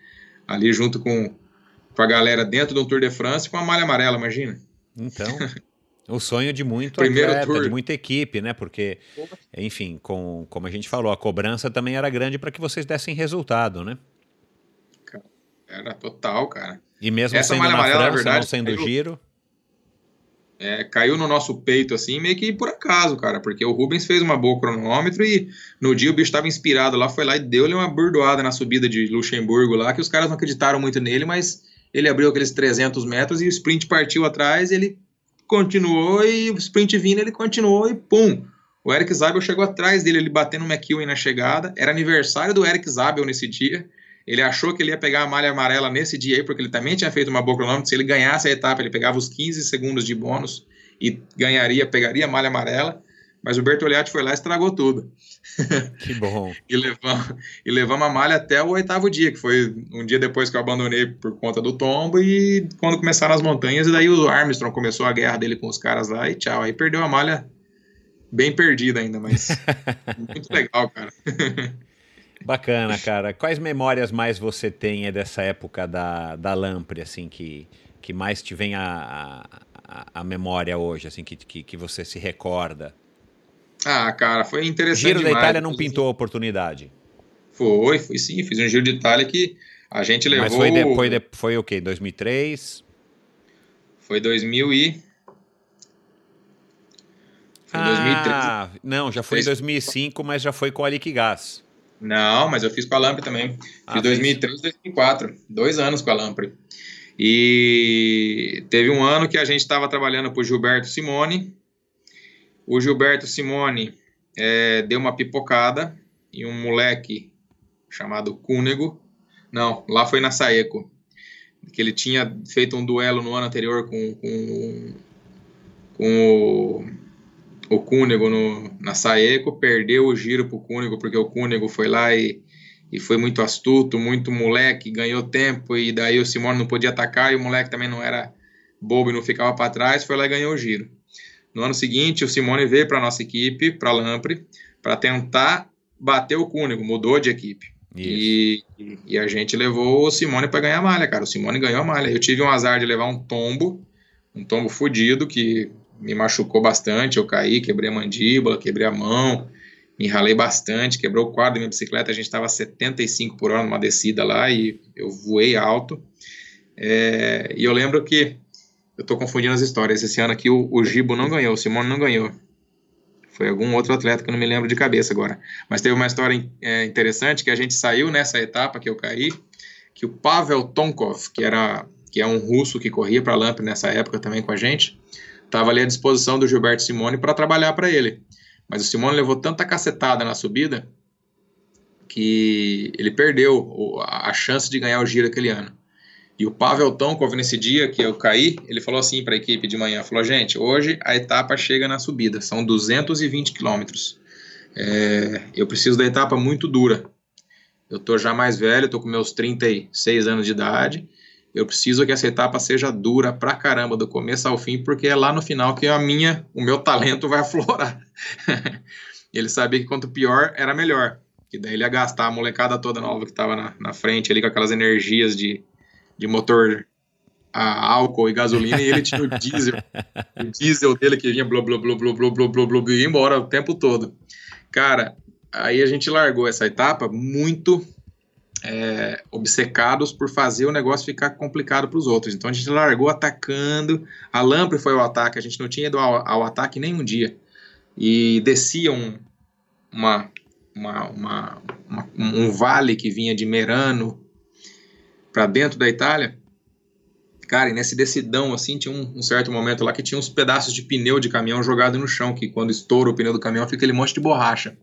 Ali junto com, com a galera dentro do Tour de France com a malha amarela, imagina. Então. O sonho de muito Primeiro atleta, tour. de muita equipe, né? Porque, enfim, com, como a gente falou, a cobrança também era grande para que vocês dessem resultado, né? Era total, cara. E mesmo Essa sendo na amarela, França, verdade, não sendo caiu, giro... É, caiu no nosso peito, assim, meio que por acaso, cara, porque o Rubens fez uma boa cronômetro e no dia o bicho estava inspirado lá, foi lá e deu-lhe uma burdoada na subida de Luxemburgo lá, que os caras não acreditaram muito nele, mas ele abriu aqueles 300 metros e o sprint partiu atrás, ele continuou e o sprint vindo, ele continuou e pum. O Eric Zabel chegou atrás dele, ele batendo no McEwen na chegada. Era aniversário do Eric Zabel nesse dia. Ele achou que ele ia pegar a malha amarela nesse dia aí, porque ele também tinha feito uma boa cronômetro. Se ele ganhasse a etapa, ele pegava os 15 segundos de bônus e ganharia, pegaria a malha amarela. Mas o Bertoliatti foi lá e estragou tudo. Que bom. e, levamos, e levamos a malha até o oitavo dia, que foi um dia depois que eu abandonei por conta do tombo. E quando começaram as montanhas, e daí o Armstrong começou a guerra dele com os caras lá e tchau. Aí perdeu a malha bem perdida ainda, mas muito legal, cara. Bacana, cara. Quais memórias mais você tem dessa época da, da Lampre, assim, que, que mais te vem a, a, a memória hoje, assim, que, que, que você se recorda? Ah, cara, foi interessante. Giro demais. da Itália não pintou a oportunidade. Foi, foi sim. Fiz um Giro de Itália que a gente levou. Mas foi, de, foi, de, foi o quê? 2003? Foi 2000 e. Foi ah, 2003. não, já foi em 2005, mas já foi com a Liquigás. Não, mas eu fiz com a Lampre também. Ah, fiz 2003 2004. Dois anos com a Lampre. E teve um ano que a gente estava trabalhando para o Gilberto Simone, O Gilberto Simone é, deu uma pipocada e um moleque chamado Cúnego, não, lá foi na Saeco, que ele tinha feito um duelo no ano anterior com, com, com o, o Cúnego no, na Saeco, perdeu o giro pro Cúnego, porque o Cúnego foi lá e, e foi muito astuto, muito moleque, ganhou tempo, e daí o Simone não podia atacar, e o moleque também não era bobo e não ficava para trás, foi lá e ganhou o giro. No ano seguinte, o Simone veio para nossa equipe, para a Lampre, para tentar bater o Cúnego, mudou de equipe. E, e, a gente levou o Simone para ganhar a malha, cara. O Simone ganhou a malha. Eu tive um azar de levar um tombo, um tombo fudido que me machucou bastante. Eu caí, quebrei a mandíbula, quebrei a mão, me ralei bastante, quebrou o quadro da minha bicicleta. A gente estava 75 por hora numa descida lá e eu voei alto. É, e eu lembro que eu tô confundindo as histórias. Esse ano aqui o, o Gibo não ganhou, o Simone não ganhou. Foi algum outro atleta que eu não me lembro de cabeça agora. Mas teve uma história é, interessante que a gente saiu nessa etapa que eu caí, que o Pavel Tonkov, que era que é um russo que corria para a Lamp nessa época também com a gente, estava ali à disposição do Gilberto Simone para trabalhar para ele. Mas o Simone levou tanta cacetada na subida que ele perdeu a chance de ganhar o giro aquele ano. E o Pavel Tonkov, nesse dia que eu caí, ele falou assim para a equipe de manhã, falou, gente, hoje a etapa chega na subida, são 220 quilômetros. É, eu preciso da etapa muito dura. Eu tô já mais velho, tô com meus 36 anos de idade, eu preciso que essa etapa seja dura pra caramba, do começo ao fim, porque é lá no final que a minha, o meu talento vai aflorar. ele sabia que quanto pior, era melhor. Que daí ele ia gastar a molecada toda nova que estava na, na frente ali com aquelas energias de de motor a álcool e gasolina, e ele tinha o diesel, o diesel dele que vinha blá, blá, blá, blá, blá, blá, blá, blá, e ia embora o tempo todo. Cara, aí a gente largou essa etapa muito é, obcecados por fazer o negócio ficar complicado para os outros. Então a gente largou atacando, a Lampre foi o ataque, a gente não tinha ido ao, ao ataque nem um dia. E descia um, uma, uma, uma, uma, um vale que vinha de Merano, para dentro da Itália, cara, e nesse decidão, assim, tinha um, um, certo momento lá que tinha uns pedaços de pneu de caminhão jogado no chão, que quando estoura o pneu do caminhão fica aquele monte de borracha.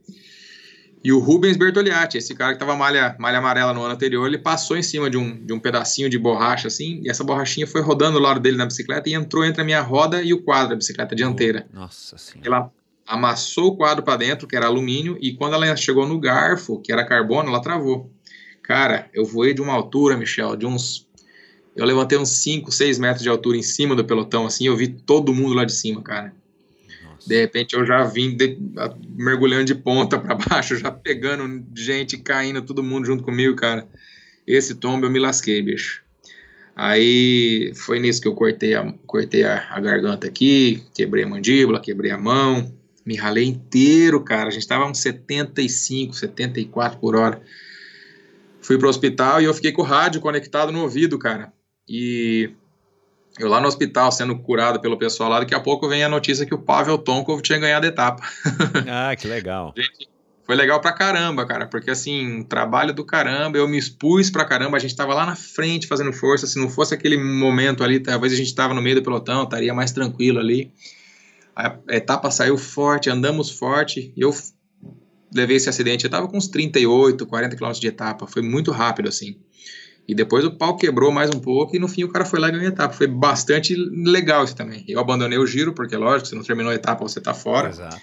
E o Rubens Bertoliatti, esse cara que tava malha, malha amarela no ano anterior, ele passou em cima de um, de um pedacinho de borracha, assim, e essa borrachinha foi rodando do lado dele na bicicleta e entrou entre a minha roda e o quadro da bicicleta dianteira. Nossa senhora. Ela amassou o quadro para dentro, que era alumínio, e quando ela chegou no garfo, que era carbono, ela travou. Cara, eu voei de uma altura, Michel, de uns. Eu levantei uns 5, 6 metros de altura em cima do pelotão, assim, eu vi todo mundo lá de cima, cara. De repente eu já vim de, mergulhando de ponta para baixo, já pegando gente, caindo, todo mundo junto comigo, cara. Esse tombo eu me lasquei, bicho. Aí foi nisso que eu cortei a, cortei a, a garganta aqui, quebrei a mandíbula, quebrei a mão, me ralei inteiro, cara. A gente tava uns 75, 74 por hora fui pro hospital e eu fiquei com o rádio conectado no ouvido, cara. E eu lá no hospital sendo curado pelo pessoal lá, daqui a pouco vem a notícia que o Pavel Tonkov tinha ganhado a etapa. Ah, que legal. Gente, foi legal pra caramba, cara, porque assim, trabalho do caramba, eu me expus pra caramba, a gente tava lá na frente fazendo força, se não fosse aquele momento ali, talvez a gente tava no meio do pelotão, estaria mais tranquilo ali. A etapa saiu forte, andamos forte, e eu levei esse acidente, eu tava com uns 38, 40 km de etapa, foi muito rápido assim. E depois o pau quebrou mais um pouco e no fim o cara foi lá e ganhou a etapa. Foi bastante legal isso também. Eu abandonei o giro, porque lógico, se não terminou a etapa você tá fora. Exato.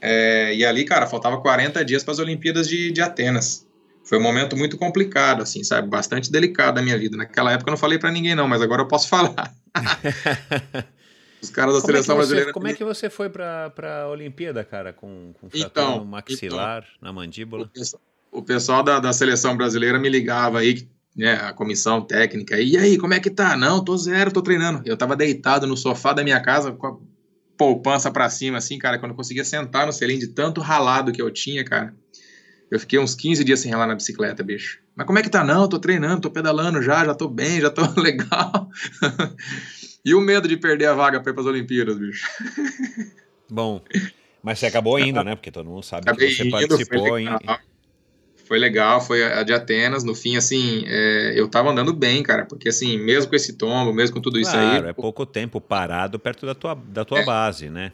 É, e ali, cara, faltava 40 dias para as Olimpíadas de, de Atenas. Foi um momento muito complicado, assim, sabe? Bastante delicado da minha vida. Naquela época eu não falei para ninguém, não, mas agora eu posso falar. Os caras da como seleção é você, brasileira. Como é que você foi para a Olimpíada, cara? Com, com fratura então, no maxilar, então, na mandíbula? O pessoal, o pessoal da, da, seleção brasileira me ligava aí, né, a comissão técnica. E aí, como é que tá? Não, tô zero, tô treinando. Eu tava deitado no sofá da minha casa com a poupança para cima, assim, cara, quando eu conseguia sentar no selim de tanto ralado que eu tinha, cara. Eu fiquei uns 15 dias sem ralar na bicicleta, bicho. Mas como é que tá? Não, tô treinando, tô pedalando já, já tô bem, já tô legal. E o medo de perder a vaga para ir Olimpíadas, bicho. Bom, mas você acabou indo, né? Porque todo mundo sabe Acabei que você indo, participou em. Foi legal, foi a de Atenas. No fim, assim, é, eu tava andando bem, cara, porque assim, mesmo com esse tombo, mesmo com tudo claro, isso aí. é pouco tempo parado perto da tua, da tua é, base, né?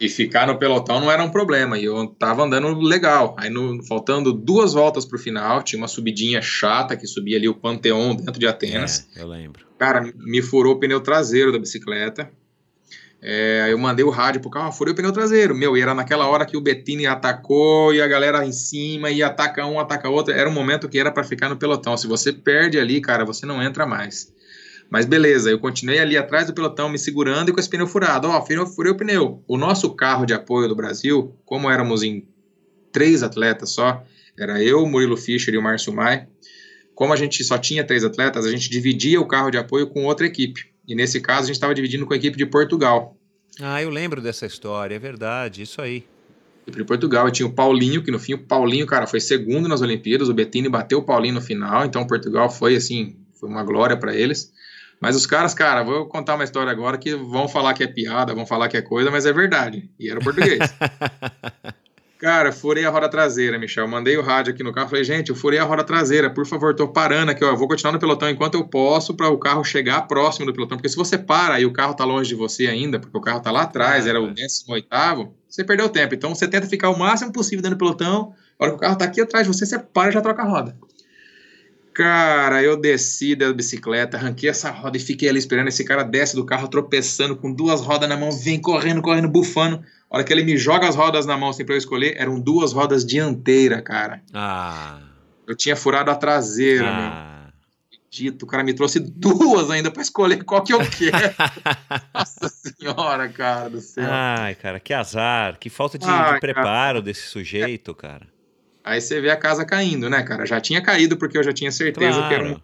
E ficar no pelotão não era um problema, e eu tava andando legal. Aí, no, faltando duas voltas pro final, tinha uma subidinha chata que subia ali o Panteão dentro de Atenas. É, eu lembro. Cara, me furou o pneu traseiro da bicicleta. É, eu mandei o rádio pro carro, furei o pneu traseiro. Meu, e era naquela hora que o Bettini atacou e a galera em cima e ataca um, ataca outro. Era um momento que era para ficar no pelotão. Se você perde ali, cara, você não entra mais. Mas beleza, eu continuei ali atrás do pelotão, me segurando e com esse pneu furado. Ó, oh, furei o pneu. O nosso carro de apoio do Brasil, como éramos em três atletas só, era eu, Murilo Fischer e o Márcio Mai. Como a gente só tinha três atletas, a gente dividia o carro de apoio com outra equipe. E nesse caso, a gente estava dividindo com a equipe de Portugal. Ah, eu lembro dessa história, é verdade, isso aí. De Portugal, tinha o Paulinho, que no fim o Paulinho, cara, foi segundo nas Olimpíadas, o Bettini bateu o Paulinho no final, então Portugal foi assim, foi uma glória para eles. Mas os caras, cara, vou contar uma história agora que vão falar que é piada, vão falar que é coisa, mas é verdade. E era português. cara, furei a roda traseira, Michel. Mandei o rádio aqui no carro. Falei, gente, eu furei a roda traseira. Por favor, tô parando aqui, ó. Vou continuar no pelotão enquanto eu posso para o carro chegar próximo do pelotão. Porque se você para e o carro tá longe de você ainda, porque o carro tá lá atrás, ah, era o 18, você perdeu tempo. Então você tenta ficar o máximo possível dentro do pelotão. A hora que o carro tá aqui atrás de você, você para e já troca a roda. Cara, eu desci da bicicleta, arranquei essa roda e fiquei ali esperando. Esse cara desce do carro tropeçando com duas rodas na mão, vem correndo, correndo, bufando. A hora que ele me joga as rodas na mão assim pra eu escolher, eram duas rodas dianteira, cara. Ah. Eu tinha furado a traseira, ah. meu. Dito, o cara me trouxe duas ainda para escolher qual que eu quero. Nossa senhora, cara do céu. Ai, cara, que azar, que falta de, Ai, de preparo cara. desse sujeito, cara. Aí você vê a casa caindo, né, cara? Já tinha caído porque eu já tinha certeza claro. que era um,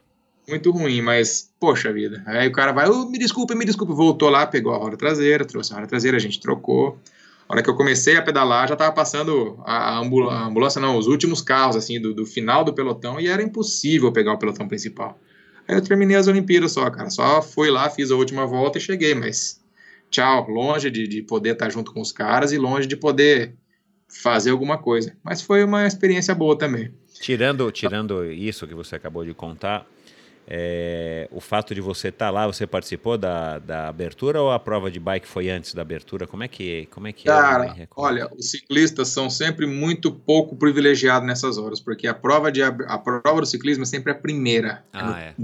muito ruim, mas, poxa vida. Aí o cara vai, oh, me desculpe, me desculpe. Voltou lá, pegou a roda traseira, trouxe a roda traseira, a gente trocou. Hora que eu comecei a pedalar, já tava passando a, ambul a ambulância, não, os últimos carros, assim, do, do, final do pelotão, e era impossível pegar o pelotão principal. Aí eu terminei as Olimpíadas só, cara. Só fui lá, fiz a última volta e cheguei, mas tchau, longe de, de poder estar junto com os caras e longe de poder fazer alguma coisa. Mas foi uma experiência boa também. Tirando, tirando isso que você acabou de contar, é, o fato de você estar tá lá, você participou da, da abertura ou a prova de bike foi antes da abertura? Como é que, como é, que Cara, é? olha, os ciclistas são sempre muito pouco privilegiados nessas horas, porque a prova, de, a prova do ciclismo é sempre a primeira. Ah, é.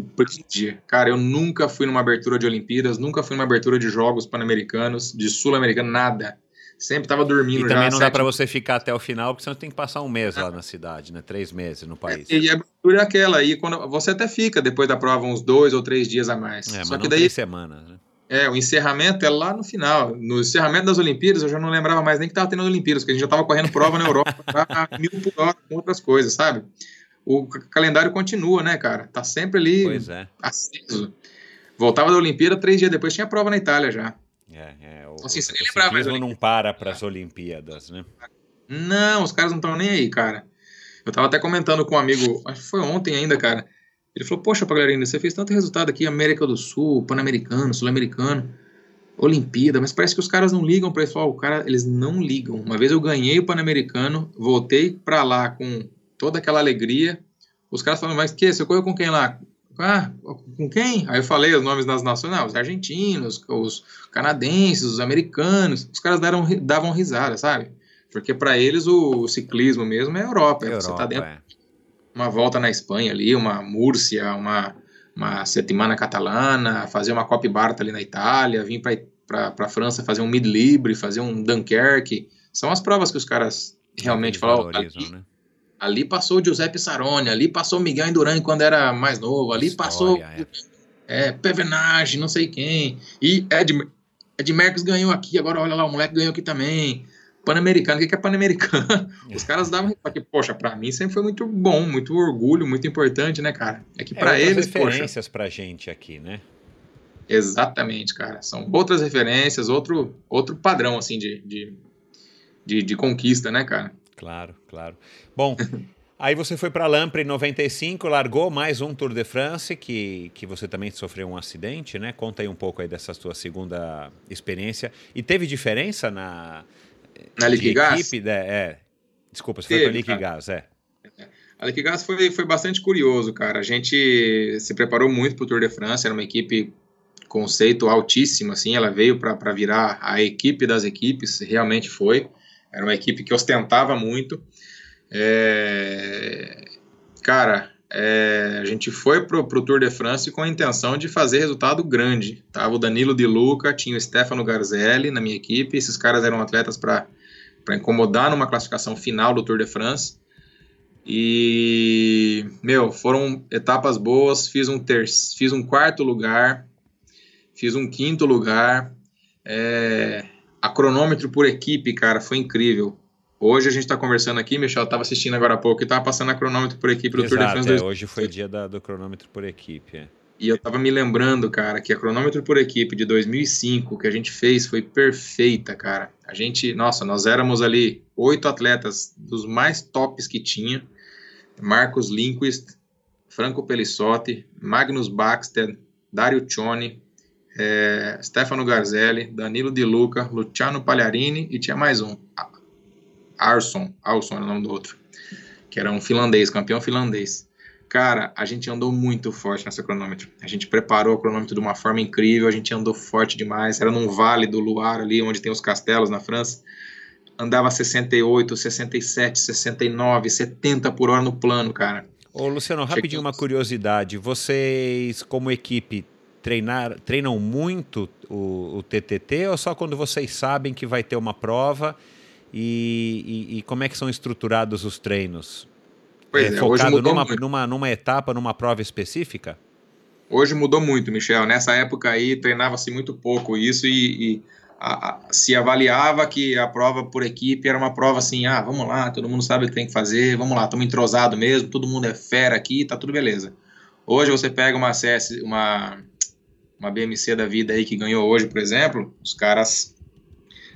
Dia. Cara, eu nunca fui numa abertura de Olimpíadas, nunca fui numa abertura de Jogos Pan-Americanos, de Sul-Americano, nada sempre estava dormindo. E também não dá para você ficar até o final, porque você tem que passar um mês lá na cidade, né? Três meses no país. É, e a abertura é aquela aí, quando você até fica depois da prova uns dois ou três dias a mais. É, Só que daí semanas, né? É, o encerramento é lá no final. No encerramento das Olimpíadas, eu já não lembrava mais nem que estava tendo Olimpíadas, porque a gente já estava correndo prova na Europa a mil por hora com outras coisas, sabe? O calendário continua, né, cara? Tá sempre ali pois é. aceso. Voltava da Olimpíada, três dias depois tinha prova na Itália já. É, é, o, assim, o, o não para para as Olimpíadas, né? Não, os caras não estão nem aí, cara. Eu tava até comentando com um amigo, acho que foi ontem ainda, cara. Ele falou, poxa, Pagliarini, você fez tanto resultado aqui, América do Sul, Pan-Americano, Sul-Americano, Olimpíada, mas parece que os caras não ligam para isso. o cara, eles não ligam. Uma vez eu ganhei o Pan-Americano, voltei para lá com toda aquela alegria. Os caras falam, mas que? Você correu com quem lá? Ah, com quem? Aí eu falei os nomes das nações, não, os argentinos, os canadenses, os americanos. Os caras deram, davam risada, sabe? Porque para eles o ciclismo mesmo é Europa. Europa você tá dentro é. uma volta na Espanha ali, uma Múrcia, uma, uma Settimana Catalana, fazer uma Copy Barta ali na Itália, vir para a França fazer um Mid-Libre, fazer um Dunkerque. São as provas que os caras realmente falam. Né? Ali passou o Giuseppe Saroni, ali passou o Miguel Indurain quando era mais novo, ali História, passou é. É, Pevenage, não sei quem. E Ed, Ed Merckx ganhou aqui, agora olha lá, o moleque ganhou aqui também. Pan-Americano, o que é Pan-Americano? Os caras davam porque, poxa, pra mim sempre foi muito bom, muito orgulho, muito importante, né, cara? É que pra é, eles, referências poxa, pra gente aqui, né? Exatamente, cara. São outras referências, outro, outro padrão, assim, de, de, de, de conquista, né, cara? Claro, claro. Bom, aí você foi para Lampre em 95, largou mais um Tour de France, que, que você também sofreu um acidente, né? Conta aí um pouco aí dessa sua segunda experiência. E teve diferença na... Na Liquigás? Equipe, né? é. Desculpa, você teve, foi para Liquigás, é. A Liquigás foi, foi bastante curioso, cara. A gente se preparou muito para o Tour de France, era uma equipe conceito altíssimo, assim, ela veio para virar a equipe das equipes, realmente foi. Era uma equipe que ostentava muito. É, cara, é, a gente foi pro, pro Tour de France com a intenção de fazer resultado grande. Tava o Danilo Di Luca, tinha o Stefano Garzelli na minha equipe, esses caras eram atletas para incomodar numa classificação final do Tour de France. E, meu, foram etapas boas. Fiz um, ter fiz um quarto lugar, fiz um quinto lugar. É, a cronômetro por equipe, cara, foi incrível. Hoje a gente está conversando aqui, Michel estava assistindo agora há pouco e estava passando a cronômetro por equipe do Exato, Tour de France. É, hoje foi dia da, do cronômetro por equipe. É. E eu estava me lembrando, cara, que a cronômetro por equipe de 2005 que a gente fez foi perfeita, cara. A gente, nossa, nós éramos ali oito atletas dos mais tops que tinha. Marcos Lindquist, Franco Pelissotti, Magnus Baxter, Dario Cioni, é, Stefano Garzelli, Danilo Di Luca, Luciano Pagliarini e tinha mais um, Arson, Arson era o nome do outro, que era um finlandês, campeão finlandês. Cara, a gente andou muito forte nessa cronômetro. A gente preparou o cronômetro de uma forma incrível, a gente andou forte demais. Era num vale do Luar ali, onde tem os castelos na França andava 68, 67, 69, 70 por hora no plano, cara. Ô, Luciano, rapidinho uma curiosidade. Vocês, como equipe, treinar, treinam muito o, o, TTT ou só quando vocês sabem que vai ter uma prova? E, e, e como é que são estruturados os treinos? Pois é, é focado numa, numa, numa etapa, numa prova específica? Hoje mudou muito, Michel. Nessa época aí treinava-se muito pouco isso e, e a, se avaliava que a prova por equipe era uma prova assim, ah, vamos lá, todo mundo sabe o que tem que fazer, vamos lá, estamos entrosados mesmo, todo mundo é fera aqui, tá tudo beleza. Hoje você pega uma CS, uma, uma BMC da vida aí que ganhou hoje, por exemplo, os caras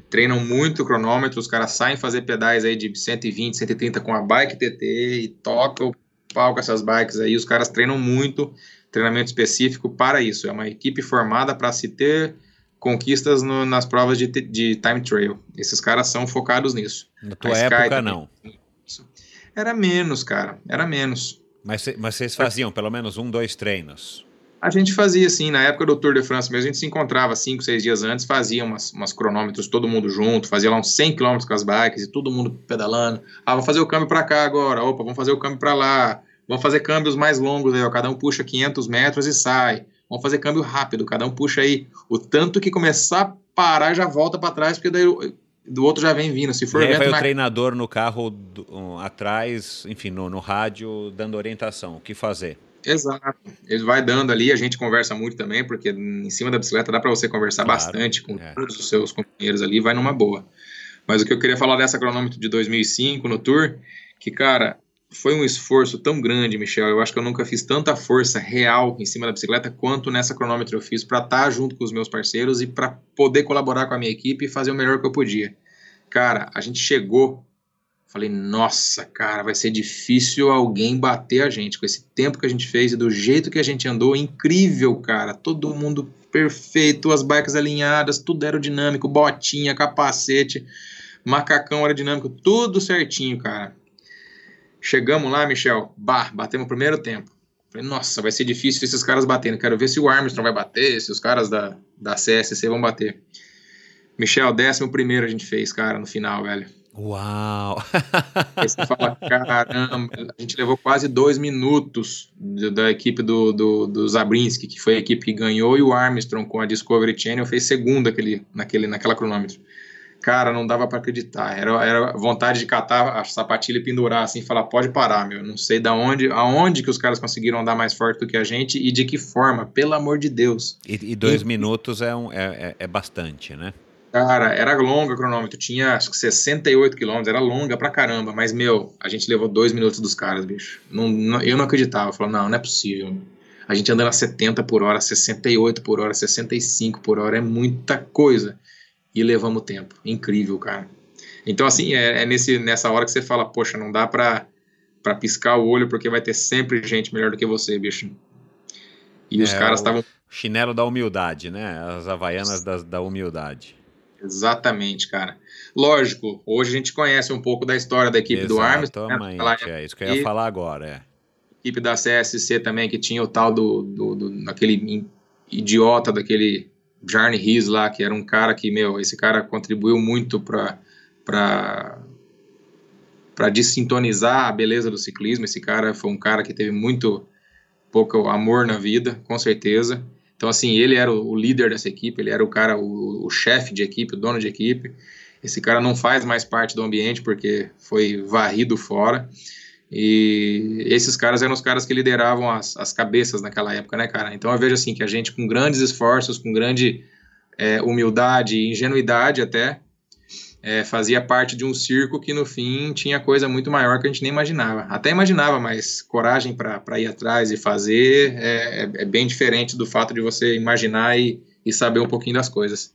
treinam muito o cronômetro, os caras saem fazer pedais aí de 120, 130 com a bike TT e tocam o pau com essas bikes aí, os caras treinam muito, treinamento específico para isso, é uma equipe formada para se ter conquistas no, nas provas de, de time trail. Esses caras são focados nisso. Na tua a época, Sky, não. Era menos, cara. Era menos. Mas, mas vocês faziam pelo menos um, dois treinos? A gente fazia assim, na época do Tour de France mesmo, a gente se encontrava cinco, seis dias antes, fazia umas, umas cronômetros, todo mundo junto, fazia lá uns 100 km com as bikes e todo mundo pedalando. Ah, vamos fazer o câmbio para cá agora, opa, vamos fazer o câmbio para lá, vamos fazer câmbios mais longos aí, ó, cada um puxa 500 metros e sai. Vamos fazer câmbio rápido, cada um puxa aí. O tanto que começar a parar já volta para trás, porque daí do outro já vem vindo. Se for aí vai na... o treinador no carro do, um, atrás, enfim, no, no rádio, dando orientação, o que fazer. Exato. Ele vai dando ali, a gente conversa muito também, porque em cima da bicicleta dá para você conversar claro, bastante com é. todos os seus companheiros ali, vai numa boa. Mas o que eu queria falar dessa cronômetro de 2005 no Tour, que, cara, foi um esforço tão grande, Michel. Eu acho que eu nunca fiz tanta força real em cima da bicicleta quanto nessa cronômetro eu fiz para estar tá junto com os meus parceiros e para poder colaborar com a minha equipe e fazer o melhor que eu podia. Cara, a gente chegou. Falei, nossa, cara, vai ser difícil alguém bater a gente com esse tempo que a gente fez e do jeito que a gente andou. Incrível, cara. Todo mundo perfeito, as bikes alinhadas, tudo aerodinâmico, botinha, capacete, macacão aerodinâmico, tudo certinho, cara. Chegamos lá, Michel, bah, batemos o primeiro tempo. Falei, nossa, vai ser difícil esses caras batendo. Quero ver se o Armstrong vai bater, se os caras da, da CSC vão bater. Michel, décimo primeiro a gente fez, cara, no final, velho. Uau! Aí você fala, caramba, a gente levou quase dois minutos da equipe do, do, do Zabrinski, que foi a equipe que ganhou, e o Armstrong com a Discovery Channel fez segundo aquele, naquele, naquela cronômetro cara, não dava para acreditar. Era, era vontade de catar a sapatilha e pendurar assim, falar, pode parar, meu. Não sei da onde, aonde que os caras conseguiram andar mais forte do que a gente e de que forma, pelo amor de Deus. E, e dois e, minutos é, um, é, é, é bastante, né? Cara, era longa o cronômetro, tinha acho que 68 quilômetros, era longa pra caramba, mas, meu, a gente levou dois minutos dos caras, bicho. Não, não, eu não acreditava, eu falei, não, não é possível. A gente andando a 70 por hora, 68 por hora, 65 por hora, é muita coisa e levamos tempo. Incrível, cara. Então, assim, é, é nesse, nessa hora que você fala, poxa, não dá pra, pra piscar o olho porque vai ter sempre gente melhor do que você, bicho. E é, os caras estavam. Chinelo da humildade, né? As havaianas da, da humildade. Exatamente, cara. Lógico, hoje a gente conhece um pouco da história da equipe do Armstrong. Exatamente, né? é isso que eu ia falar agora, é. Equipe da CSC também, que tinha o tal do, do, do aquele idiota daquele Jarny Riz lá, que era um cara que, meu, esse cara contribuiu muito para para desintonizar a beleza do ciclismo. Esse cara foi um cara que teve muito pouco amor na vida, com certeza. Então, assim, ele era o, líder dessa equipe, ele era o cara, o, o chefe de equipe, o dono de equipe. Esse cara não faz mais parte do ambiente porque foi varrido fora. E esses caras eram os caras que lideravam as, as cabeças naquela época, né, cara? Então eu vejo assim que a gente, com grandes esforços, com grande é, humildade e ingenuidade até, é, fazia parte de um circo que no fim tinha coisa muito maior que a gente nem imaginava. Até imaginava, mas coragem para ir atrás e fazer é, é, é, bem diferente do fato de você imaginar e, e saber um pouquinho das coisas.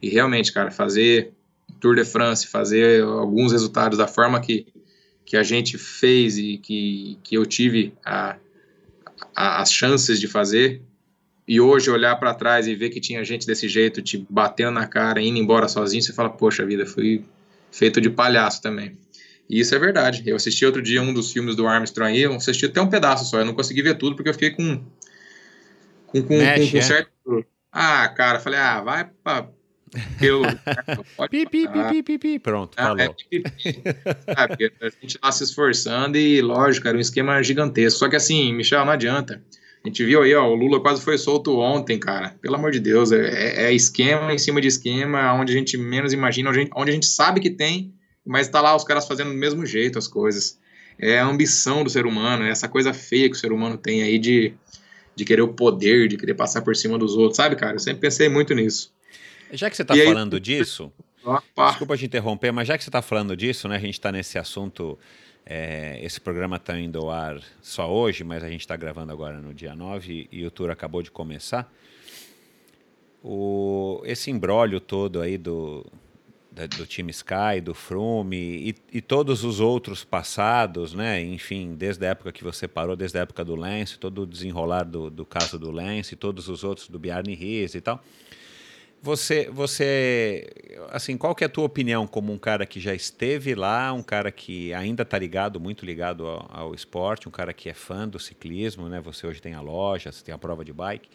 E realmente, cara, fazer Tour de France, fazer alguns resultados da forma que, que a gente fez e que, que eu tive a, a, as chances de fazer, e hoje olhar para trás e ver que tinha gente desse jeito te batendo na cara, indo embora sozinho, você fala, poxa vida, fui feito de palhaço também. E isso é verdade. Eu assisti outro dia um dos filmes do Armstrong aí, eu assisti até um pedaço só, eu não consegui ver tudo porque eu fiquei com com, com, Mexe, com, com é? certo... Ah, cara, falei, ah, vai pra... Eu, pi, pi, pi, pi, pi, pronto, ah, falou. É, pi, pi, Sabe, a gente tá se esforçando e, lógico, era um esquema gigantesco. Só que assim, Michel, não adianta. A gente viu aí, ó, o Lula quase foi solto ontem, cara. Pelo amor de Deus, é, é, é esquema em cima de esquema, onde a gente menos imagina, onde a gente, onde a gente sabe que tem, mas tá lá os caras fazendo do mesmo jeito as coisas. É a ambição do ser humano, é essa coisa feia que o ser humano tem aí de, de querer o poder, de querer passar por cima dos outros, sabe, cara? Eu sempre pensei muito nisso. Já que você está falando aí, disso, opa. desculpa te interromper, mas já que você está falando disso, né, a gente está nesse assunto é, esse programa está indo ao ar só hoje, mas a gente está gravando agora no dia 9 e, o tour acabou de começar. O, esse embrólio todo aí do, da, do time Sky, do Froome e, e, todos os outros passados, né? Enfim, desde a época que você parou, desde a época do Lance, todo o desenrolar do, do caso do Lance, todos os outros do Bjarne Ries e tal. Você, você, assim, qual que é a tua opinião como um cara que já esteve lá, um cara que ainda está ligado, muito ligado ao, ao, esporte, um cara que é fã do ciclismo, né? Você hoje tem a loja, você tem a prova de bike.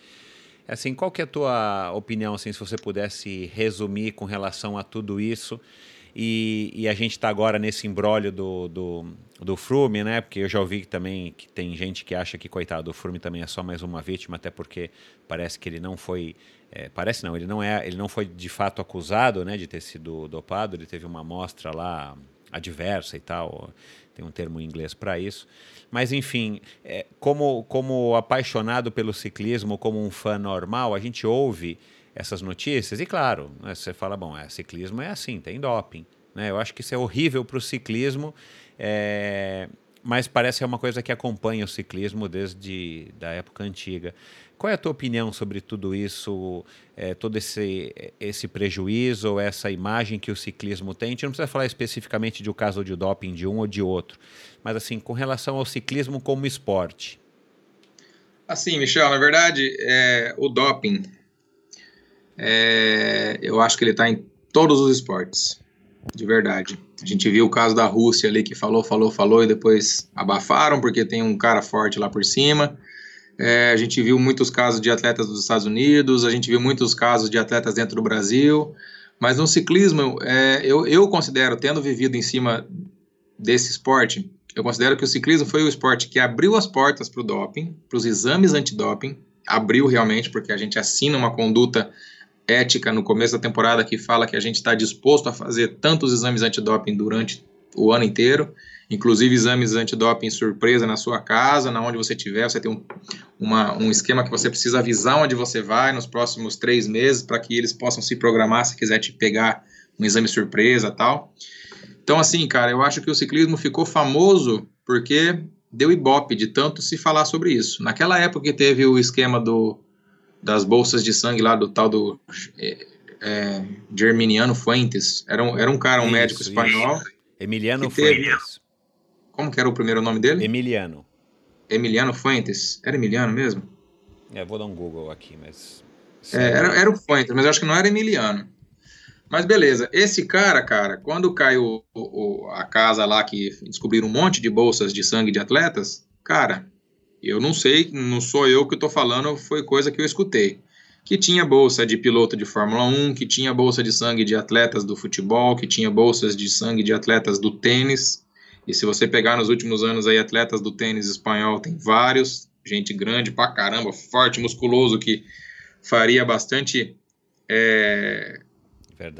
Assim, qual que é a tua opinião, assim, se você pudesse resumir com relação a tudo isso? E, e a gente está agora nesse embrólio do, do, do Frume, né? Porque eu já ouvi também que tem gente que acha que, coitado, o Frume também é só mais uma vítima, até porque parece que ele não foi é, parece não, ele não é, ele não foi de fato acusado, né, de ter sido dopado. Ele teve uma amostra lá adversa e tal. Tem um termo em inglês para isso. Mas enfim, é, como como apaixonado pelo ciclismo, como um fã normal, a gente ouve essas notícias e claro, né, você fala, bom, é, ciclismo é assim, tem doping. Né? Eu acho que isso é horrível para o ciclismo. É, mas parece é uma coisa que acompanha o ciclismo desde da época antiga. Qual é a tua opinião sobre tudo isso, é, todo esse, esse prejuízo, essa imagem que o ciclismo tem? A gente não precisa falar especificamente de um caso de doping de um ou de outro, mas assim, com relação ao ciclismo como esporte. Assim, Michel, na verdade, é, o doping, é, eu acho que ele está em todos os esportes, de verdade. A gente viu o caso da Rússia ali que falou, falou, falou e depois abafaram porque tem um cara forte lá por cima. É, a gente viu muitos casos de atletas dos Estados Unidos, a gente viu muitos casos de atletas dentro do Brasil, mas no ciclismo, é, eu, eu considero, tendo vivido em cima desse esporte, eu considero que o ciclismo foi o esporte que abriu as portas para o doping, para os exames antidoping, abriu realmente, porque a gente assina uma conduta ética no começo da temporada que fala que a gente está disposto a fazer tantos exames antidoping durante o ano inteiro inclusive exames antidoping surpresa na sua casa, na onde você estiver, você tem um, uma, um esquema que você precisa avisar onde você vai nos próximos três meses para que eles possam se programar se quiser te pegar um exame surpresa tal. Então, assim, cara, eu acho que o ciclismo ficou famoso porque deu ibope de tanto se falar sobre isso. Naquela época que teve o esquema do, das bolsas de sangue lá do tal do é, é, Germiniano Fuentes, era um, era um cara, um isso, médico espanhol. Isso. Emiliano Fuentes. Como que era o primeiro nome dele? Emiliano. Emiliano Fuentes. Era Emiliano mesmo? É, vou dar um Google aqui, mas. É, era, era o Fuentes, mas eu acho que não era Emiliano. Mas beleza, esse cara, cara, quando caiu a casa lá que descobriram um monte de bolsas de sangue de atletas, cara, eu não sei, não sou eu que estou falando, foi coisa que eu escutei. que tinha bolsa de piloto de Fórmula 1, que tinha bolsa de sangue de atletas do futebol, que tinha bolsas de sangue de atletas do tênis. E se você pegar nos últimos anos aí atletas do tênis espanhol, tem vários, gente grande pra caramba, forte, musculoso, que faria bastante é,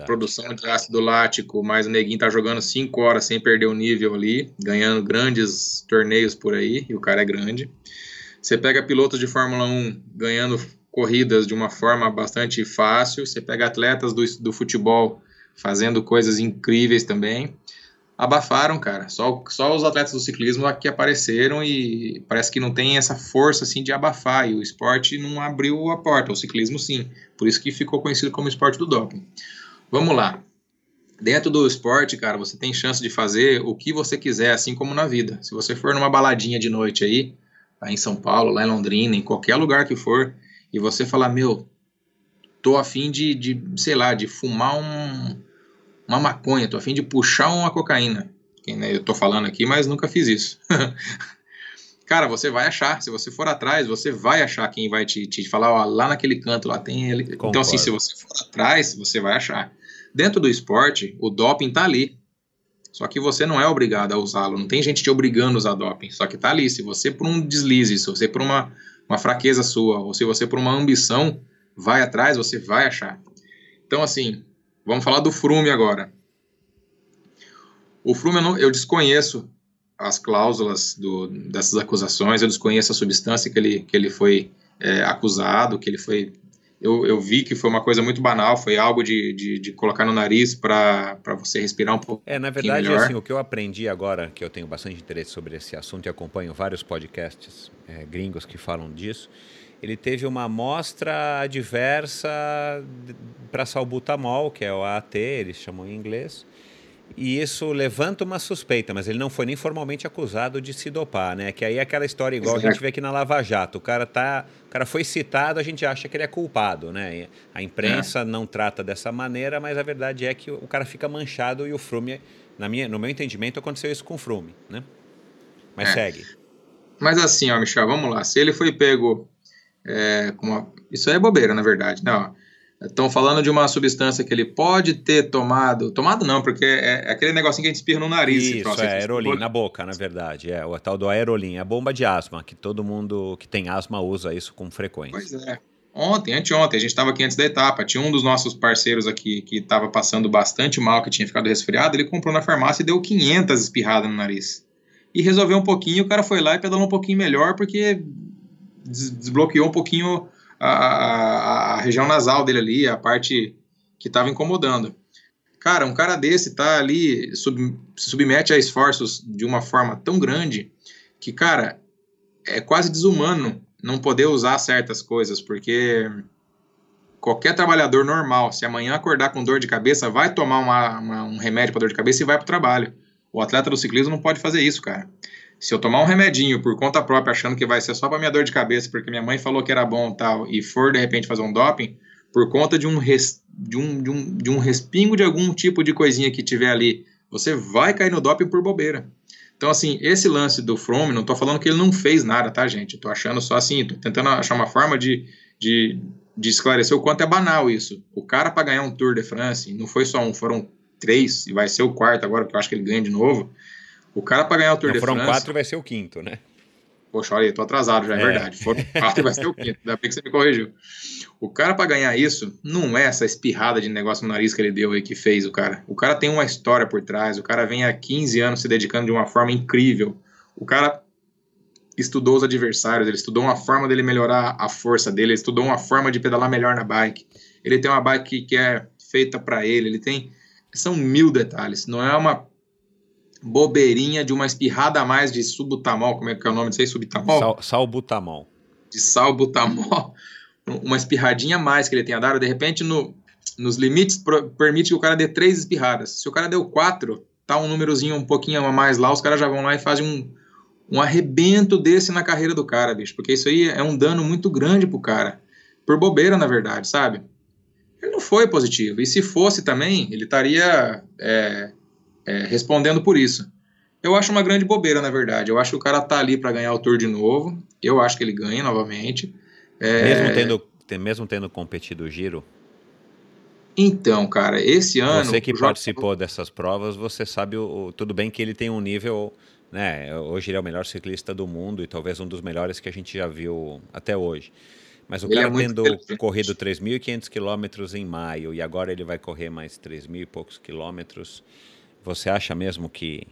produção de ácido lático, mas o neguinho tá jogando 5 horas sem perder o nível ali, ganhando grandes torneios por aí, e o cara é grande. Você pega pilotos de Fórmula 1 ganhando corridas de uma forma bastante fácil, você pega atletas do, do futebol fazendo coisas incríveis também. Abafaram, cara. Só, só os atletas do ciclismo aqui apareceram e parece que não tem essa força assim de abafar. E o esporte não abriu a porta, o ciclismo sim. Por isso que ficou conhecido como esporte do doping. Vamos lá. Dentro do esporte, cara, você tem chance de fazer o que você quiser, assim como na vida. Se você for numa baladinha de noite aí, lá em São Paulo, lá em Londrina, em qualquer lugar que for, e você falar, meu, tô afim de, de sei lá, de fumar um, uma maconha, tô afim de puxar uma cocaína. Né, eu tô falando aqui, mas nunca fiz isso. Cara, você vai achar. Se você for atrás, você vai achar quem vai te, te falar, ó, lá naquele canto, lá tem ele. Concordo. Então, assim, se você for atrás, você vai achar. Dentro do esporte, o doping tá ali. Só que você não é obrigado a usá-lo. Não tem gente te obrigando a usar doping. Só que tá ali. Se você, por um deslize, se você, por uma, uma fraqueza sua, ou se você, por uma ambição, vai atrás, você vai achar. Então, assim, vamos falar do Frume agora. O Frume, eu, não, eu desconheço as cláusulas do, dessas acusações, eu desconheço a substância que ele, que ele foi é, acusado, que ele foi eu, eu vi que foi uma coisa muito banal, foi algo de, de, de colocar no nariz para você respirar um pouco. É, na verdade, melhor. assim, o que eu aprendi agora, que eu tenho bastante interesse sobre esse assunto e acompanho vários podcasts é, gringos que falam disso, ele teve uma amostra adversa para salbutamol, que é o AT, eles chamam em inglês, e isso levanta uma suspeita, mas ele não foi nem formalmente acusado de se dopar, né? Que aí é aquela história igual Exato. a gente vê aqui na Lava Jato. O cara tá, o cara foi citado, a gente acha que ele é culpado, né? A imprensa é. não trata dessa maneira, mas a verdade é que o cara fica manchado e o Frume, na minha, no meu entendimento, aconteceu isso com o Frume, né? Mas é. segue. Mas assim, ó, Michel, vamos lá. Se ele foi pego é, uma... Isso é bobeira, na verdade, né? Ó, Estão falando de uma substância que ele pode ter tomado. Tomado não, porque é, é aquele negocinho que a gente espirra no nariz. Isso, é aerolim na boca, na verdade. É o tal do aerolim, a bomba de asma, que todo mundo que tem asma usa isso com frequência. Pois é. Ontem, anteontem, a gente estava aqui antes da etapa. Tinha um dos nossos parceiros aqui que estava passando bastante mal, que tinha ficado resfriado. Ele comprou na farmácia e deu 500 espirradas no nariz. E resolveu um pouquinho. O cara foi lá e pedalou um pouquinho melhor, porque desbloqueou um pouquinho a, a, a região nasal dele ali, a parte que estava incomodando. Cara, um cara desse tá ali, sub, se submete a esforços de uma forma tão grande que, cara, é quase desumano não poder usar certas coisas, porque qualquer trabalhador normal, se amanhã acordar com dor de cabeça, vai tomar uma, uma, um remédio para dor de cabeça e vai para o trabalho. O atleta do ciclismo não pode fazer isso, cara. Se eu tomar um remedinho por conta própria, achando que vai ser só para minha dor de cabeça, porque minha mãe falou que era bom tal, e for de repente fazer um doping, por conta de um, res, de um, de um, de um respingo de algum tipo de coisinha que tiver ali, você vai cair no doping por bobeira. Então, assim, esse lance do From, não tô falando que ele não fez nada, tá, gente? tô achando só assim, tô tentando achar uma forma de, de, de esclarecer o quanto é banal isso. O cara, para ganhar um Tour de France, não foi só um, foram três, e vai ser o quarto agora, porque eu acho que ele ganha de novo. O cara para ganhar o Tour Não, de foram France... Foram quatro vai ser o quinto, né? Poxa, olha aí, tô atrasado já, é, é. verdade. Foram quatro vai ser o quinto, ainda bem que você me corrigiu. O cara para ganhar isso, não é essa espirrada de negócio no nariz que ele deu aí que fez o cara. O cara tem uma história por trás, o cara vem há 15 anos se dedicando de uma forma incrível. O cara estudou os adversários, ele estudou uma forma dele melhorar a força dele, ele estudou uma forma de pedalar melhor na bike. Ele tem uma bike que é feita para ele, ele tem são mil detalhes. Não é uma bobeirinha de uma espirrada a mais de subutamol, como é que é o nome disso aí? Subutamol? Sal, salbutamol. De salbutamol. Uma espirradinha a mais que ele tenha dado, de repente, no, nos limites, pro, permite que o cara dê três espirradas. Se o cara deu quatro, tá um númerozinho um pouquinho a mais lá, os caras já vão lá e fazem um, um arrebento desse na carreira do cara, bicho. Porque isso aí é um dano muito grande pro cara. Por bobeira, na verdade, sabe? Ele não foi positivo. E se fosse também, ele estaria é, é, respondendo por isso. Eu acho uma grande bobeira, na verdade. Eu acho que o cara tá ali para ganhar o Tour de novo. Eu acho que ele ganha novamente. É... Mesmo tendo, mesmo tendo competido o giro? Então, cara, esse ano. Você que participou dessas provas, você sabe o, tudo bem que ele tem um nível, né? Hoje ele é o melhor ciclista do mundo e talvez um dos melhores que a gente já viu até hoje. Mas o ele cara é tendo corrido 3.500 quilômetros em maio e agora ele vai correr mais 3.000 e poucos quilômetros, você acha mesmo que,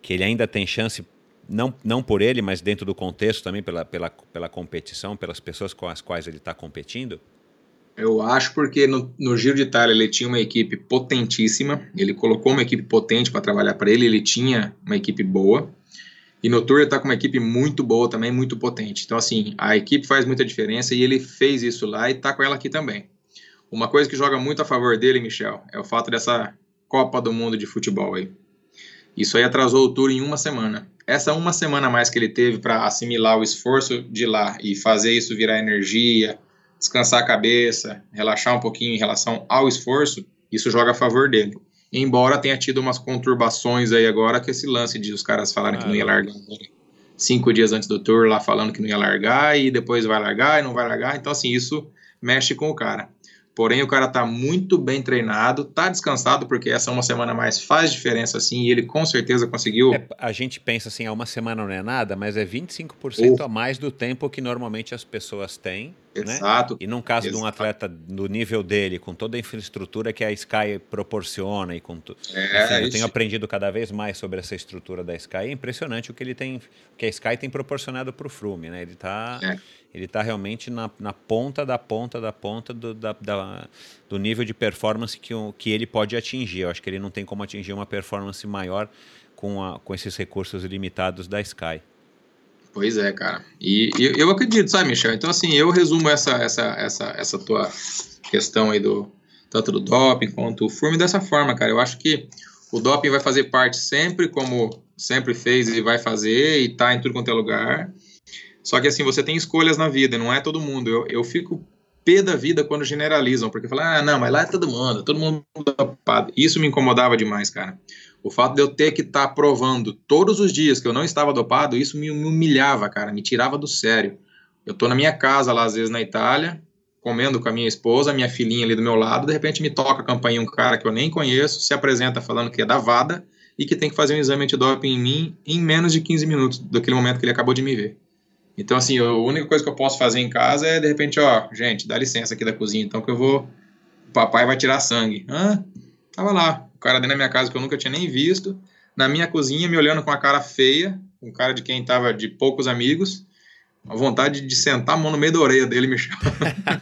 que ele ainda tem chance, não, não por ele, mas dentro do contexto também, pela, pela, pela competição, pelas pessoas com as quais ele está competindo? Eu acho porque no, no, Giro de Itália ele tinha uma equipe potentíssima, ele colocou uma equipe potente para trabalhar para ele, ele tinha uma equipe boa. E no Tour ele está com uma equipe muito boa também, muito potente. Então, assim, a equipe faz muita diferença e ele fez isso lá e está com ela aqui também. Uma coisa que joga muito a favor dele, Michel, é o fato dessa Copa do Mundo de futebol aí. Isso aí atrasou o Tour em uma semana. Essa uma semana a mais que ele teve para assimilar o esforço de lá e fazer isso virar energia, descansar a cabeça, relaxar um pouquinho em relação ao esforço, isso joga a favor dele. Embora tenha tido umas conturbações aí agora, que esse lance de os caras falarem ah, que não ia largar cinco dias antes do tour, lá falando que não ia largar, e depois vai largar e não vai largar. Então, assim, isso mexe com o cara. Porém, o cara tá muito bem treinado, tá descansado, porque essa uma semana a mais faz diferença, assim, e ele com certeza conseguiu. É, a gente pensa assim, ah, uma semana não é nada, mas é 25% a mais do tempo que normalmente as pessoas têm. Né? Exato. Né? E num caso Exato. de um atleta do nível dele, com toda a infraestrutura que a Sky proporciona e com tudo. É, eu tenho aprendido cada vez mais sobre essa estrutura da Sky. É impressionante o que ele tem, que a Sky tem proporcionado para o Froome, né? Ele está é ele está realmente na, na, ponta da ponta da ponta do, da, da, do nível de performance que, que ele pode atingir. Eu acho que ele não tem como atingir uma performance maior com, a, com esses recursos limitados da Sky. Pois é, cara. E, e, eu acredito, sabe, Michel? Então, assim, eu resumo essa, essa, essa, essa tua questão aí do tanto do doping quanto o Furme dessa forma, cara. Eu acho que o doping vai fazer parte sempre, como sempre fez e vai fazer, e tá em tudo quanto é lugar. Só que assim, você tem escolhas na vida, não é todo mundo. Eu, eu fico pé da vida quando generalizam, porque falam, ah, não, mas lá é todo mundo, todo mundo. Isso me incomodava demais, cara. O fato de eu ter que estar tá provando todos os dias que eu não estava dopado, isso me, humilhava, cara, me tirava do sério. Eu tô na minha casa lá, às vezes, na Itália, comendo com a minha esposa, minha filhinha ali do meu lado, de repente me toca a campainha um cara que eu nem conheço, se apresenta falando que é da VADA e que tem que fazer um exame antidoping em mim em menos de 15 minutos, daquele momento que ele acabou de me ver. Então, assim, a única coisa que eu posso fazer em casa é, de repente, ó, gente, dá licença aqui da cozinha, então que eu vou. O papai vai tirar sangue. Hã? Tava lá, o cara dentro da minha casa que eu nunca tinha nem visto, na minha cozinha, me olhando com a cara feia, com cara de quem tava de poucos amigos, a vontade de sentar a mão no meio da orelha dele me chama.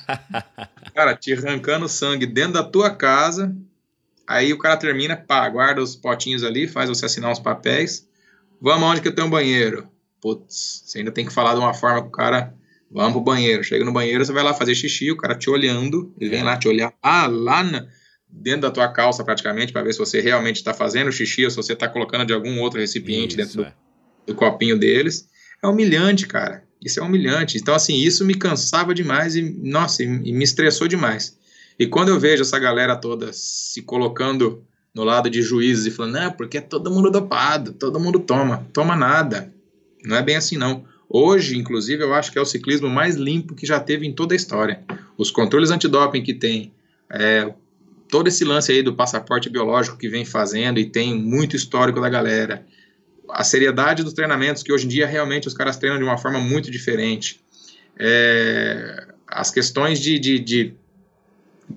cara, te arrancando sangue dentro da tua casa. Aí o cara termina, pá, guarda os potinhos ali, faz você assinar uns papéis. Vamos aonde que eu tenho um banheiro? putz, você ainda tem que falar de uma forma que o cara, vamos pro banheiro, chega no banheiro, você vai lá fazer xixi, o cara te olhando, ele vem é. lá te olhar, ah, lá na, dentro da tua calça praticamente, para ver se você realmente está fazendo xixi ou se você está colocando de algum outro recipiente isso, dentro do, é. do copinho deles. É humilhante, cara. Isso é humilhante. Então, assim, isso me cansava demais e, nossa, e, me estressou demais. E quando eu vejo essa galera toda se colocando no lado de juízes e falando, não, porque é todo mundo dopado, todo mundo toma. Toma nada. Não é bem assim, não. Hoje, inclusive, eu acho que é o ciclismo mais limpo que já teve em toda a história. Os controles antidoping que tem, é, todo esse lance aí do passaporte biológico que vem fazendo e tem muito histórico da galera, a seriedade dos treinamentos, que hoje em dia realmente os caras treinam de uma forma muito diferente, é, as questões de, de, de,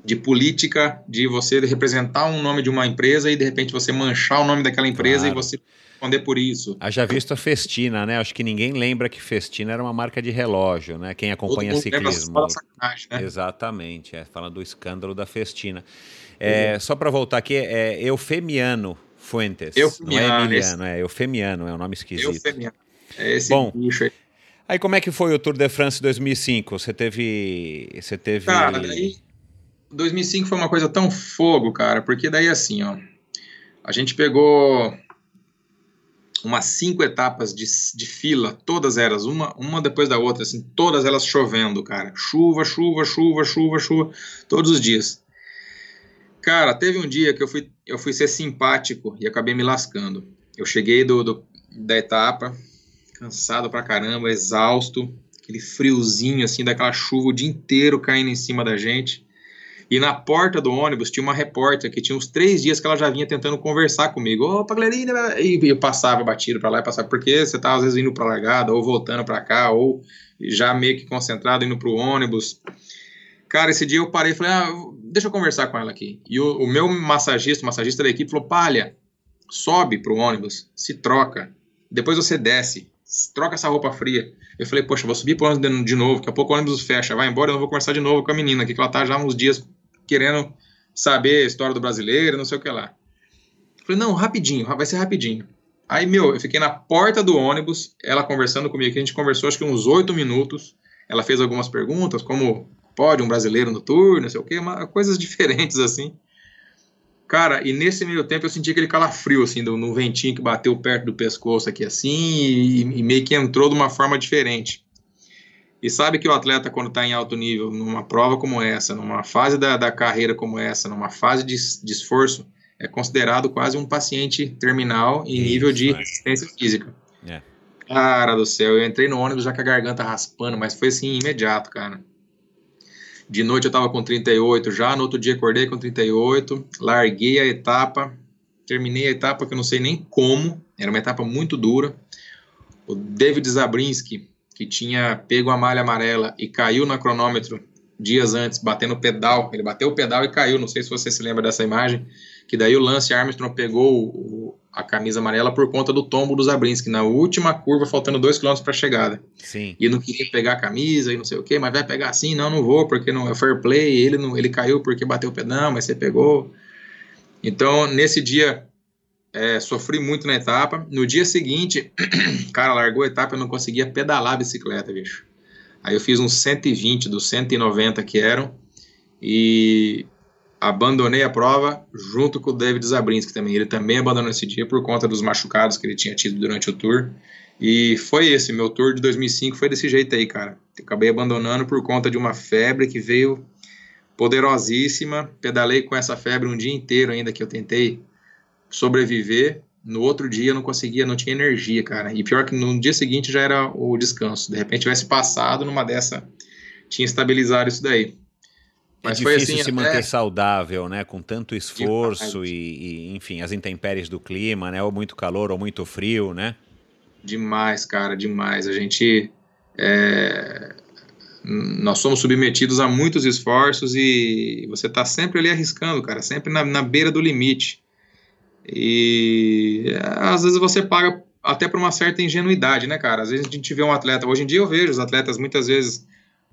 de, política, de você representar um nome de uma empresa e de repente você manchar o nome daquela empresa claro. e você responder por isso. Haja visto a Festina, né? Acho que ninguém lembra que Festina era uma marca de relógio, né? Quem acompanha ciclismo. né? Exatamente, é, fala do escândalo da Festina. É, uhum. Só para voltar aqui, é Eufemiano Fuentes. Eufemiano, não é Emiliano, esse... é Eufemiano, é um nome esquisito. Eufemiano. É esse Bom, bicho aí. Aí como é que foi o Tour de France 2005? Você teve, você teve Cara, daí 2005 foi uma coisa tão fogo, cara, porque daí assim, ó, a gente pegou umas cinco etapas de, de fila, todas elas, uma, uma depois da outra, assim, todas elas chovendo, cara. Chuva, chuva, chuva, chuva, chuva, todos os dias. Cara, teve um dia que eu fui, eu fui ser simpático e acabei me lascando. Eu cheguei do, do da etapa, cansado pra caramba, exausto, aquele friozinho, assim, daquela chuva o dia inteiro caindo em cima da gente. E na porta do ônibus tinha uma repórter que tinha uns três dias que ela já vinha tentando conversar comigo. Opa, galerinha! E eu passava batido para lá e passava. Porque você tá às vezes indo para largada, ou voltando para cá, ou já meio que concentrado indo pro ônibus. Cara, esse dia eu parei e falei, ah, deixa eu conversar com ela aqui. E o, o meu massagista, o massagista da equipe, falou, palha, sobe pro ônibus, se troca, depois você desce, troca essa roupa fria. Eu falei, poxa, vou subir pro ônibus de novo, daqui a pouco o ônibus fecha, vai embora, eu não vou conversar de novo com a menina que ela tá já uns dias querendo saber a história do brasileiro, não sei o que lá. Eu falei, não, rapidinho, vai ser rapidinho. Aí, meu, eu fiquei na porta do ônibus, ela conversando comigo, que a gente conversou acho que uns oito minutos. Ela fez algumas perguntas, como pode um brasileiro no tour, não sei o quê, uma, coisas diferentes assim. Cara, e nesse meio tempo eu senti aquele calafrio, assim, do, no ventinho que bateu perto do pescoço aqui, assim, e, e meio que entrou de uma forma diferente. E sabe que o atleta, quando está em alto nível, numa prova como essa, numa fase da, da carreira como essa, numa fase de, de esforço, é considerado quase um paciente terminal em nível de é. resistência física. É. Cara do céu, eu entrei no ônibus já com a garganta raspando, mas foi assim, imediato, cara. De noite eu tava com 38 já, no outro dia acordei com 38, larguei a etapa, terminei a etapa que eu não sei nem como, era uma etapa muito dura. O David Zabrinski, que tinha pego a malha amarela e caiu no cronômetro dias antes, batendo o pedal, ele bateu o pedal e caiu, não sei se você se lembra dessa imagem que daí o Lance Armstrong pegou o, a camisa amarela por conta do tombo do Zabrinski na última curva, faltando 2 km para a chegada. Sim. E não queria pegar a camisa e não sei o que, mas vai pegar assim, não, não vou, porque não é fair play, ele, não, ele caiu porque bateu o pedal, mas você pegou. Então, nesse dia, é, sofri muito na etapa. No dia seguinte, cara, largou a etapa, eu não conseguia pedalar a bicicleta, bicho. Aí eu fiz uns 120 dos 190 que eram, e abandonei a prova junto com o David Zabrinski também. Ele também abandonou esse dia por conta dos machucados que ele tinha tido durante o tour. E foi esse, meu tour de 2005 foi desse jeito aí, cara. acabei abandonando por conta de uma febre que veio poderosíssima. Pedalei com essa febre um dia inteiro ainda que eu tentei sobreviver. No outro dia eu não conseguia, não tinha energia, cara. E pior que no dia seguinte já era o descanso. De repente tivesse passado numa dessa, tinha estabilizado isso daí. É Mas é difícil assim, se manter é... saudável, né? Com tanto esforço e, e, enfim, as intempéries do clima, né? Ou muito calor ou muito frio, né? Demais, cara, demais. A gente. É... Nós somos submetidos a muitos esforços e você está sempre ali arriscando, cara, sempre na, na beira do limite. E às vezes você paga até por uma certa ingenuidade, né, cara? Às vezes a gente vê um atleta. Hoje em dia eu vejo os atletas muitas vezes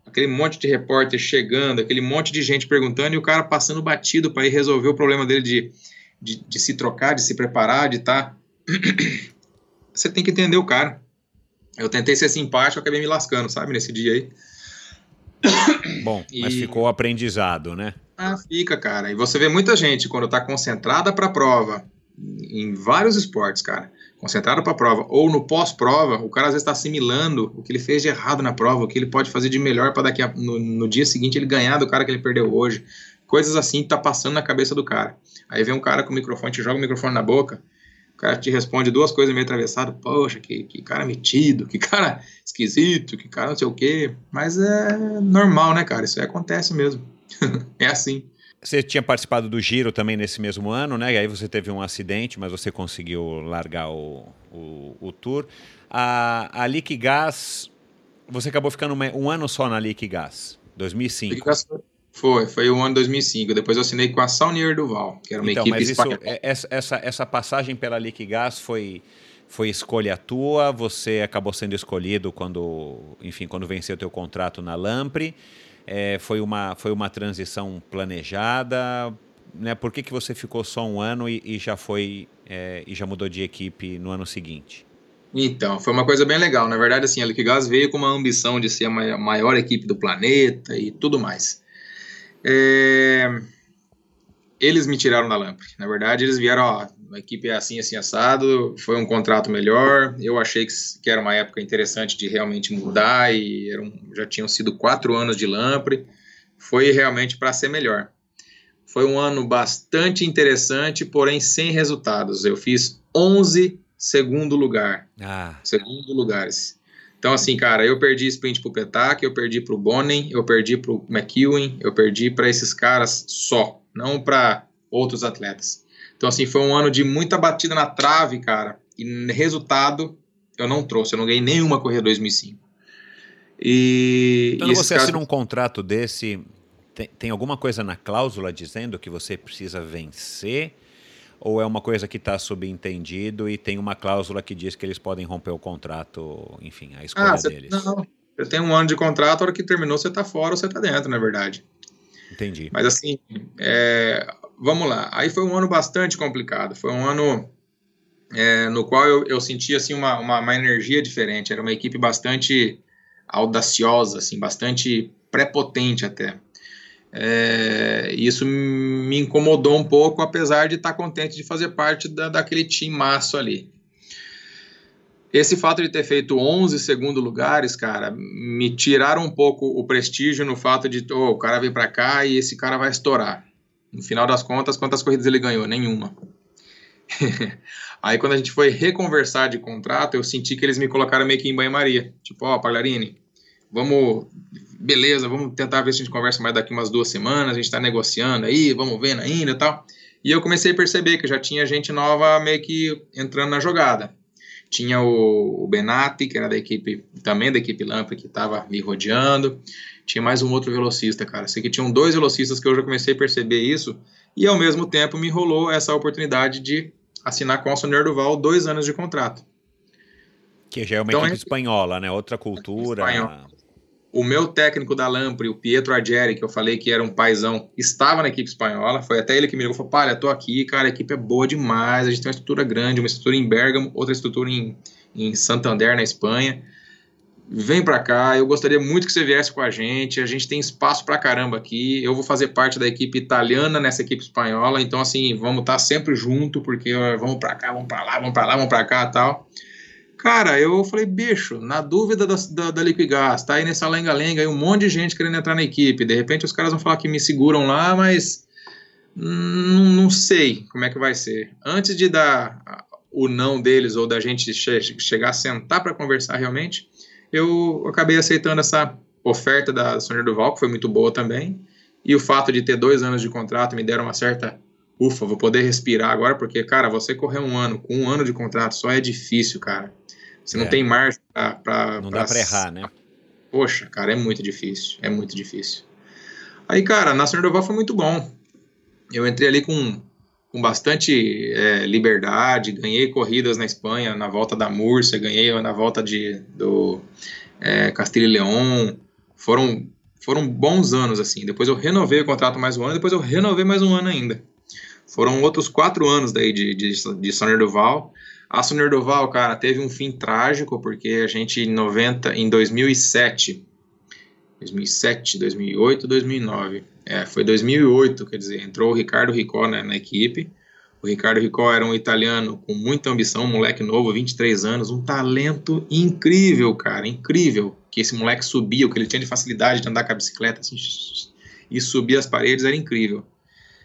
aquele monte de repórter chegando, aquele monte de gente perguntando e o cara passando batido para ir resolver o problema dele de, de, de, se trocar, de se preparar, de estar. Tá... Você tem que entender o cara. Eu tentei ser simpático, acabei me lascando, sabe, nesse dia aí. Bom, e... mas ficou aprendizado, né? Ah, fica, cara. E você vê muita gente quando tá concentrada para a prova, em vários esportes, cara concentrado para a prova, ou no pós-prova, o cara às vezes está assimilando o que ele fez de errado na prova, o que ele pode fazer de melhor para daqui a, no, no, dia seguinte ele ganhar do cara que ele perdeu hoje. Coisas assim tá passando na cabeça do cara. Aí vem um cara com o microfone, te joga o microfone na boca, o cara te responde duas coisas meio atravessadas, poxa, que, que cara metido, que cara esquisito, que cara não sei o quê. Mas é normal, né, cara? Isso aí acontece mesmo. é assim. Você tinha participado do Giro também nesse mesmo ano, né? E aí você teve um acidente, mas você conseguiu largar o, o, o tour. A, a Liquigás, você acabou ficando um ano só na Liquigás, 2005. Liquigás foi, foi o ano 2005. Depois eu assinei com a Saunier Duval, que era uma então, equipe mas isso, é, essa, essa passagem pela Liquigás foi foi escolha tua, você acabou sendo escolhido quando, enfim, quando venceu o teu contrato na Lampre. É, foi, uma, foi uma transição planejada? Né? Por que, que você ficou só um ano e, e já foi é, e já mudou de equipe no ano seguinte? Então, foi uma coisa bem legal. Na verdade, assim, a Liquigás veio com uma ambição de ser a maior equipe do planeta e tudo mais. É... Eles me tiraram da Lampre. Na verdade, eles vieram, ó, a equipe é assim, assim, assado, foi um contrato melhor. Eu achei que, que era uma época interessante de realmente mudar e eram, já tinham sido quatro anos de Lampre. Foi realmente para ser melhor. Foi um ano bastante interessante, porém sem resultados. Eu fiz 11 segundo lugar. Ah. Segundo lugares. Então, assim, cara, eu perdi sprint pro Petak, eu perdi pro Bonen, eu perdi pro McEwen, eu perdi para esses caras só, não para outros atletas. Então, assim, foi um ano de muita batida na trave, cara, e resultado eu não trouxe, eu não ganhei nenhuma corrida 2005. E, então, e você caras... assina um contrato desse, tem, tem alguma coisa na cláusula dizendo que você precisa vencer? Ou é uma coisa que está subentendido e tem uma cláusula que diz que eles podem romper o contrato, enfim, a escolha ah, cê, deles? Não, você tem um ano de contrato, a hora que terminou você está fora ou você está dentro, na verdade. Entendi. Mas assim, é, vamos lá. Aí foi um ano bastante complicado. Foi um ano é, no qual eu, eu senti assim uma, uma, uma, energia diferente. Era uma equipe bastante audaciosa, assim, bastante prepotente até. É, isso me incomodou um pouco, apesar de estar contente de fazer parte da, daquele time maço ali. Esse fato de ter feito 11 segundo lugares, cara, me tiraram um pouco o prestígio no fato de, oh, o cara veio para cá e esse cara vai estourar. No final das contas, quantas corridas ele ganhou? Nenhuma. Aí quando a gente foi reconversar de contrato, eu senti que eles me colocaram meio que em banho-maria. Tipo, ó, oh, vamos beleza, vamos tentar ver se a gente conversa mais daqui umas duas semanas, a gente está negociando aí, vamos vendo ainda e tal. E eu comecei a perceber que já tinha gente nova meio que entrando na jogada. Tinha o, o Benatti, que era da equipe, também da equipe Lampa, que estava me rodeando. Tinha mais um outro velocista, cara. Sei que tinham dois velocistas que eu já comecei a perceber isso. E ao mesmo tempo me rolou essa oportunidade de assinar com o Sonner Duval dois anos de contrato. Que já é uma então, equipe espanhola, né? Outra cultura. Espanhol. O meu técnico da Lampre, o Pietro Argeri, que eu falei que era um paizão, estava na equipe espanhola. Foi até ele que me ligou e falou: Palha, tô aqui, cara, a equipe é boa demais. A gente tem uma estrutura grande, uma estrutura em Bergamo, outra estrutura em, em Santander, na Espanha. Vem para cá, eu gostaria muito que você viesse com a gente. A gente tem espaço pra caramba aqui. Eu vou fazer parte da equipe italiana nessa equipe espanhola, então, assim, vamos estar tá sempre junto, porque vamos para cá, vamos para lá, vamos para lá, vamos para cá tal. Cara, eu falei, bicho, na dúvida da, da, da Liquigás, tá aí nessa lenga-lenga, aí um monte de gente querendo entrar na equipe. De repente os caras vão falar que me seguram lá, mas não, não sei como é que vai ser. Antes de dar o não deles ou da gente che chegar a sentar para conversar realmente, eu acabei aceitando essa oferta da Sônia Duval, que foi muito boa também. E o fato de ter dois anos de contrato me deram uma certa ufa, vou poder respirar agora, porque, cara, você correr um ano com um ano de contrato só é difícil, cara. Você não é. tem margem para. Não pra, dá para errar, né? Poxa, cara, é muito difícil. É muito difícil. Aí, cara, na Senhor foi muito bom. Eu entrei ali com, com bastante é, liberdade, ganhei corridas na Espanha, na volta da Múrcia, ganhei na volta de, do é, Castilho e León. Foram, foram bons anos, assim. Depois eu renovei o contrato mais um ano, depois eu renovei mais um ano ainda. Foram outros quatro anos daí de, de, de Soner Duval. A Soner Duval, cara, teve um fim trágico, porque a gente em 90, em 2007, 2007, 2008, 2009, é, foi 2008, quer dizer, entrou o Ricardo Ricó né, na equipe. O Ricardo Ricó era um italiano com muita ambição, um moleque novo, 23 anos, um talento incrível, cara, incrível. Que esse moleque subia, o que ele tinha de facilidade de andar com a bicicleta assim, e subir as paredes era incrível.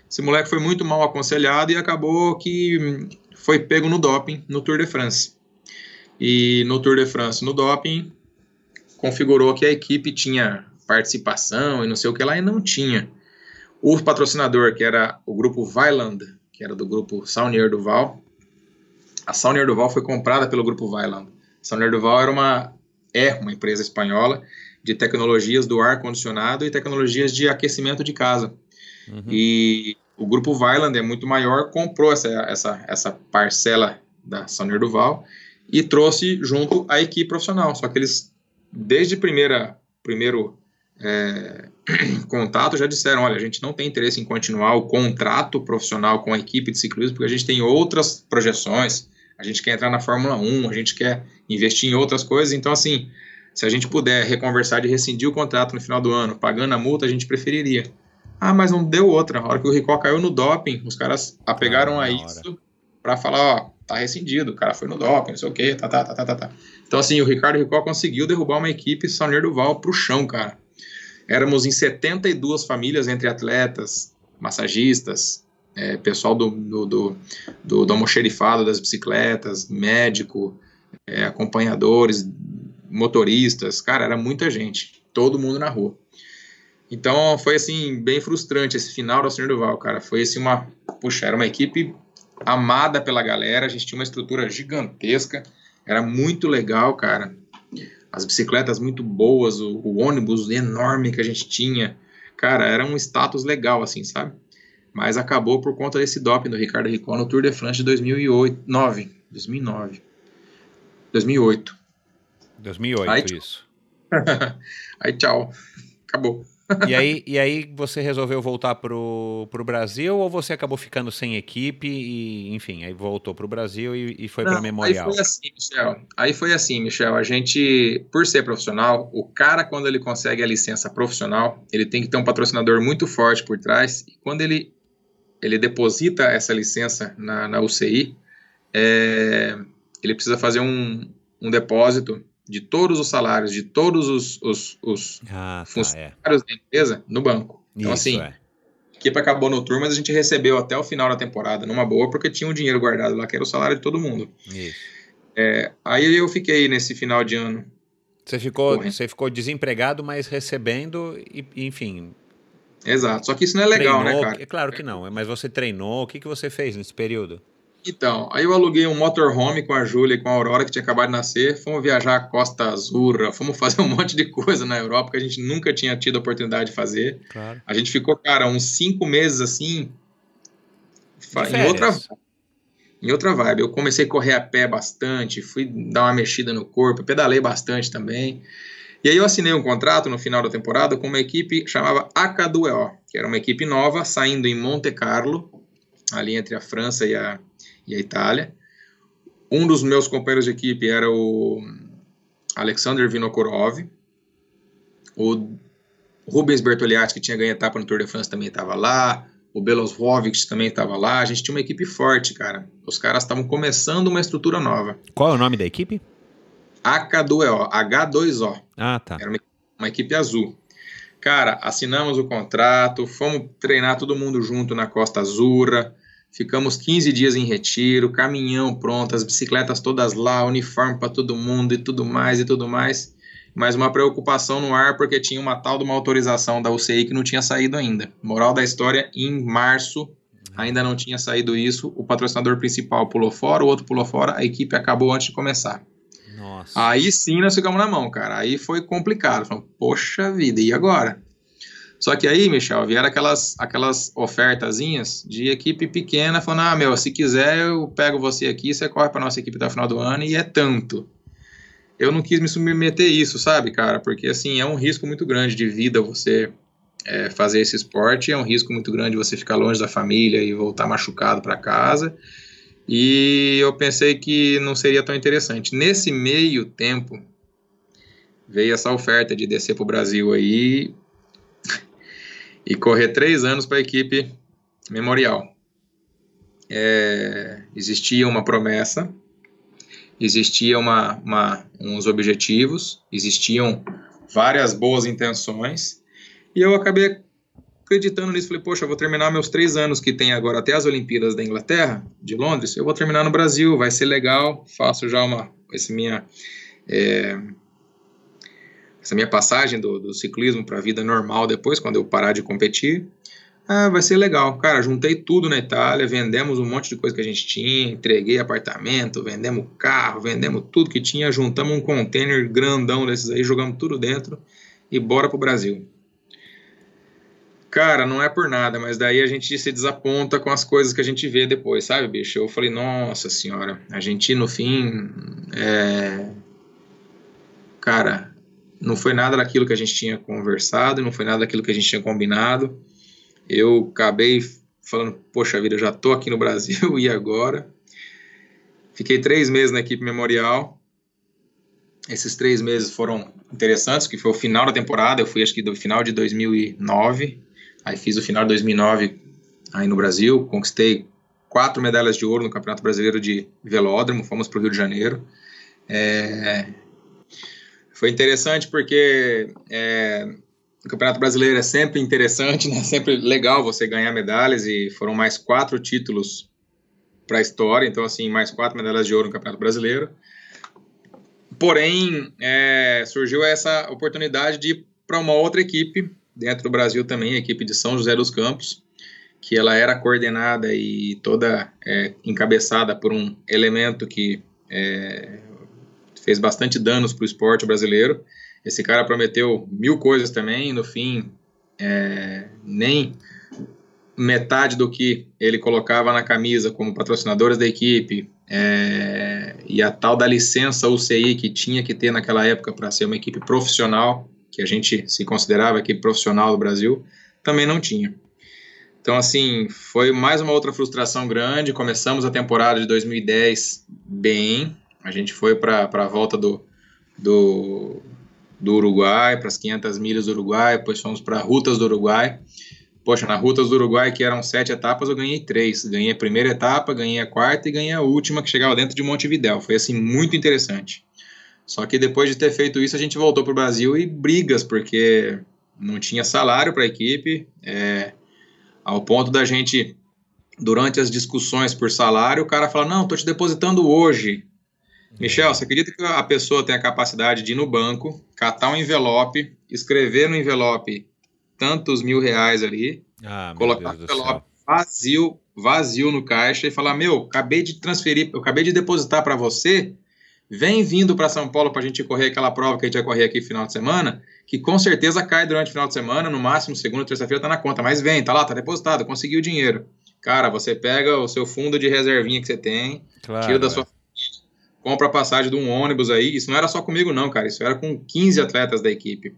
Esse moleque foi muito mal aconselhado e acabou que foi pego no doping no Tour de France. E no Tour de France, no doping, configurou que a equipe tinha participação e não sei o que lá, e não tinha. O patrocinador, que era o grupo Vailand, que era do grupo Saunier Duval, a Saunier Duval foi comprada pelo grupo Vailand. Saunier Duval era uma, é uma empresa espanhola de tecnologias do ar-condicionado e tecnologias de aquecimento de casa. Uhum. E o grupo Vailand é muito maior, comprou essa, essa, essa parcela da Sonner Duval e trouxe junto a equipe profissional. Só que eles, desde primeira, primeiro é, contato, já disseram: olha, a gente não tem interesse em continuar o contrato profissional com a equipe de ciclismo, porque a gente tem outras projeções, a gente quer entrar na Fórmula 1, a gente quer investir em outras coisas. Então, assim, se a gente puder reconversar de rescindir o contrato no final do ano, pagando a multa, a gente preferiria. Ah, mas não deu outra. A hora que o Ricó caiu no doping, os caras apegaram ah, a isso para falar, ó, tá rescindido, o cara foi no doping, não sei o quê, tá, tá, tá, tá, tá, tá. Então, assim, o Ricardo Ricó conseguiu derrubar uma equipe Saunier Duval pro chão, cara. Éramos em 72 famílias entre atletas, massagistas, é, pessoal do, do, do, do, do almoxerifado das bicicletas, médico, é, acompanhadores, motoristas, cara, era muita gente, todo mundo na rua. Então foi assim, bem frustrante esse final do Senhor Duval, cara. Foi assim uma. Puxa, era uma equipe amada pela galera, a gente tinha uma estrutura gigantesca, era muito legal, cara. As bicicletas muito boas, o, o ônibus enorme que a gente tinha. Cara, era um status legal, assim, sabe? Mas acabou por conta desse doping do Ricardo Ricon no Tour de France de 2008, 9, 2009. 2008. 2008, Aí, isso. Aí tchau. Acabou. E aí, e aí você resolveu voltar pro, pro Brasil ou você acabou ficando sem equipe e, enfim, aí voltou pro Brasil e, e foi para Memorial? Aí foi assim, Michel. Aí foi assim, Michel. A gente, por ser profissional, o cara, quando ele consegue a licença profissional, ele tem que ter um patrocinador muito forte por trás. E quando ele, ele deposita essa licença na, na UCI, é, ele precisa fazer um, um depósito de todos os salários de todos os, os, os ah, tá, funcionários é. da empresa no banco. Então, Isso, assim, é. a equipe acabou no tour, mas a gente recebeu até o final da temporada numa boa, porque tinha um dinheiro guardado lá, que era o salário de todo mundo. É, aí eu fiquei nesse final de ano. Você ficou, você ficou desempregado, mas recebendo, e, enfim. Exato. Só que isso não é legal, treinou, né, cara? É claro que não, mas você treinou. O que, que você fez nesse período? Então, aí eu aluguei um motorhome com a Júlia e com a Aurora, que tinha acabado de nascer. Fomos viajar a Costa Azul, fomos fazer um monte de coisa na Europa que a gente nunca tinha tido a oportunidade de fazer. Claro. A gente ficou, cara, uns cinco meses assim, em outra, em outra vibe. Eu comecei a correr a pé bastante, fui dar uma mexida no corpo, pedalei bastante também. E aí eu assinei um contrato no final da temporada com uma equipe que chamava AK2O, que era uma equipe nova, saindo em Monte Carlo, ali entre a França e a, e a Itália. Um dos meus companheiros de equipe era o Alexander Vinokurov. O Rubens Bertoliatti, que tinha ganho etapa no Tour de France, também estava lá. O Belos Rovic também estava lá. A gente tinha uma equipe forte, cara. Os caras estavam começando uma estrutura nova. Qual é o nome da equipe? AK2O, H2O. Ah, tá. Era uma, uma equipe azul. Cara, assinamos o contrato, fomos treinar todo mundo junto na Costa Azura. Ficamos 15 dias em retiro, caminhão pronto, as bicicletas todas lá, uniforme para todo mundo e tudo mais e tudo mais. Mas uma preocupação no ar porque tinha uma tal de uma autorização da UCI que não tinha saído ainda. Moral da história, em março ainda não tinha saído isso, o patrocinador principal pulou fora, o outro pulou fora, a equipe acabou antes de começar. Nossa. Aí sim nós ficamos na mão, cara. Aí foi complicado. Falamos, poxa vida, e agora? Só que aí, Michel, vieram aquelas, aquelas ofertazinhas de equipe pequena, falando: ah, meu, se quiser, eu pego você aqui, você corre para nossa equipe até final do ano, e é tanto. Eu não quis me submeter a isso, sabe, cara? Porque, assim, é um risco muito grande de vida você é, fazer esse esporte, é um risco muito grande você ficar longe da família e voltar machucado para casa. E eu pensei que não seria tão interessante. Nesse meio tempo, veio essa oferta de descer para o Brasil aí e correr três anos para a equipe memorial. É, existia uma promessa, existia uma, uma, uns objetivos, existiam várias boas intenções, e eu acabei acreditando nisso. Falei, poxa, eu vou terminar meus três anos que tem agora até as Olimpíadas da Inglaterra, de Londres, eu vou terminar no Brasil, vai ser legal, faço já uma, esse minha é, essa minha passagem do, do ciclismo para a vida normal depois, quando eu parar de competir, ah, vai ser legal. Cara, juntei tudo na Itália, vendemos um monte de coisa que a gente tinha, entreguei apartamento, vendemos carro, vendemos tudo que tinha, juntamos um container grandão desses aí, jogamos tudo dentro e bora pro Brasil. Cara, não é por nada, mas daí a gente se desaponta com as coisas que a gente vê depois, sabe, bicho? Eu falei, nossa senhora, a gente no fim. É... Cara, não foi nada daquilo que a gente tinha conversado, não foi nada daquilo que a gente tinha combinado. Eu acabei falando, poxa vida, eu já tô aqui no Brasil e agora? Fiquei três meses na equipe memorial. Esses três meses foram interessantes, que foi o final da temporada. Eu fui, acho que, do final de 2009. Aí fiz o final de 2009 aí no Brasil. Conquistei quatro medalhas de ouro no Campeonato Brasileiro de Velódromo. Fomos para o Rio de Janeiro. É, foi interessante porque é, o Campeonato Brasileiro é sempre interessante, né? Sempre legal você ganhar medalhas e foram mais quatro títulos para a história, então assim mais quatro medalhas de ouro no Campeonato Brasileiro. Porém, é, surgiu essa oportunidade de ir para uma outra equipe, dentro do Brasil também, a equipe de São José dos Campos, que ela era coordenada e toda é, encabeçada por um elemento que é, fez bastante danos para o esporte brasileiro. Esse cara prometeu mil coisas também, no fim, é, nem metade do que ele colocava na camisa como patrocinadores da equipe é, e a tal da licença UCI que tinha que ter naquela época para ser uma equipe profissional, que a gente se considerava equipe profissional do Brasil, também não tinha. Então, assim, foi mais uma outra frustração grande. Começamos a temporada de 2010 bem. A gente foi para a volta do, do, do Uruguai, para as 500 milhas do Uruguai, depois fomos para Rutas do Uruguai. Poxa, na Rutas do Uruguai, que eram sete etapas, eu ganhei três. Ganhei a primeira etapa, ganhei a quarta e ganhei a última, que chegava dentro de Montevidéu. Foi, assim, muito interessante. Só que depois de ter feito isso, a gente voltou para o Brasil e brigas, porque não tinha salário para a equipe, é, ao ponto da gente, durante as discussões por salário, o cara fala: Não, estou te depositando hoje. Michel, você acredita que a pessoa tem a capacidade de ir no banco, catar um envelope, escrever no envelope tantos mil reais ali, ah, colocar o envelope vazio, vazio no caixa e falar: Meu, acabei de transferir, eu acabei de depositar para você, vem vindo para São Paulo para a gente correr aquela prova que a gente vai correr aqui no final de semana, que com certeza cai durante o final de semana, no máximo segunda, terça-feira tá na conta, mas vem, tá lá, tá depositado, conseguiu o dinheiro. Cara, você pega o seu fundo de reservinha que você tem, claro, tira da é. sua compra a passagem de um ônibus aí. Isso não era só comigo, não, cara. Isso era com 15 atletas da equipe.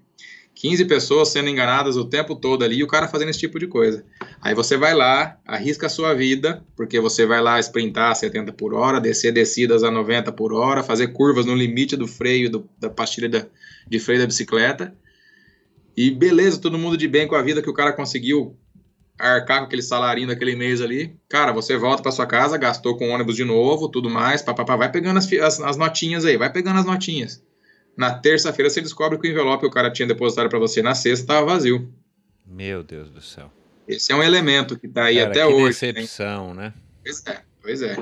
15 pessoas sendo enganadas o tempo todo ali e o cara fazendo esse tipo de coisa. Aí você vai lá, arrisca a sua vida, porque você vai lá sprintar a 70 por hora, descer descidas a 90 por hora, fazer curvas no limite do freio, do, da pastilha da, de freio da bicicleta. E beleza, todo mundo de bem com a vida que o cara conseguiu arcar com aquele salarinho daquele mês ali, cara, você volta para sua casa, gastou com ônibus de novo, tudo mais, papapá, vai pegando as, as, as, notinhas aí, vai pegando as notinhas. Na terça-feira você descobre que o envelope que o cara tinha depositado para você na sexta estava vazio. Meu Deus do céu. Esse é um elemento que está aí cara, até que hoje. decepção, né? Pois é, pois é.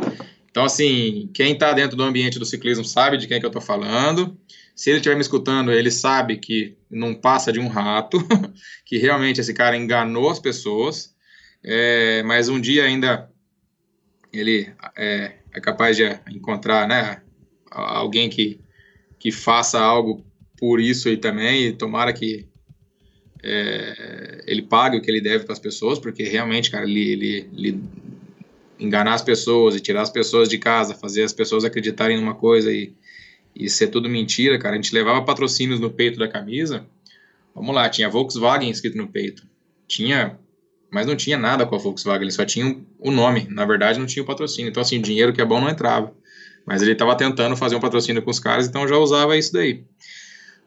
Então, assim, quem está dentro do ambiente do ciclismo sabe de quem é que eu estou falando. Se ele estiver me escutando, ele sabe que não passa de um rato, que realmente esse cara enganou as pessoas, é, mas um dia ainda ele é, é, capaz de encontrar né, alguém que, que faça algo por isso aí também, e tomara que é, ele pague o que ele deve para as pessoas, porque realmente, cara, ele, ele, ele, enganar as pessoas e tirar as pessoas de casa, fazer as pessoas acreditarem numa coisa e e ser tudo mentira, cara. A gente levava patrocínios no peito da camisa. Vamos lá, tinha Volkswagen escrito no peito. Tinha, mas não tinha nada com a Volkswagen, ele só tinha o nome. Na verdade, não tinha o patrocínio. Então, assim, o dinheiro que é bom não entrava. Mas ele estava tentando fazer um patrocínio com os caras, então já usava isso daí.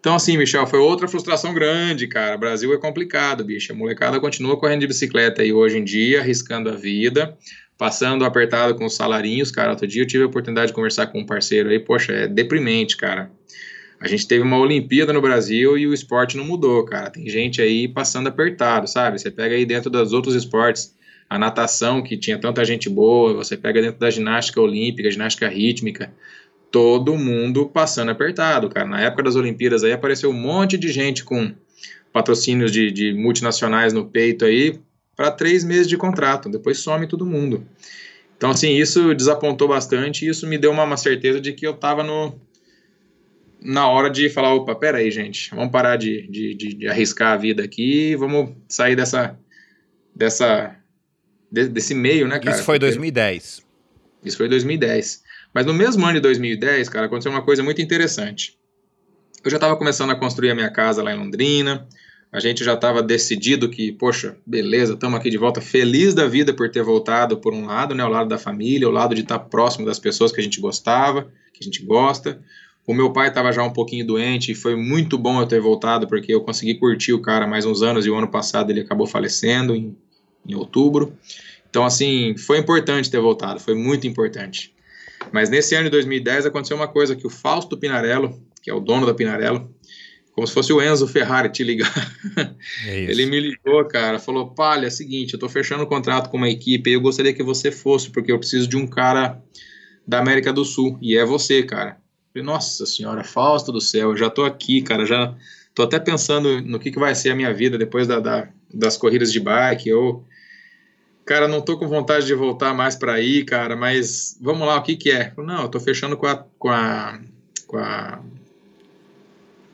Então, assim, Michel, foi outra frustração grande, cara. Brasil é complicado, bicho. A molecada continua correndo de bicicleta aí hoje em dia, arriscando a vida passando apertado com os salarinhos, cara. Outro dia eu tive a oportunidade de conversar com um parceiro aí, poxa, é deprimente, cara. A gente teve uma Olimpíada no Brasil e o esporte não mudou, cara. Tem gente aí passando apertado, sabe? Você pega aí dentro dos outros esportes, a natação, que tinha tanta gente boa, você pega dentro da ginástica olímpica, ginástica rítmica, todo mundo passando apertado, cara. Na época das Olimpíadas aí apareceu um monte de gente com patrocínios de, de multinacionais no peito aí, para três meses de contrato, depois some todo mundo. Então, assim, isso desapontou bastante e isso me deu uma, uma certeza de que eu estava no, na hora de falar, opa, peraí, gente, vamos parar de, de, de, de arriscar a vida aqui, vamos sair dessa, dessa de, desse meio, né, cara? Isso foi 2010. Isso foi 2010. Mas no mesmo ano de 2010, cara, aconteceu uma coisa muito interessante. Eu já estava começando a construir a minha casa lá em Londrina, a gente já estava decidido que, poxa, beleza, estamos aqui de volta, feliz da vida por ter voltado por um lado, né, o lado da família, o lado de estar tá próximo das pessoas que a gente gostava, que a gente gosta. O meu pai estava já um pouquinho doente e foi muito bom eu ter voltado porque eu consegui curtir o cara mais uns anos e o ano passado ele acabou falecendo em, em outubro. Então, assim, foi importante ter voltado, foi muito importante. Mas nesse ano de 2010 aconteceu uma coisa que o Fausto Pinarello, que é o dono da Pinarello, como se fosse o Enzo Ferrari te ligar. É ele me ligou, cara, falou: Palha, é o seguinte, eu tô fechando o um contrato com uma equipe e eu gostaria que você fosse, porque eu preciso de um cara da América do Sul, e é você, cara. Falei, nossa senhora, Fausto do céu, já tô aqui, cara, já tô até pensando no que, que vai ser a minha vida depois da, da das corridas de bike, eu, cara, não tô com vontade de voltar mais para aí, cara, mas vamos lá, o que que é? Falei, não, eu tô fechando com a, com a, com a,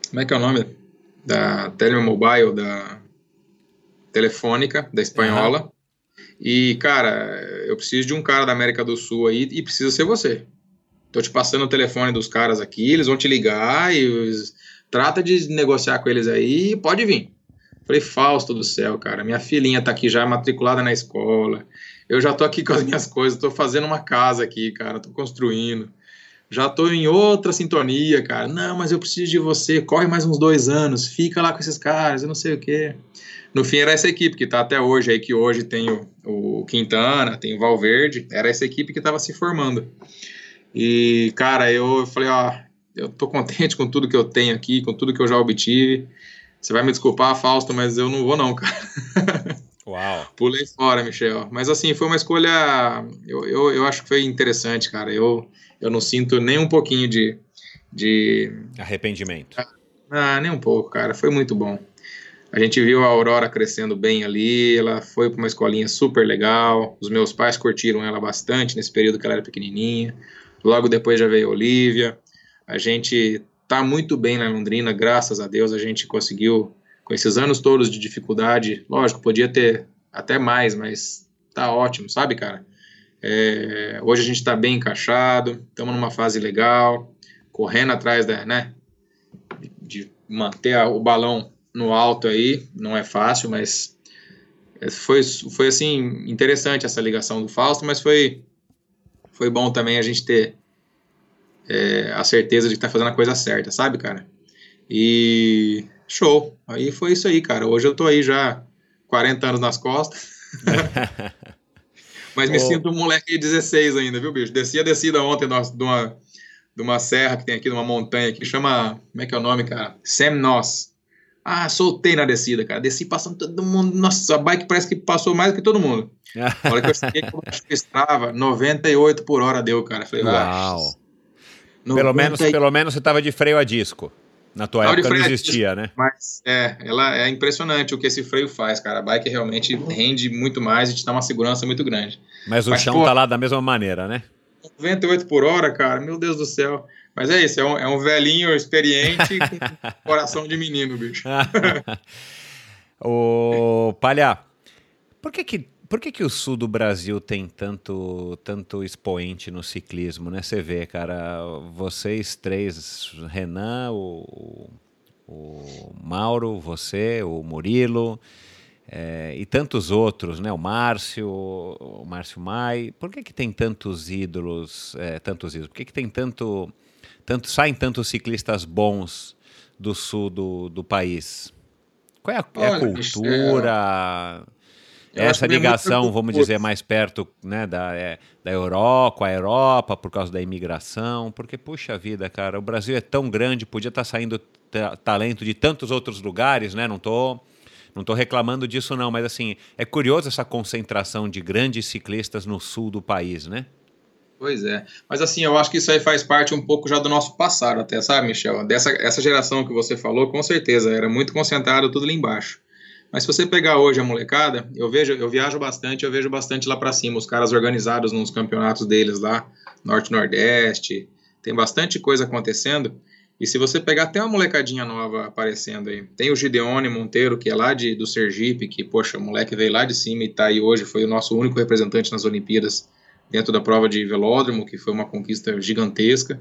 como é que é o nome? Da Telemobile, da Telefônica, da Espanhola, uhum. e, cara, eu preciso de um cara da América do Sul aí e precisa ser você. Tô te passando o telefone dos caras aqui, eles vão te ligar e trata de negociar com eles aí, pode vir. Falei, Fausto do céu, cara, minha filhinha tá aqui já matriculada na escola. Eu já tô aqui com as minhas coisas, tô fazendo uma casa aqui, cara, tô construindo. Já tô em outra sintonia, cara. Não, mas eu preciso de você, corre mais uns dois anos, fica lá com esses caras, eu não sei o quê. No fim era essa equipe que tá até hoje aí, que hoje tem o, o Quintana, tem o Valverde, era essa equipe que tava se formando. E, cara, eu falei, ó, eu tô contente com tudo que eu tenho aqui, com tudo que eu já obtive. Você vai me desculpar, Fausto, mas eu não vou não, cara. Uau. Pulei fora, Michel. Mas assim, foi uma escolha, eu, eu, eu acho que foi interessante, cara. Eu, eu não sinto nem um pouquinho de... de... Arrependimento. Ah, nem um pouco, cara. Foi muito bom. A gente viu a Aurora crescendo bem ali, ela foi para uma escolinha super legal. Os meus pais curtiram ela bastante nesse período que ela era pequenininha. Logo depois já veio a Olivia. A gente tá muito bem na Londrina, graças a Deus. A gente conseguiu, com esses anos todos de dificuldade, lógico, podia ter até mais, mas tá ótimo, sabe, cara? É, hoje a gente está bem encaixado, estamos numa fase legal, correndo atrás da, né, de manter a, o balão no alto aí, não é fácil, mas foi, foi assim, interessante essa ligação do Fausto, mas foi foi bom também a gente ter é, a certeza de que tá fazendo a coisa certa, sabe, cara? E show. Aí foi isso aí, cara. Hoje eu tô aí já 40 anos nas costas. Mas me oh. sinto um moleque de 16 ainda, viu, bicho? Desci a descida ontem de uma, de uma serra que tem aqui, de uma montanha que chama. Como é que é o nome, cara? Semnos. Ah, soltei na descida, cara. Desci passando todo mundo. Nossa, a bike parece que passou mais do que todo mundo. A hora que eu cheguei, eu acho que estava 98 por hora deu, cara. Falei, Uau. Ah, pelo, menos, pelo menos você tava de freio a disco. Na tua não, época não existia, né? Mas é, ela é impressionante o que esse freio faz, cara. A bike realmente rende muito mais e te dá uma segurança muito grande. Mas o Mas, chão pô, tá lá da mesma maneira, né? 98 por hora, cara, meu Deus do céu. Mas é isso, é um, é um velhinho experiente com coração de menino, bicho. Ô, Palha, por que que, por que que o sul do Brasil tem tanto, tanto expoente no ciclismo, né? Você vê, cara, vocês três, Renan, o, o Mauro, você, o Murilo... É, e tantos outros, né? O Márcio, o Márcio Mai. Por que, que tem tantos ídolos, é, tantos ídolos? Por que, que tem tanto tanto saem tantos ciclistas bons do sul do, do país? Qual é a, Olha, é a cultura? É, essa ligação, vamos dizer, mais perto né, da, é, da Europa, a Europa, por causa da imigração, porque, puxa vida, cara, o Brasil é tão grande, podia estar tá saindo talento de tantos outros lugares, né? Não estou não tô reclamando disso não, mas assim, é curioso essa concentração de grandes ciclistas no sul do país, né? Pois é. Mas assim, eu acho que isso aí faz parte um pouco já do nosso passado, até, sabe, Michel? Dessa essa geração que você falou, com certeza, era muito concentrado tudo lá embaixo. Mas se você pegar hoje a molecada, eu vejo, eu viajo bastante, eu vejo bastante lá para cima, os caras organizados nos campeonatos deles lá, Norte Nordeste, tem bastante coisa acontecendo. E se você pegar até uma molecadinha nova aparecendo aí, tem o Gideone Monteiro, que é lá de, do Sergipe, que, poxa, o moleque veio lá de cima e tá aí hoje, foi o nosso único representante nas Olimpíadas dentro da prova de velódromo, que foi uma conquista gigantesca.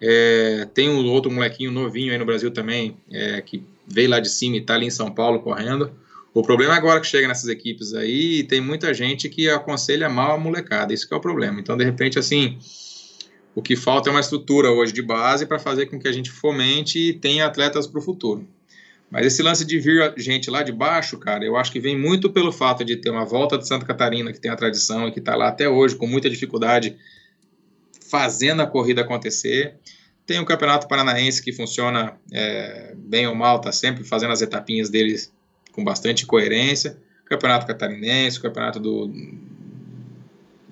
É, tem um outro molequinho novinho aí no Brasil também, é, que veio lá de cima e está ali em São Paulo correndo. O problema é agora que chega nessas equipes aí, tem muita gente que aconselha mal a molecada, isso que é o problema. Então, de repente, assim, o que falta é uma estrutura hoje de base para fazer com que a gente fomente e tenha atletas para o futuro. Mas esse lance de vir gente lá de baixo, cara, eu acho que vem muito pelo fato de ter uma volta de Santa Catarina que tem a tradição e que está lá até hoje com muita dificuldade fazendo a corrida acontecer. Tem o Campeonato Paranaense que funciona é, bem ou mal, está sempre fazendo as etapinhas deles com bastante coerência. Campeonato Catarinense, Campeonato do,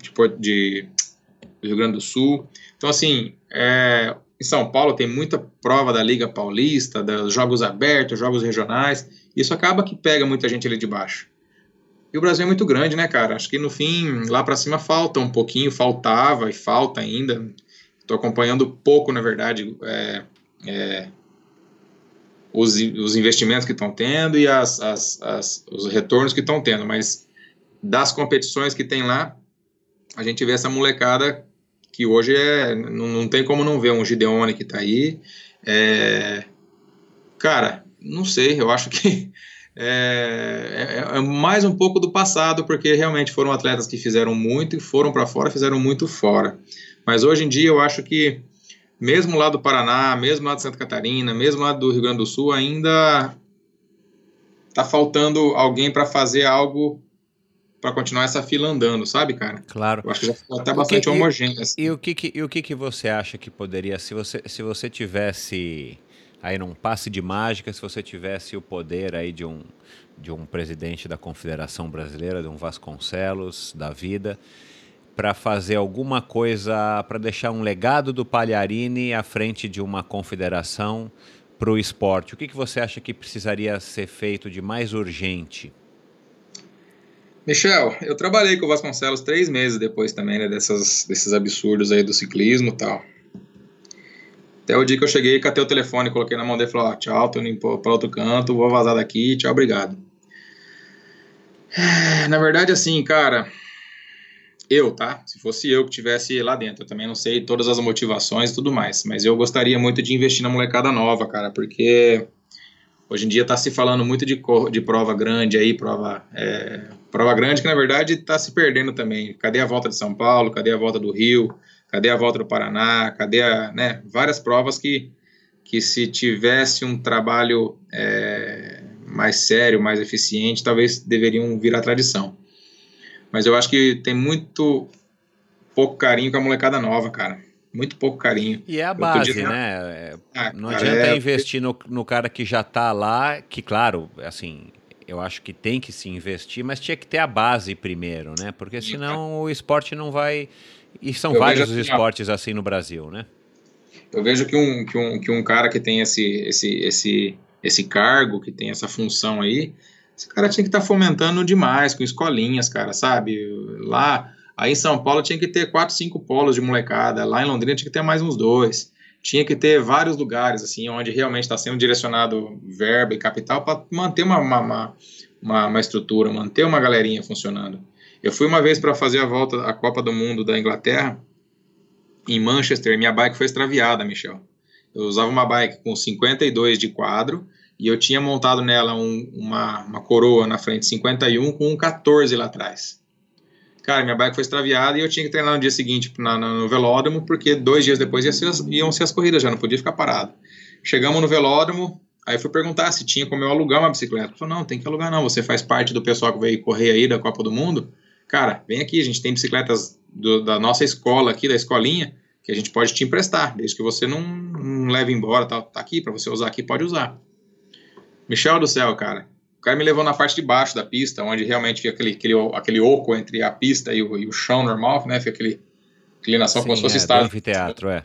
de, de, Rio Grande do Sul. Então, assim, é, em São Paulo tem muita prova da Liga Paulista, dos jogos abertos, jogos regionais. Isso acaba que pega muita gente ali de baixo. E o Brasil é muito grande, né, cara? Acho que no fim, lá para cima falta um pouquinho, faltava e falta ainda. Estou acompanhando pouco, na verdade, é, é, os, os investimentos que estão tendo e as, as, as, os retornos que estão tendo, mas das competições que tem lá, a gente vê essa molecada que hoje é, não, não tem como não ver um Gideone que está aí. É, cara, não sei, eu acho que é, é, é, mais um pouco do passado, porque realmente foram atletas que fizeram muito e foram para fora, fizeram muito fora. Mas hoje em dia eu acho que, mesmo lá do Paraná, mesmo lá de Santa Catarina, mesmo lá do Rio Grande do Sul, ainda tá faltando alguém para fazer algo para continuar essa fila andando, sabe, cara? Claro. Eu acho que já ficou até bastante homogêneo. Assim. E, o que, que, e o que, que você acha que poderia, se você, se você tivesse aí num passe de mágica, se você tivesse o poder aí de um, de um presidente da Confederação Brasileira, de um Vasconcelos da vida, para fazer alguma coisa, para deixar um legado do Palharini à frente de uma confederação para o esporte, o que, que você acha que precisaria ser feito de mais urgente? Michel, eu trabalhei com o Vasconcelos três meses depois também, né, dessas, desses absurdos aí do ciclismo e tal. Até o dia que eu cheguei, catei o telefone, coloquei na mão dele e falei, ó, tchau, tô indo para outro canto, vou vazar daqui, tchau, obrigado. Na verdade, assim, cara, eu, tá? Se fosse eu que tivesse lá dentro, eu também não sei todas as motivações e tudo mais, mas eu gostaria muito de investir na molecada nova, cara, porque hoje em dia tá se falando muito de, de prova grande aí, prova, é, prova grande que na verdade tá se perdendo também. Cadê a volta de São Paulo? Cadê a volta do Rio? Cadê a volta do Paraná? Cadê a, né, várias provas que, que se tivesse um trabalho é, mais sério, mais eficiente, talvez deveriam vir à tradição. Mas eu acho que tem muito pouco carinho com a molecada nova, cara. Muito pouco carinho. E é a base, né? Ah, não cara, adianta é... investir no, no cara que já está lá, que claro, assim, eu acho que tem que se investir, mas tinha que ter a base primeiro, né? Porque senão o esporte não vai e são eu vários os assim, esportes assim no Brasil, né? Eu vejo que um, que um, que um cara que tem esse, esse, esse, esse cargo, que tem essa função aí, esse cara tinha que estar tá fomentando demais com escolinhas, cara, sabe? Lá, aí em São Paulo tinha que ter quatro, cinco polos de molecada, lá em Londrina tinha que ter mais uns dois. Tinha que ter vários lugares, assim, onde realmente está sendo direcionado verba e capital para manter uma, uma, uma, uma estrutura, manter uma galerinha funcionando. Eu fui uma vez para fazer a volta à Copa do Mundo da Inglaterra, em Manchester, minha bike foi extraviada, Michel. Eu usava uma bike com 52 de quadro e eu tinha montado nela um, uma, uma coroa na frente 51 com um 14 lá atrás. Cara, minha bike foi extraviada e eu tinha que treinar no dia seguinte na, no velódromo, porque dois dias depois ia ser, iam ser as corridas já, não podia ficar parado. Chegamos no velódromo, aí fui perguntar se tinha como eu alugar uma bicicleta. Falou, não, tem que alugar não, você faz parte do pessoal que veio correr aí da Copa do Mundo, cara, vem aqui, a gente tem bicicletas do, da nossa escola aqui, da escolinha, que a gente pode te emprestar, desde que você não, não leve embora, tá, tá aqui para você usar aqui, pode usar. Michel do céu, cara, o cara me levou na parte de baixo da pista, onde realmente fica aquele, aquele, aquele oco entre a pista e o, e o chão normal, né, fica aquele inclinação Sim, como se fosse é, estádio. anfiteatro, é.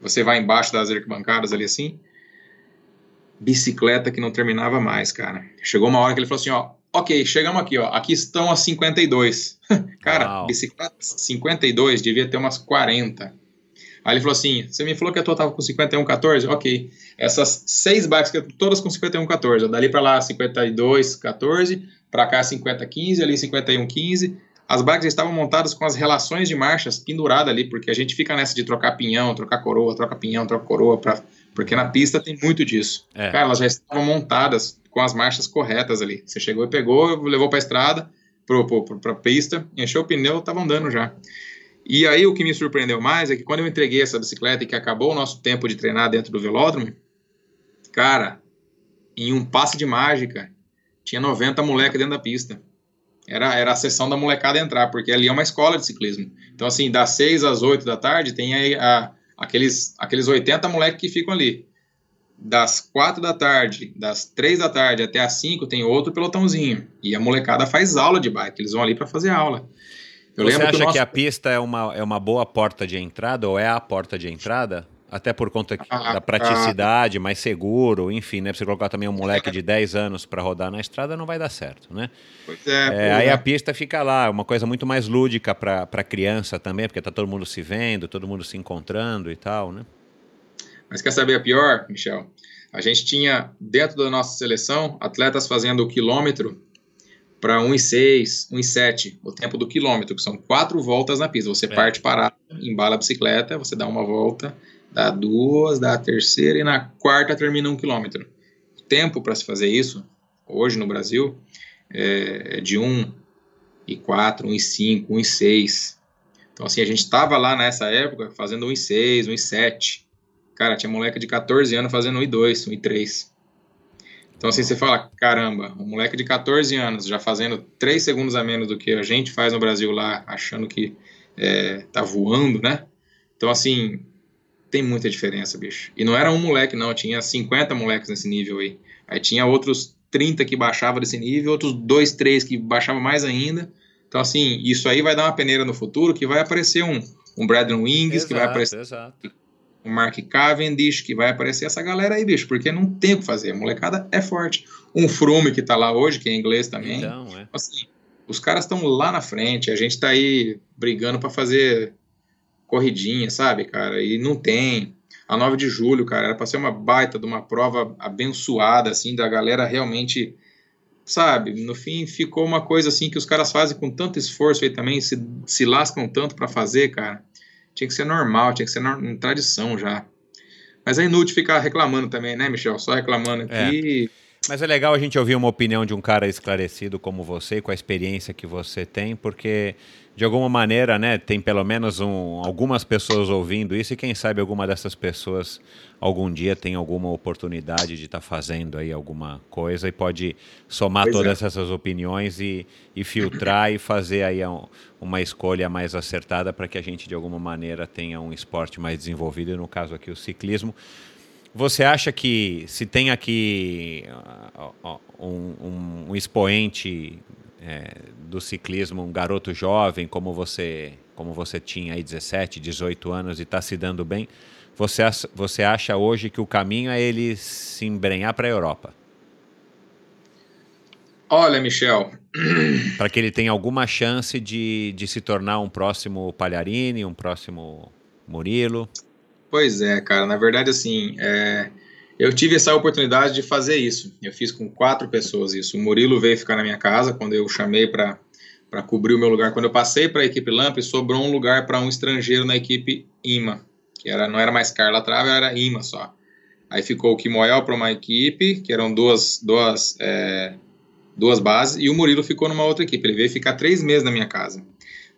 Você vai embaixo das arquibancadas ali assim, bicicleta que não terminava mais, cara. Chegou uma hora que ele falou assim, ó, Ok, chegamos aqui, ó. Aqui estão as 52. Cara, Uau. bicicleta 52 devia ter umas 40. Aí ele falou assim: você me falou que a tua tava com 51,14? Ok. Essas seis bikes, todas com 51,14. Dali para lá 52,14, para cá 50,15, ali 51,15. As bikes estavam montadas com as relações de marchas penduradas ali, porque a gente fica nessa de trocar pinhão, trocar coroa, trocar pinhão, trocar coroa, pra, porque na pista tem muito disso. É. Cara, elas já estavam montadas com as marchas corretas ali. Você chegou e pegou, levou para a estrada, para a pista, encheu o pneu, estava andando já. E aí o que me surpreendeu mais é que quando eu entreguei essa bicicleta e que acabou o nosso tempo de treinar dentro do velódromo, cara, em um passe de mágica, tinha 90 moleques dentro da pista. Era, era a sessão da molecada entrar, porque ali é uma escola de ciclismo. Então, assim, das 6 às 8 da tarde, tem aí a, aqueles, aqueles 80 moleques que ficam ali das quatro da tarde, das três da tarde até as cinco, tem outro pelotãozinho. E a molecada faz aula de bike, eles vão ali para fazer aula. Eu Você acha que, nosso... que, a pista é uma, é uma boa porta de entrada, ou é a porta de entrada? Até por conta da praticidade, mais seguro, enfim, né? Pra você colocar também um moleque de 10 anos para rodar na estrada, não vai dar certo, né? Pois é. é aí é. a pista fica lá, uma coisa muito mais lúdica para criança também, porque tá todo mundo se vendo, todo mundo se encontrando e tal, né? Mas quer saber a pior, Michel? A gente tinha, dentro da nossa seleção, atletas fazendo o quilômetro para 1,6, 1,7, o tempo do quilômetro, que são quatro voltas na pista. Você é. parte parado, embala a bicicleta, você dá uma volta, dá duas, dá a terceira e na quarta termina um quilômetro. O tempo para se fazer isso, hoje no Brasil, é, é de 1 e 4, 1 e 5, 1 e 6. Então, assim, a gente estava lá nessa época fazendo 1 e 6, 1 e 7. Cara, tinha moleque de 14 anos fazendo 1 e 2, 1 e 3. Então, assim, você fala, caramba, um moleque de 14 anos já fazendo 3 segundos a menos do que a gente faz no Brasil lá, achando que é, tá voando, né? Então, assim, tem muita diferença, bicho. E não era um moleque, não, tinha 50 moleques nesse nível aí. Aí tinha outros 30 que baixavam desse nível, outros 2, 3 que baixavam mais ainda. Então, assim, isso aí vai dar uma peneira no futuro que vai aparecer um, um Brandon Wings, exato, que vai aparecer exato o Mark Cavendish, que vai aparecer essa galera aí, bicho, porque não tem o que fazer. A molecada é forte. Um Frume que tá lá hoje, que é inglês também. Então, é. Assim, os caras estão lá na frente, a gente tá aí brigando para fazer corridinha, sabe, cara? E não tem. A 9 de julho, cara, era pra ser uma baita de uma prova abençoada, assim, da galera realmente, sabe? No fim, ficou uma coisa assim que os caras fazem com tanto esforço aí também, se, se lascam tanto para fazer, cara tinha que ser normal, tinha que ser no, tradição já. Mas é inútil ficar reclamando também, né, Michel? Só reclamando aqui. É. Mas é legal a gente ouvir uma opinião de um cara esclarecido como você, com a experiência que você tem, porque de alguma maneira, né, tem pelo menos um, algumas pessoas ouvindo isso e quem sabe alguma dessas pessoas algum dia tem alguma oportunidade de estar tá fazendo aí alguma coisa e pode somar pois todas é. essas opiniões e, e filtrar e fazer aí um, uma escolha mais acertada para que a gente de alguma maneira tenha um esporte mais desenvolvido, e no caso aqui o ciclismo. Você acha que se tem aqui um, um, um expoente é, do ciclismo, um garoto jovem como você, como você tinha aí 17, 18 anos e está se dando bem, você, você acha hoje que o caminho é ele se embrenhar para a Europa? Olha, Michel. Para que ele tenha alguma chance de, de se tornar um próximo Palharini, um próximo Murilo? Pois é, cara. Na verdade, assim, é, eu tive essa oportunidade de fazer isso. Eu fiz com quatro pessoas isso. O Murilo veio ficar na minha casa quando eu chamei para cobrir o meu lugar. Quando eu passei para a equipe Lamp, sobrou um lugar para um estrangeiro na equipe IMA, que era, não era mais Carla Trava, era IMA só. Aí ficou o Kimoel para uma equipe, que eram duas, duas, é, duas bases, e o Murilo ficou numa outra equipe. Ele veio ficar três meses na minha casa.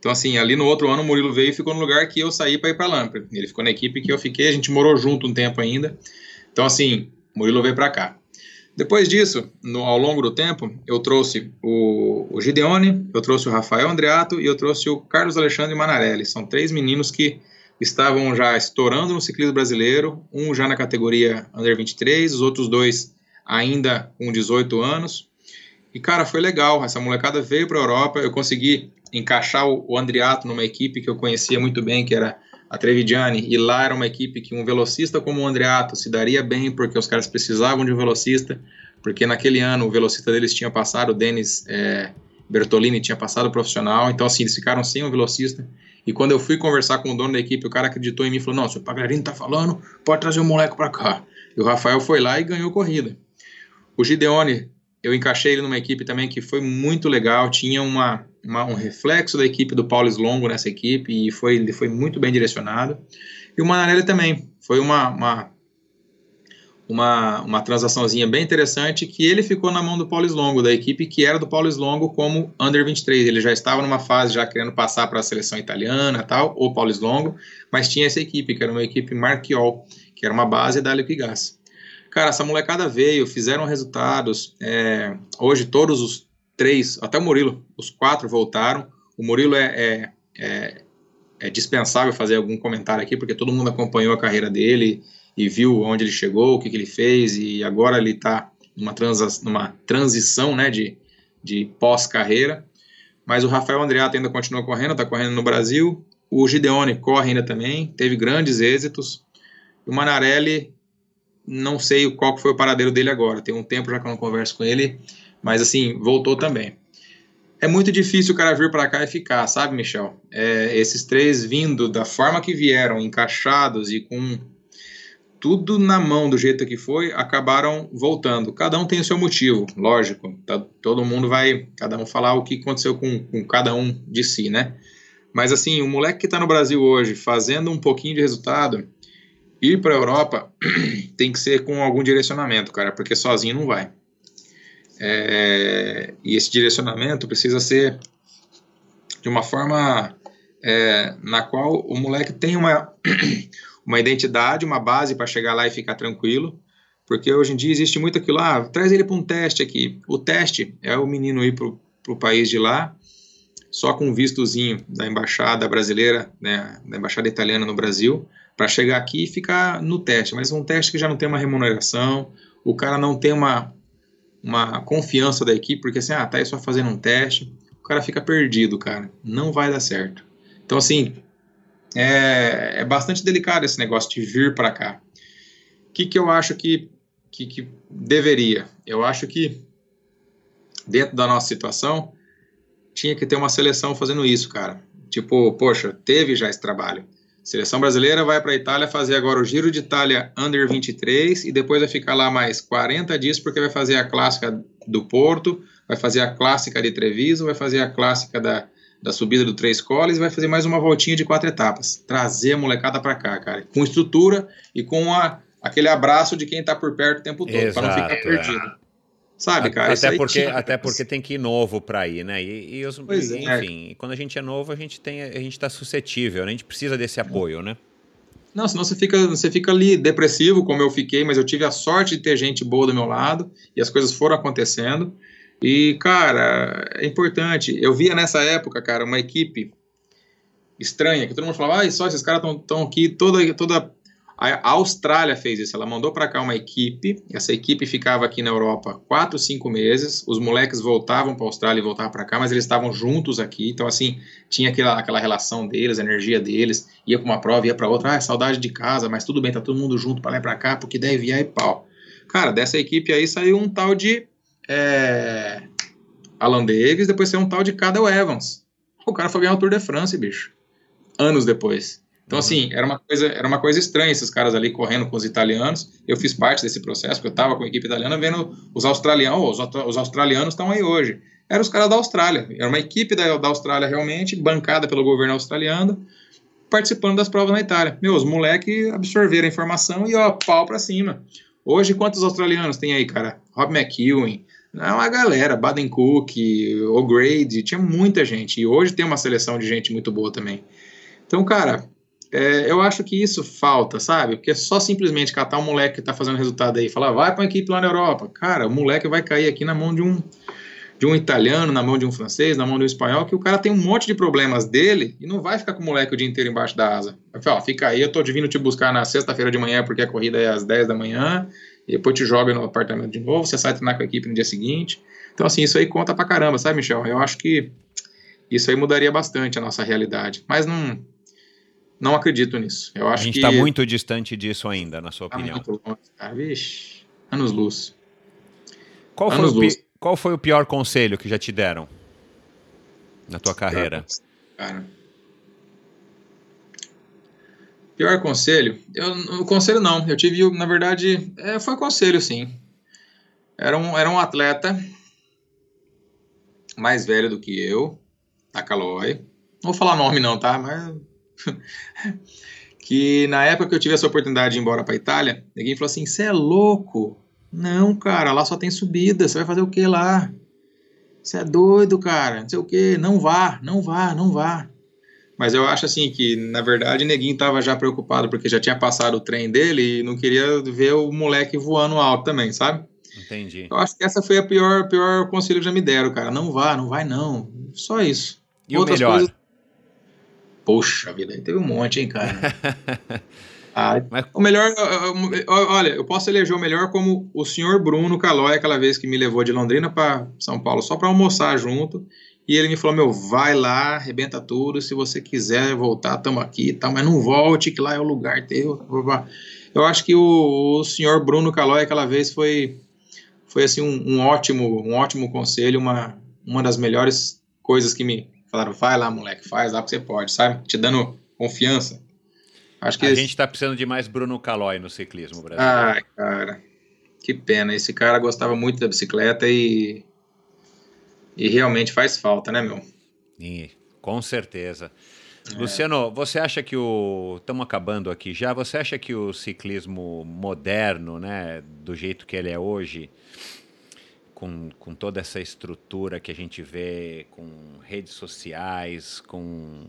Então, assim, ali no outro ano, o Murilo veio e ficou no lugar que eu saí para ir para a Lamp. Ele ficou na equipe que eu fiquei, a gente morou junto um tempo ainda. Então, assim, Murilo veio para cá. Depois disso, no, ao longo do tempo, eu trouxe o, o, Gideone, eu trouxe o Rafael Andreato e eu trouxe o Carlos Alexandre Manarelli. São três meninos que estavam já estourando no ciclismo brasileiro, um já na categoria Under 23, os outros dois ainda com 18 anos. E, cara, foi legal. Essa molecada veio para a Europa, eu consegui encaixar o, o Andreato numa equipe que eu conhecia muito bem, que era a Trevigiani, e lá era uma equipe que um velocista como o Andreato se daria bem, porque os caras precisavam de um velocista, porque naquele ano o velocista deles tinha passado, o Denis é, Bertolini tinha passado profissional, então assim, eles ficaram sem um velocista, e quando eu fui conversar com o dono da equipe, o cara acreditou em mim e falou, não, se o Pagliarini tá falando, pode trazer o moleque para cá. E o Rafael foi lá e ganhou corrida. O Gideone, eu encaixei ele numa equipe também que foi muito legal, tinha uma uma, um reflexo da equipe do Paulo Longo nessa equipe e foi, ele foi muito bem direcionado. E o Manarelli também, foi uma, uma, uma, uma transaçãozinha bem interessante que ele ficou na mão do Paulo Longo, da equipe que era do Paulo Longo como Under 23. Ele já estava numa fase já querendo passar para a seleção italiana tal, o Paulo Longo, mas tinha essa equipe, que era uma equipe Marchiol, que era uma base da Liquigas. Cara, essa molecada veio, fizeram resultados. É, hoje todos os três, até o Murilo, os quatro voltaram. O Murilo é, é, é, é, dispensável fazer algum comentário aqui, porque todo mundo acompanhou a carreira dele e viu onde ele chegou, o que, que ele fez, e agora ele está numa, numa transição né, de, de pós-carreira. Mas o Rafael Andreato ainda continua correndo, está correndo no Brasil. O Gideone corre ainda também, teve grandes êxitos. o Manarelli, não sei qual foi o paradeiro dele agora. Tem um tempo já que eu não converso com ele, mas assim, voltou também. É muito difícil o cara vir para cá e ficar, sabe, Michel? É, esses três vindo da forma que vieram, encaixados e com tudo na mão do jeito que foi, acabaram voltando. Cada um tem o seu motivo, lógico. Tá, todo mundo vai, cada um falar o que aconteceu com, com cada um de si, né? Mas assim, o moleque que está no Brasil hoje, fazendo um pouquinho de resultado, ir para a Europa tem que ser com algum direcionamento, cara, porque sozinho não vai. É, e esse direcionamento precisa ser de uma forma é, na qual o moleque tem uma, uma identidade, uma base para chegar lá e ficar tranquilo, porque hoje em dia existe muito aquilo, ah, traz ele para um teste aqui. O teste é o menino ir para o país de lá, só com um vistozinho da embaixada brasileira, né, da embaixada italiana no Brasil, para chegar aqui e ficar no teste, mas um teste que já não tem uma remuneração, o cara não tem uma, uma confiança da equipe, porque assim, ah, tá aí só fazendo um teste, o cara fica perdido, cara, não vai dar certo. Então, assim, é, é bastante delicado esse negócio de vir para cá. O que, que eu acho que, que, que deveria? Eu acho que, dentro da nossa situação, tinha que ter uma seleção fazendo isso, cara. Tipo, poxa, teve já esse trabalho. Seleção brasileira vai para a Itália fazer agora o Giro de Itália Under 23 e depois vai ficar lá mais 40 dias porque vai fazer a clássica do Porto, vai fazer a clássica de Treviso, vai fazer a clássica da, da subida do Três Coles e vai fazer mais uma voltinha de quatro etapas. Trazer a molecada para cá, cara, com estrutura e com a, aquele abraço de quem está por perto o tempo todo, para não ficar perdido. É. Sabe, cara? Até porque, até porque tem que ir novo para ir, né? E, e os, é. enfim, quando a gente é novo, a gente tem, a gente está suscetível, né? A gente precisa desse apoio, né? Não, senão você fica, você fica ali depressivo, como eu fiquei, mas eu tive a sorte de ter gente boa do meu lado e as coisas foram acontecendo. E, cara, é importante. Eu via nessa época, cara, uma equipe estranha, que todo mundo falava, ah, só esses caras estão aqui toda, toda a Austrália fez isso, ela mandou para cá uma equipe, essa equipe ficava aqui na Europa quatro, cinco meses, os moleques voltavam para a Austrália e voltavam para cá, mas eles estavam juntos aqui, então assim, tinha aquela, aquela relação deles, a energia deles, ia para uma prova, ia para outra, ah, saudade de casa, mas tudo bem, tá todo mundo junto para lá e para cá, porque deve ir e pau. Cara, dessa equipe aí saiu um tal de é, Alan Davis, depois saiu um tal de Cadel Evans. O cara foi ganhar o Tour de France, bicho, anos depois. Então, assim, era uma, coisa, era uma coisa estranha esses caras ali correndo com os italianos. Eu fiz parte desse processo, porque eu estava com a equipe italiana vendo os australianos, os, os australianos estão aí hoje. Eram os caras da Austrália. Era uma equipe da, da Austrália realmente, bancada pelo governo australiano, participando das provas na Itália. Meu, os moleques absorveram a informação e, ó, pau pra cima. Hoje, quantos australianos tem aí, cara? Rob McEwen, é uma galera, Baden Cook, O'Grady, tinha muita gente. E hoje tem uma seleção de gente muito boa também. Então, cara, é, eu acho que isso falta, sabe? Porque só simplesmente catar um moleque que tá fazendo resultado aí e falar, vai para uma equipe lá na Europa. Cara, o moleque vai cair aqui na mão de um, de um italiano, na mão de um francês, na mão de um espanhol, que o cara tem um monte de problemas dele e não vai ficar com o moleque o dia inteiro embaixo da asa. Vai falar, fica aí, eu tô vindo te buscar na sexta-feira de manhã porque a corrida é às 10 da manhã, e depois te joga no apartamento de novo, você sai treinar com a equipe no dia seguinte. Então, assim, isso aí conta pra caramba, sabe, Michel? Eu acho que isso aí mudaria bastante a nossa realidade. Mas não não acredito nisso. Eu acho a gente está muito distante disso ainda, na sua tá opinião. Muito longe, cara. Vixe, anos luz. Qual, anos foi luz. Qual foi o pior conselho que já te deram na tua carreira? Cara. Pior conselho? Eu, o conselho não. Eu tive, na verdade, é, foi conselho sim. Era um, era um atleta mais velho do que eu, da Calói. Não vou falar nome não, tá? Mas que na época que eu tive essa oportunidade de ir embora para Itália, ninguém falou assim: "Você é louco? Não, cara, lá só tem subida, você vai fazer o que lá? Você é doido, cara, não sei o que, não vá, não vá, não vá". Mas eu acho assim que, na verdade, Neguinho estava já preocupado porque já tinha passado o trem dele e não queria ver o moleque voando alto também, sabe? Entendi. Eu acho que essa foi a pior, pior conselho que já me deram, cara. Não vá, não vai não. Só isso. E Outras o melhor? Coisas, Poxa vida, teve um monte, hein, cara. Ah, Mas... O melhor, olha, eu posso eleger o melhor como o senhor Bruno Calói, aquela vez que me levou de Londrina para São Paulo só para almoçar junto. E ele me falou: Meu, vai lá, arrebenta tudo. Se você quiser voltar, estamos aqui, tá, mas não volte, que lá é o lugar teu. Eu acho que o, o senhor Bruno Calói aquela vez foi, foi assim um, um, ótimo, um ótimo conselho, uma, uma das melhores coisas que me falaram, vai lá moleque, faz lá que você pode, sabe? Te dando confiança. Acho que a esse... gente está precisando de mais Bruno Calói no ciclismo brasileiro. Ai, cara, que pena. Esse cara gostava muito da bicicleta e e realmente faz falta, né, meu? E, com certeza. É. Luciano, você acha que o. Estamos acabando aqui já. Você acha que o ciclismo moderno, né, do jeito que ele é hoje, com, com toda essa estrutura que a gente vê, com redes sociais, com.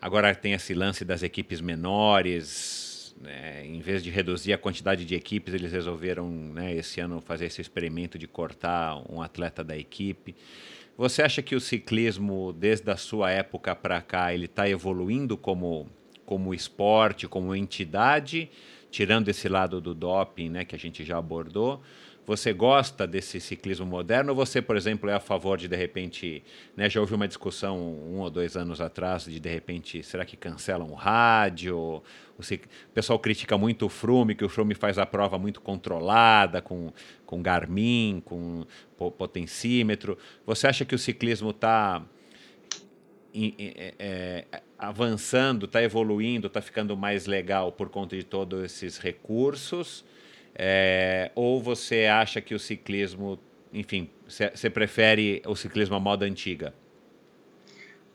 Agora tem esse lance das equipes menores, né, em vez de reduzir a quantidade de equipes, eles resolveram, né, esse ano, fazer esse experimento de cortar um atleta da equipe. Você acha que o ciclismo, desde a sua época para cá, ele está evoluindo como, como esporte, como entidade, tirando esse lado do doping, né, que a gente já abordou? Você gosta desse ciclismo moderno você, por exemplo, é a favor de, de repente, né, já houve uma discussão um ou dois anos atrás de, de repente, será que cancelam o rádio? O, pessoal critica muito o Frume, que o Frume faz a prova muito controlada, com, com Garmin, com potencímetro. Você acha que o ciclismo está é, é, avançando, está evoluindo, está ficando mais legal por conta de todos esses recursos? É, ou você acha que o ciclismo, enfim, você prefere o ciclismo à moda antiga?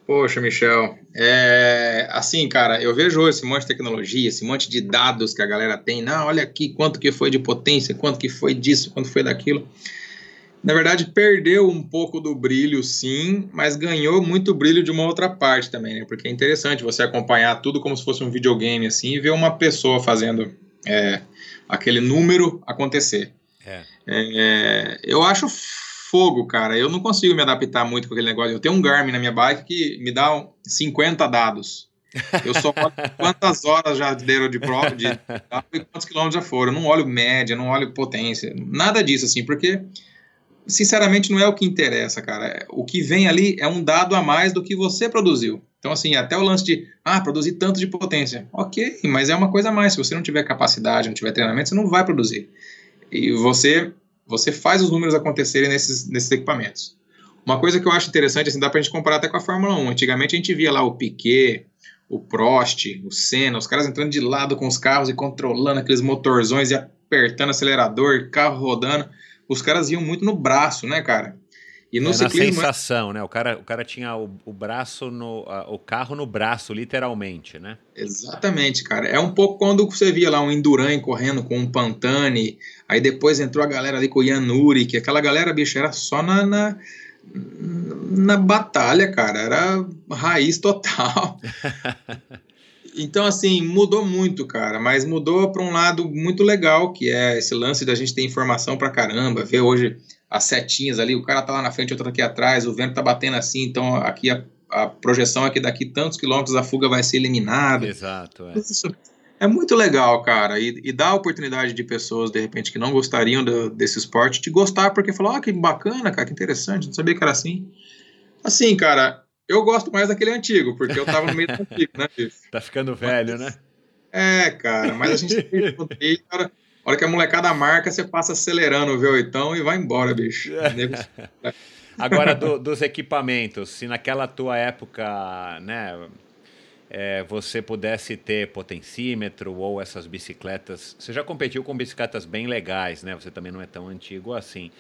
Poxa, Michel, é, assim, cara, eu vejo esse monte de tecnologia, esse monte de dados que a galera tem. Não, olha aqui quanto que foi de potência, quanto que foi disso, quanto foi daquilo. Na verdade, perdeu um pouco do brilho, sim, mas ganhou muito brilho de uma outra parte também, né? Porque é interessante você acompanhar tudo como se fosse um videogame, assim, e ver uma pessoa fazendo é, aquele número acontecer. É. É, eu acho fogo, cara. Eu não consigo me adaptar muito com aquele negócio. Eu tenho um Garmin na minha bike que me dá 50 dados. Eu só olho quantas horas já deram de prova de e quantos quilômetros já foram. Eu não olho média, não olho potência, nada disso, assim, porque sinceramente não é o que interessa, cara. O que vem ali é um dado a mais do que você produziu. Então, assim, até o lance de, ah, produzir tanto de potência. Ok, mas é uma coisa a mais. Se você não tiver capacidade, não tiver treinamento, você não vai produzir. E você, você faz os números acontecerem nesses, nesses equipamentos. Uma coisa que eu acho interessante, assim, dá pra gente comparar até com a Fórmula 1. Antigamente a gente via lá o Piquet, o Prost, o Senna, os caras entrando de lado com os carros e controlando aqueles motorzões e apertando acelerador, carro rodando. Os caras iam muito no braço, né, cara? E no é ciclismo, na sensação, né? O cara, o cara tinha o, o braço no, a, o carro no braço, literalmente, né? Exatamente, cara. É um pouco quando você via lá um Induran correndo com um Pantani, aí depois entrou a galera ali com o Yanuri, que aquela galera, bicho, era só na, na, na batalha, cara. Era raiz total. Então, assim, mudou muito, cara, mas mudou para um lado muito legal, que é esse lance da gente ter informação pra caramba, ver hoje as setinhas ali, o cara tá lá na frente, outro tá aqui atrás, o vento tá batendo assim, então aqui a, a projeção é que daqui tantos quilômetros a fuga vai ser eliminada. Exato, é. Isso é muito legal, cara, e, e dá a oportunidade de pessoas, de repente, que não gostariam do, desse esporte, de gostar, porque falou, ah, que bacana, cara, que interessante, não sabia que era assim. Assim, cara, eu gosto mais daquele antigo, porque eu tava no meio do antigo, né, bicho? Tá ficando velho, mas, né? É, cara, mas a gente tem cara, a hora que a molecada marca, você passa acelerando o V8 e vai embora, bicho. Agora, do, dos equipamentos, se naquela tua época, né, é, você pudesse ter potencímetro ou essas bicicletas, você já competiu com bicicletas bem legais, né? Você também não é tão antigo assim.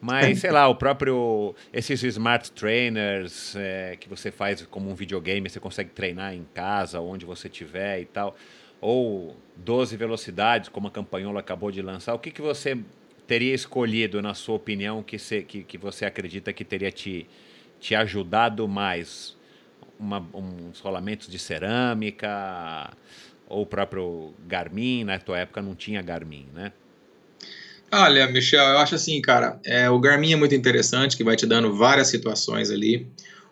Mas, sei lá, o próprio. Esses smart trainers é, que você faz como um videogame, você consegue treinar em casa, onde você estiver e tal. Ou 12 velocidades, como a Campanhola acabou de lançar. O que, que você teria escolhido, na sua opinião, que, se, que, que você acredita que teria te, te ajudado mais? Uma, uns rolamentos de cerâmica, ou o próprio Garmin, na tua época não tinha Garmin, né? Olha, Michel, eu acho assim, cara, é, o Garmin é muito interessante, que vai te dando várias situações ali.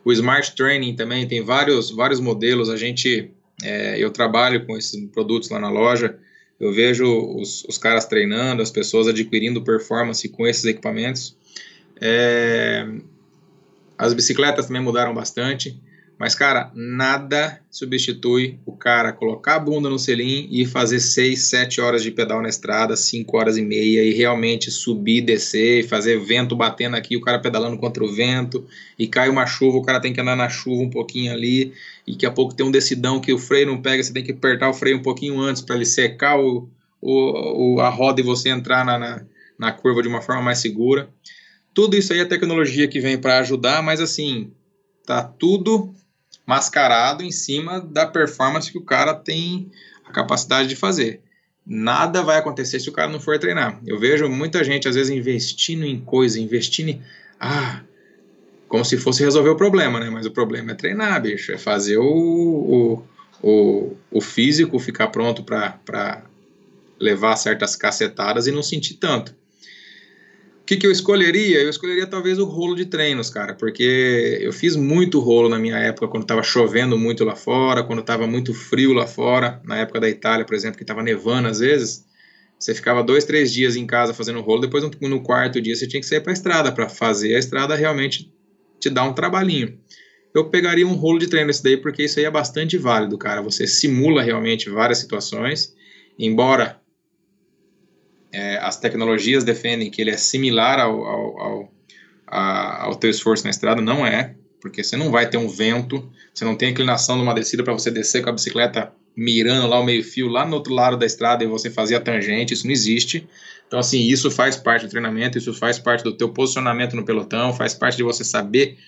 O Smart Training também tem vários, vários modelos. A gente, é, eu trabalho com esses produtos lá na loja. Eu vejo os, os caras treinando, as pessoas adquirindo performance com esses equipamentos. É, as bicicletas também mudaram bastante, Mas, cara, nada substitui o cara colocar a bunda no selim e fazer 6, 7 horas de pedal na estrada, 5 horas e meia, e realmente subir, descer, e fazer vento batendo aqui, o cara pedalando contra o vento, e cai uma chuva, o cara tem que andar na chuva um pouquinho ali, e daqui a pouco tem um decidão que o freio não pega, você tem que apertar o freio um pouquinho antes para ele secar o, o, a roda e você entrar na, na, na curva de uma forma mais segura. Tudo isso aí é tecnologia que vem para ajudar, mas assim, tá tudo mascarado em cima da performance que o cara tem a capacidade de fazer. Nada vai acontecer se o cara não for treinar. Eu vejo muita gente, às vezes, investindo em coisa, investindo em. Ah, como se fosse resolver o problema, né? Mas o problema é treinar, bicho. É fazer o, o, o, físico ficar pronto para levar certas cacetadas e não sentir tanto. Que, que eu escolheria? Eu escolheria talvez o rolo de treinos, cara, porque eu fiz muito rolo na minha época, quando estava chovendo muito lá fora, quando estava muito frio lá fora, na época da Itália, por exemplo, que estava nevando às vezes. Você ficava dois, três dias em casa fazendo rolo, depois no, no quarto dia você tinha que sair para a estrada para fazer a estrada realmente te dar um trabalhinho. Eu pegaria um rolo de treino esse daí, porque isso aí é bastante válido, cara. Você simula realmente várias situações, embora é, as tecnologias defendem que ele é similar ao, ao, ao, a, ao teu esforço na estrada, não é, porque você não vai ter um vento, você não tem inclinação numa descida para você descer com a bicicleta mirando lá o meio-fio, lá no outro lado da estrada e você fazer a tangente, isso não existe. Então, assim, isso faz parte do treinamento, isso faz parte do teu posicionamento no pelotão, faz parte de você saber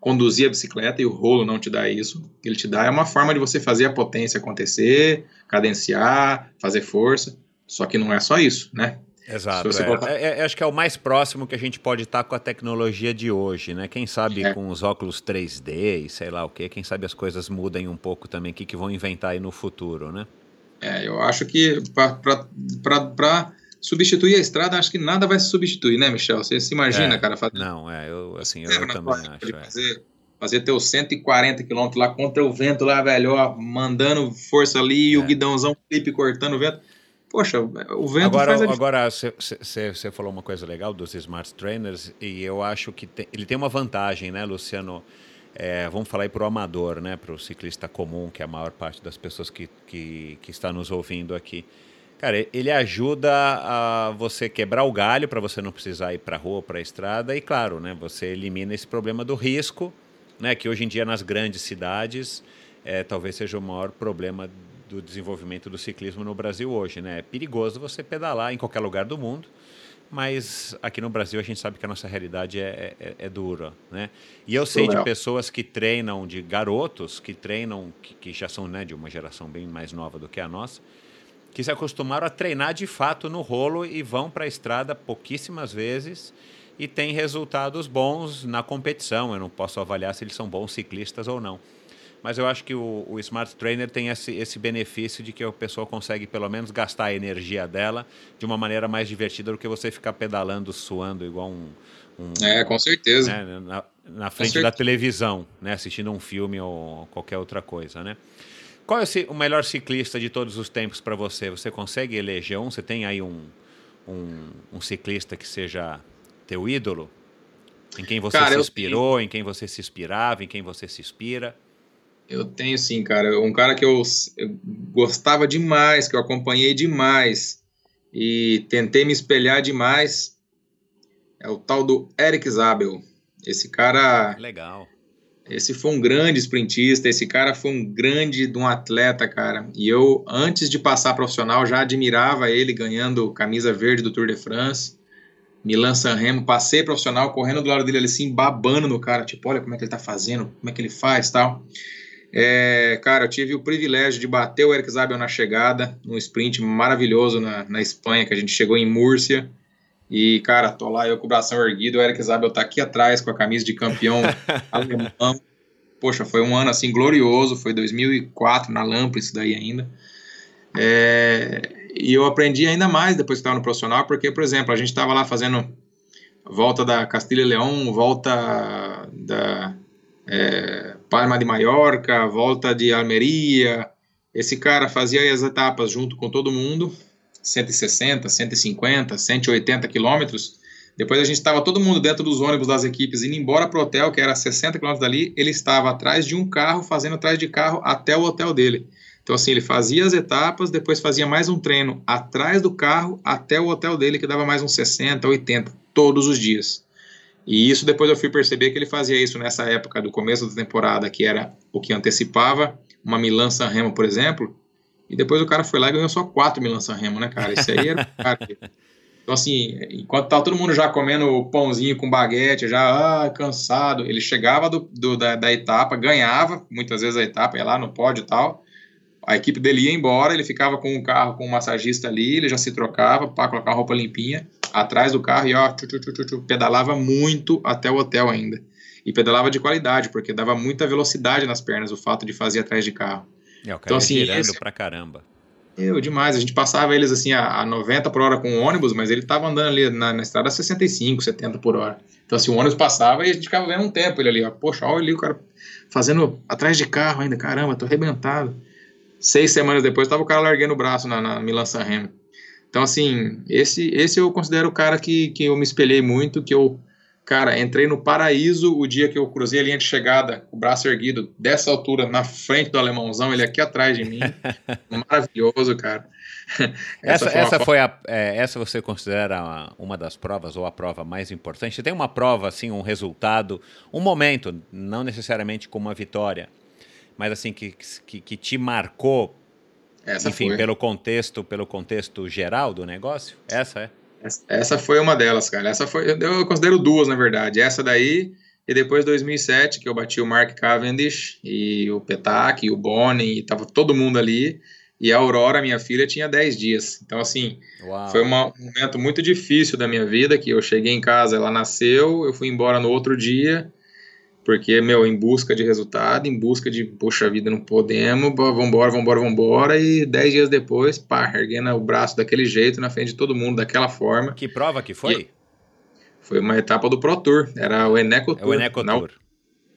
conduzir a bicicleta e o rolo não te dá isso. Ele te dá é uma forma de você fazer a potência acontecer, cadenciar, fazer força. Só que não é só isso, né? Exato. É. É, é, acho que é o mais próximo que a gente pode estar com a tecnologia de hoje, né? Quem sabe é. com os óculos 3D e sei lá o que, quem sabe as coisas mudem um pouco também, o que, que vão inventar aí no futuro, né? É, eu acho que para substituir a estrada, acho que nada vai se substituir, né, Michel? Você se imagina, é, cara? Fazer... Não, é, eu, assim, eu, eu também acho. É. Fazer, fazer teus 140 km lá contra o vento lá, velho, ó, mandando força ali, e o guidãozão clipe cortando o vento poxa, o vento agora, faz a Agora, você falou uma coisa legal dos Smart Trainers e eu acho que tem, ele tem uma vantagem, né, Luciano? É, vamos falar aí para o amador, né, para o ciclista comum, que é a maior parte das pessoas que, que, que está nos ouvindo aqui. Cara, ele ajuda a você quebrar o galho para você não precisar ir para a rua, para a estrada e, claro, né, você elimina esse problema do risco, né, que hoje em dia nas grandes cidades é, talvez seja o maior problema do desenvolvimento do ciclismo no Brasil hoje. Né? É perigoso você pedalar em qualquer lugar do mundo, mas aqui no Brasil a gente sabe que a nossa realidade é, é, é dura. Né? E eu sei de pessoas que treinam, de garotos que treinam, que, que já são né, de uma geração bem mais nova do que a nossa, que se acostumaram a treinar de fato no rolo e vão para a estrada pouquíssimas vezes e têm resultados bons na competição. Eu não posso avaliar se eles são bons ciclistas ou não mas eu acho que o, o, Smart Trainer tem esse, esse benefício de que a pessoa consegue pelo menos gastar a energia dela de uma maneira mais divertida do que você ficar pedalando, suando igual um. um é, com certeza. Né, na, na, frente da televisão, né, assistindo um filme ou qualquer outra coisa, né? Qual é o melhor ciclista de todos os tempos para você? Você consegue eleger um? Você tem aí um, um, um ciclista que seja teu ídolo? Em quem você Cara, se inspirou, em quem você se inspirava, em quem você se inspira? Eu tenho sim, cara. Um cara que eu, eu, gostava demais, que eu acompanhei demais e tentei me espelhar demais é o tal do Eric Zabel. Esse cara. Legal. Esse foi um grande sprintista, esse cara foi um grande de um atleta, cara. E eu, antes de passar profissional, já admirava ele ganhando camisa verde do Tour de France. Milan Sanremo, passei profissional, correndo do lado dele ali assim, babando no cara, tipo, olha como é que ele tá fazendo, como é que ele faz tal. É, cara, eu tive o privilégio de bater o Eric Zabel na chegada, num sprint maravilhoso na, na Espanha, que a gente chegou em Múrcia. E, cara, tô lá eu com o bração erguido, o Eric Zabel tá aqui atrás com a camisa de campeão alemão. Poxa, foi um ano assim glorioso, foi 2004 na Lampa, isso daí ainda. É, e eu aprendi ainda mais depois que estava no profissional, porque, por exemplo, a gente estava lá fazendo volta da Castilha e Leão, volta da é, Palma de Mallorca, volta de Almeria. Esse cara fazia as etapas junto com todo mundo, 160, 150, 180 quilômetros, Depois a gente estava todo mundo dentro dos ônibus das equipes indo embora para o hotel, que era 60 quilômetros dali. Ele estava atrás de um carro, fazendo atrás de carro até o hotel dele. Então, assim, ele fazia as etapas, depois fazia mais um treino atrás do carro até o hotel dele, que dava mais uns 60, 80, todos os dias. E isso depois eu fui perceber que ele fazia isso nessa época do começo da temporada, que era o que antecipava uma Milan San Remo, por exemplo. E depois o cara foi lá e ganhou só quatro Milan San Remo, né, cara? Isso aí era. Então, assim, enquanto tava todo mundo já comendo pãozinho com baguete, já ah, cansado, ele chegava do, do da, da, etapa, ganhava, muitas vezes a etapa, ia lá no pódio e tal. A equipe dele ia embora, ele ficava com o carro com o massagista ali, ele já se trocava para colocar a roupa limpinha, atrás do carro e ó, tchu, tchu, tchu, pedalava muito até o hotel ainda. E pedalava de qualidade, porque dava muita velocidade nas pernas o fato de fazer atrás de carro. É, o cara então, assim, girando esse... pra caramba. Eu, demais. A gente passava eles assim a, a 90 por hora com o ônibus, mas ele tava andando ali na, na estrada a 65, 70 por hora. Então, assim, o ônibus passava e a gente ficava vendo um tempo ele ali, ó. Poxa, olha ali o cara fazendo atrás de carro ainda, caramba, tô arrebentado. Seis semanas depois, tava o cara largando o braço na, na Milan San Remo. Então, assim, esse, esse eu considero o cara que, que eu me espelhei muito, que eu Cara, entrei no paraíso o dia que eu cruzei a linha de chegada, o braço erguido, dessa altura, na frente do alemãozão, ele aqui atrás de mim. Maravilhoso, cara. essa, essa, foi, essa, foi a, é, essa você considera uma das provas ou a prova mais importante? Tem uma prova, assim, um resultado, um momento, não necessariamente com uma vitória, mas assim, que, que, que te marcou, essa enfim, foi. pelo contexto, pelo contexto geral do negócio? Essa é? Essa foi uma delas, cara. Essa foi, eu considero duas, na verdade. Essa daí e depois 2007, que eu bati o Mark Cavendish e o Petak e o Bonnie, e tava todo mundo ali. E a Aurora, minha filha, tinha 10 dias. Então, assim, Uau. foi uma, um momento muito difícil da minha vida, que eu cheguei em casa, ela nasceu, eu fui embora no outro dia, porque, meu, em busca de resultado, em busca de, poxa vida, não podemos, vambora, vambora, vambora, e dez dias depois, pá, erguendo o braço daquele jeito, na frente de todo mundo, daquela forma. Que prova que foi? E foi uma etapa do Pro Tour, era o Eneco Tour. É o Eneco Tour.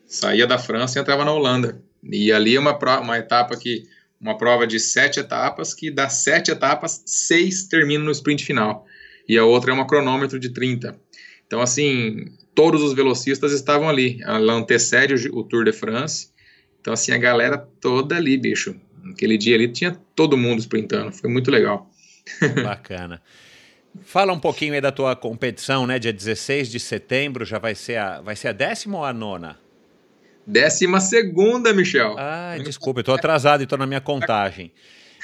Saía da França e entrava na Holanda. E ali é uma, uma etapa que, uma prova de sete etapas, que das sete etapas, seis terminam no sprint final. E a outra é uma cronômetro de 30. Então, assim, todos os velocistas estavam ali. Ela antecede o, Tour de France. Então, assim, a galera toda ali, bicho. Aquele dia ali tinha todo mundo sprintando. Foi muito legal. Bacana. Fala um pouquinho aí da tua competição, né? Dia 16 de setembro já vai ser a, vai ser a décima ou a nona? Décima segunda, Michel. Ah, desculpa, eu tô atrasado e tô na minha contagem.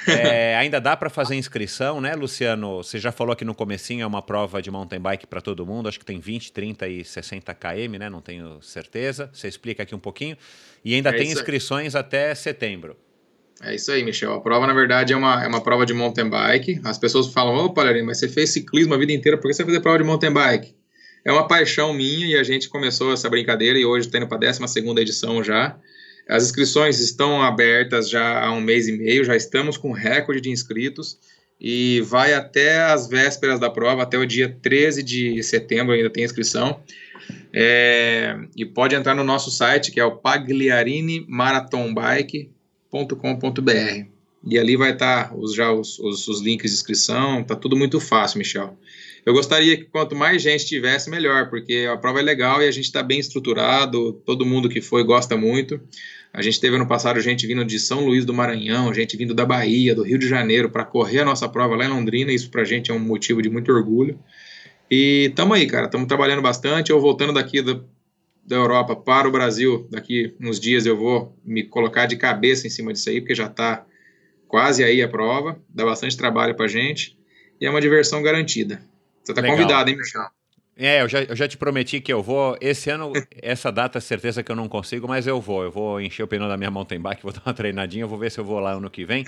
É, ainda dá para fazer inscrição, né, Luciano? Você já falou aqui no comecinho, é uma prova de mountain bike para todo mundo, acho que tem 20, 30 e 60 km, né? Não tenho certeza. Você explica aqui um pouquinho. E ainda é tem inscrições aí. até setembro. É isso aí, Michel. A prova, na verdade, é uma, é uma prova de mountain bike. As pessoas falam, ô, Palharim, mas você fez ciclismo a vida inteira, por que você vai fazer prova de mountain bike? É uma paixão minha e a gente começou essa brincadeira e hoje está indo para a 12 edição já. As inscrições estão abertas já há um mês e meio, já estamos com recorde de inscritos e vai até as vésperas da prova, até o dia 13 de setembro ainda tem inscrição. É, e pode entrar no nosso site, que é o pagliarinimarathonbike.com.br. E ali vai estar tá os, já os, os, os links de inscrição, tá tudo muito fácil, Michel. Eu gostaria que quanto mais gente tivesse, melhor, porque a prova é legal e a gente está bem estruturado, todo mundo que foi gosta muito. A gente teve ano passado gente vindo de São Luís do Maranhão, gente vindo da Bahia, do Rio de Janeiro, para correr a nossa prova lá em Londrina, isso para a gente é um motivo de muito orgulho. E estamos aí, cara, estamos trabalhando bastante. Eu voltando daqui do, da Europa para o Brasil, daqui uns dias eu vou me colocar de cabeça em cima disso aí, porque já está quase aí a prova, dá bastante trabalho para gente e é uma diversão garantida. Você tá Legal. convidado, hein, Michel? É, eu já, eu já te prometi que eu vou. Esse ano, essa data, certeza que eu não consigo, mas eu vou. Eu vou encher o pneu da minha mountain bike, vou dar uma treinadinha, vou ver se eu vou lá ano que vem.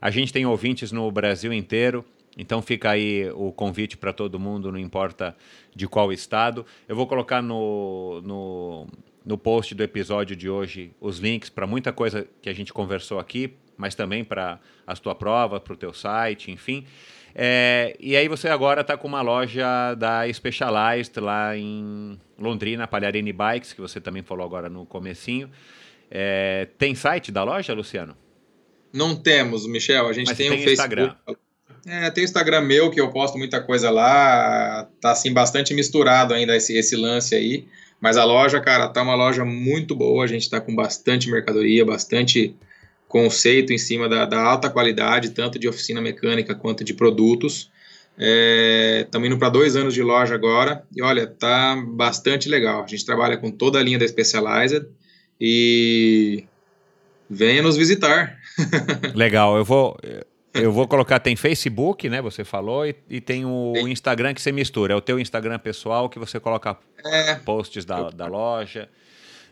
A gente tem ouvintes no Brasil inteiro, então fica aí o convite para todo mundo, não importa de qual estado. Eu vou colocar no, no, no post do episódio de hoje os links para muita coisa que a gente conversou aqui, mas também para as tuas provas, para o teu site, enfim. É, e aí você agora está com uma loja da Specialized lá em Londrina, Palharini Bikes, que você também falou agora no comecinho. É, tem site da loja, Luciano? Não temos, Michel. A gente tem, tem um Facebook. Instagram. É, tem o Instagram meu que eu posto muita coisa lá, tá assim bastante misturado ainda esse, esse lance aí, mas a loja, cara, tá uma loja muito boa, a gente tá com bastante mercadoria, bastante conceito em cima da, da alta qualidade, tanto de oficina mecânica quanto de produtos. Estamos é, indo para dois anos de loja agora e olha, tá bastante legal. A gente trabalha com toda a linha da Specialized e venha nos visitar. legal, eu vou eu vou colocar, tem Facebook, né? Você falou, e, e tem o Sim. Instagram que você mistura. É o teu Instagram pessoal que você coloca é. posts da, da loja.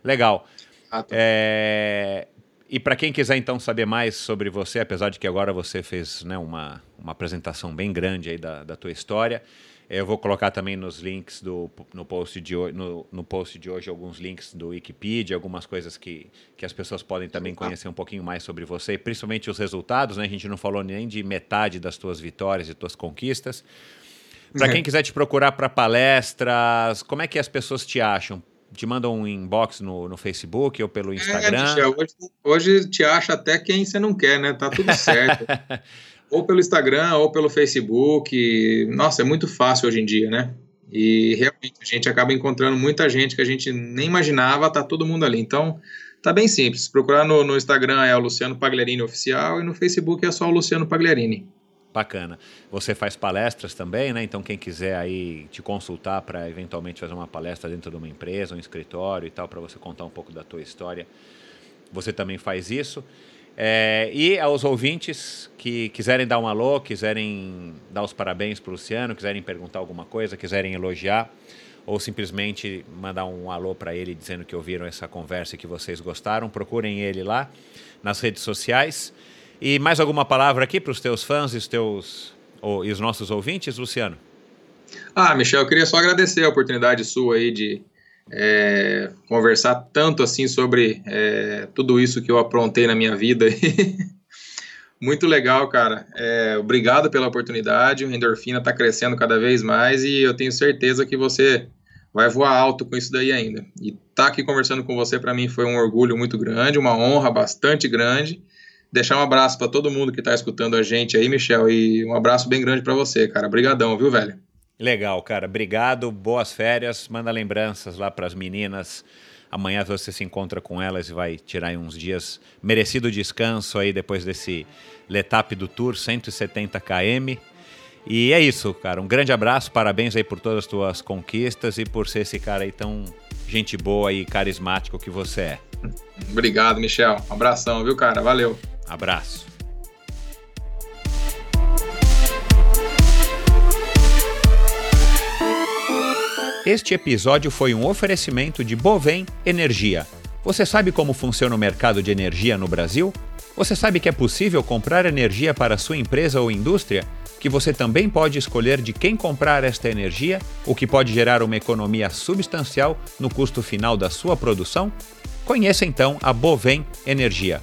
Legal. Ah, tá. é, e para quem quiser então saber mais sobre você, apesar de que agora você fez né, uma, uma apresentação bem grande aí da, da tua história, eu vou colocar também nos links do, no, post de, no, no post de hoje alguns links do Wikipedia, algumas coisas que, que as pessoas podem também conhecer um pouquinho mais sobre você, principalmente os resultados. Né? A gente não falou nem de metade das tuas vitórias e tuas conquistas. Para quem quiser te procurar para palestras, como é que as pessoas te acham? Te mandam um inbox no, no Facebook ou pelo é, Instagram? É, hoje, hoje te acha até quem você não quer, né? Tá tudo certo. ou pelo Instagram ou pelo Facebook. Nossa, é muito fácil hoje em dia, né? E realmente a gente acaba encontrando muita gente que a gente nem imaginava, tá todo mundo ali. Então, tá bem simples. Procurar no, no Instagram é o Luciano Pagliarini Oficial e no Facebook é só o Luciano Pagliarini. Bacana. Você faz palestras também, né? Então, quem quiser aí te consultar para eventualmente fazer uma palestra dentro de uma empresa, um escritório e tal, para você contar um pouco da tua história, você também faz isso. É, e aos ouvintes que quiserem dar um alô, quiserem dar os parabéns para o Luciano, quiserem perguntar alguma coisa, quiserem elogiar, ou simplesmente mandar um alô para ele dizendo que ouviram essa conversa e que vocês gostaram, procurem ele lá nas redes sociais. E mais alguma palavra aqui para os teus fãs e os, teus, ou, e os nossos ouvintes, Luciano? Ah, Michel, eu queria só agradecer a oportunidade sua aí de é, conversar tanto assim sobre é, tudo isso que eu aprontei na minha vida. Muito legal, cara. É, obrigado pela oportunidade. O Endorfina está crescendo cada vez mais e eu tenho certeza que você vai voar alto com isso daí ainda. E estar tá aqui conversando com você para mim foi um orgulho muito grande, uma honra bastante grande. Deixar um abraço para todo mundo que está escutando a gente aí, Michel, e um abraço bem grande para você, cara. Obrigadão, viu, velho? Legal, cara. Obrigado. Boas férias. Manda lembranças lá para as meninas. Amanhã você se encontra com elas e vai tirar uns dias merecido descanso aí depois desse letap do Tour 170 km. E é isso, cara. Um grande abraço, parabéns aí por todas as tuas conquistas e por ser esse cara aí tão gente boa e carismático que você é. Obrigado, Michel. Um abração, viu, cara? Valeu. Abraço. Este episódio foi um oferecimento de Bovem Energia. Você sabe como funciona o mercado de energia no Brasil? Você sabe que é possível comprar energia para sua empresa ou indústria? Que você também pode escolher de quem comprar esta energia, o que pode gerar uma economia substancial no custo final da sua produção? Conheça então a Bovem Energia.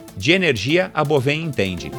De energia, a Bovem entende.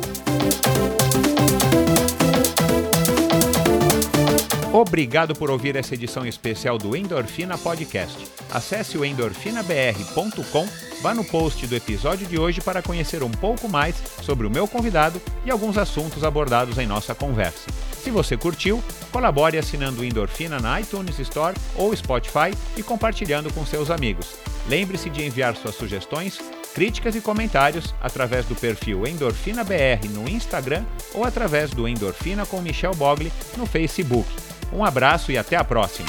Obrigado por ouvir essa edição especial do Endorfina Podcast. Acesse o endorfinabr.com, vá no post do episódio de hoje para conhecer um pouco mais sobre o meu convidado e alguns assuntos abordados em nossa conversa. Se você curtiu, colabore assinando o Endorfina na iTunes Store ou Spotify e compartilhando com seus amigos. Lembre-se de enviar suas sugestões, críticas e comentários através do perfil EndorfinaBR no Instagram ou através do Endorfina com Michel Bogli no Facebook. Um abraço e até a próxima!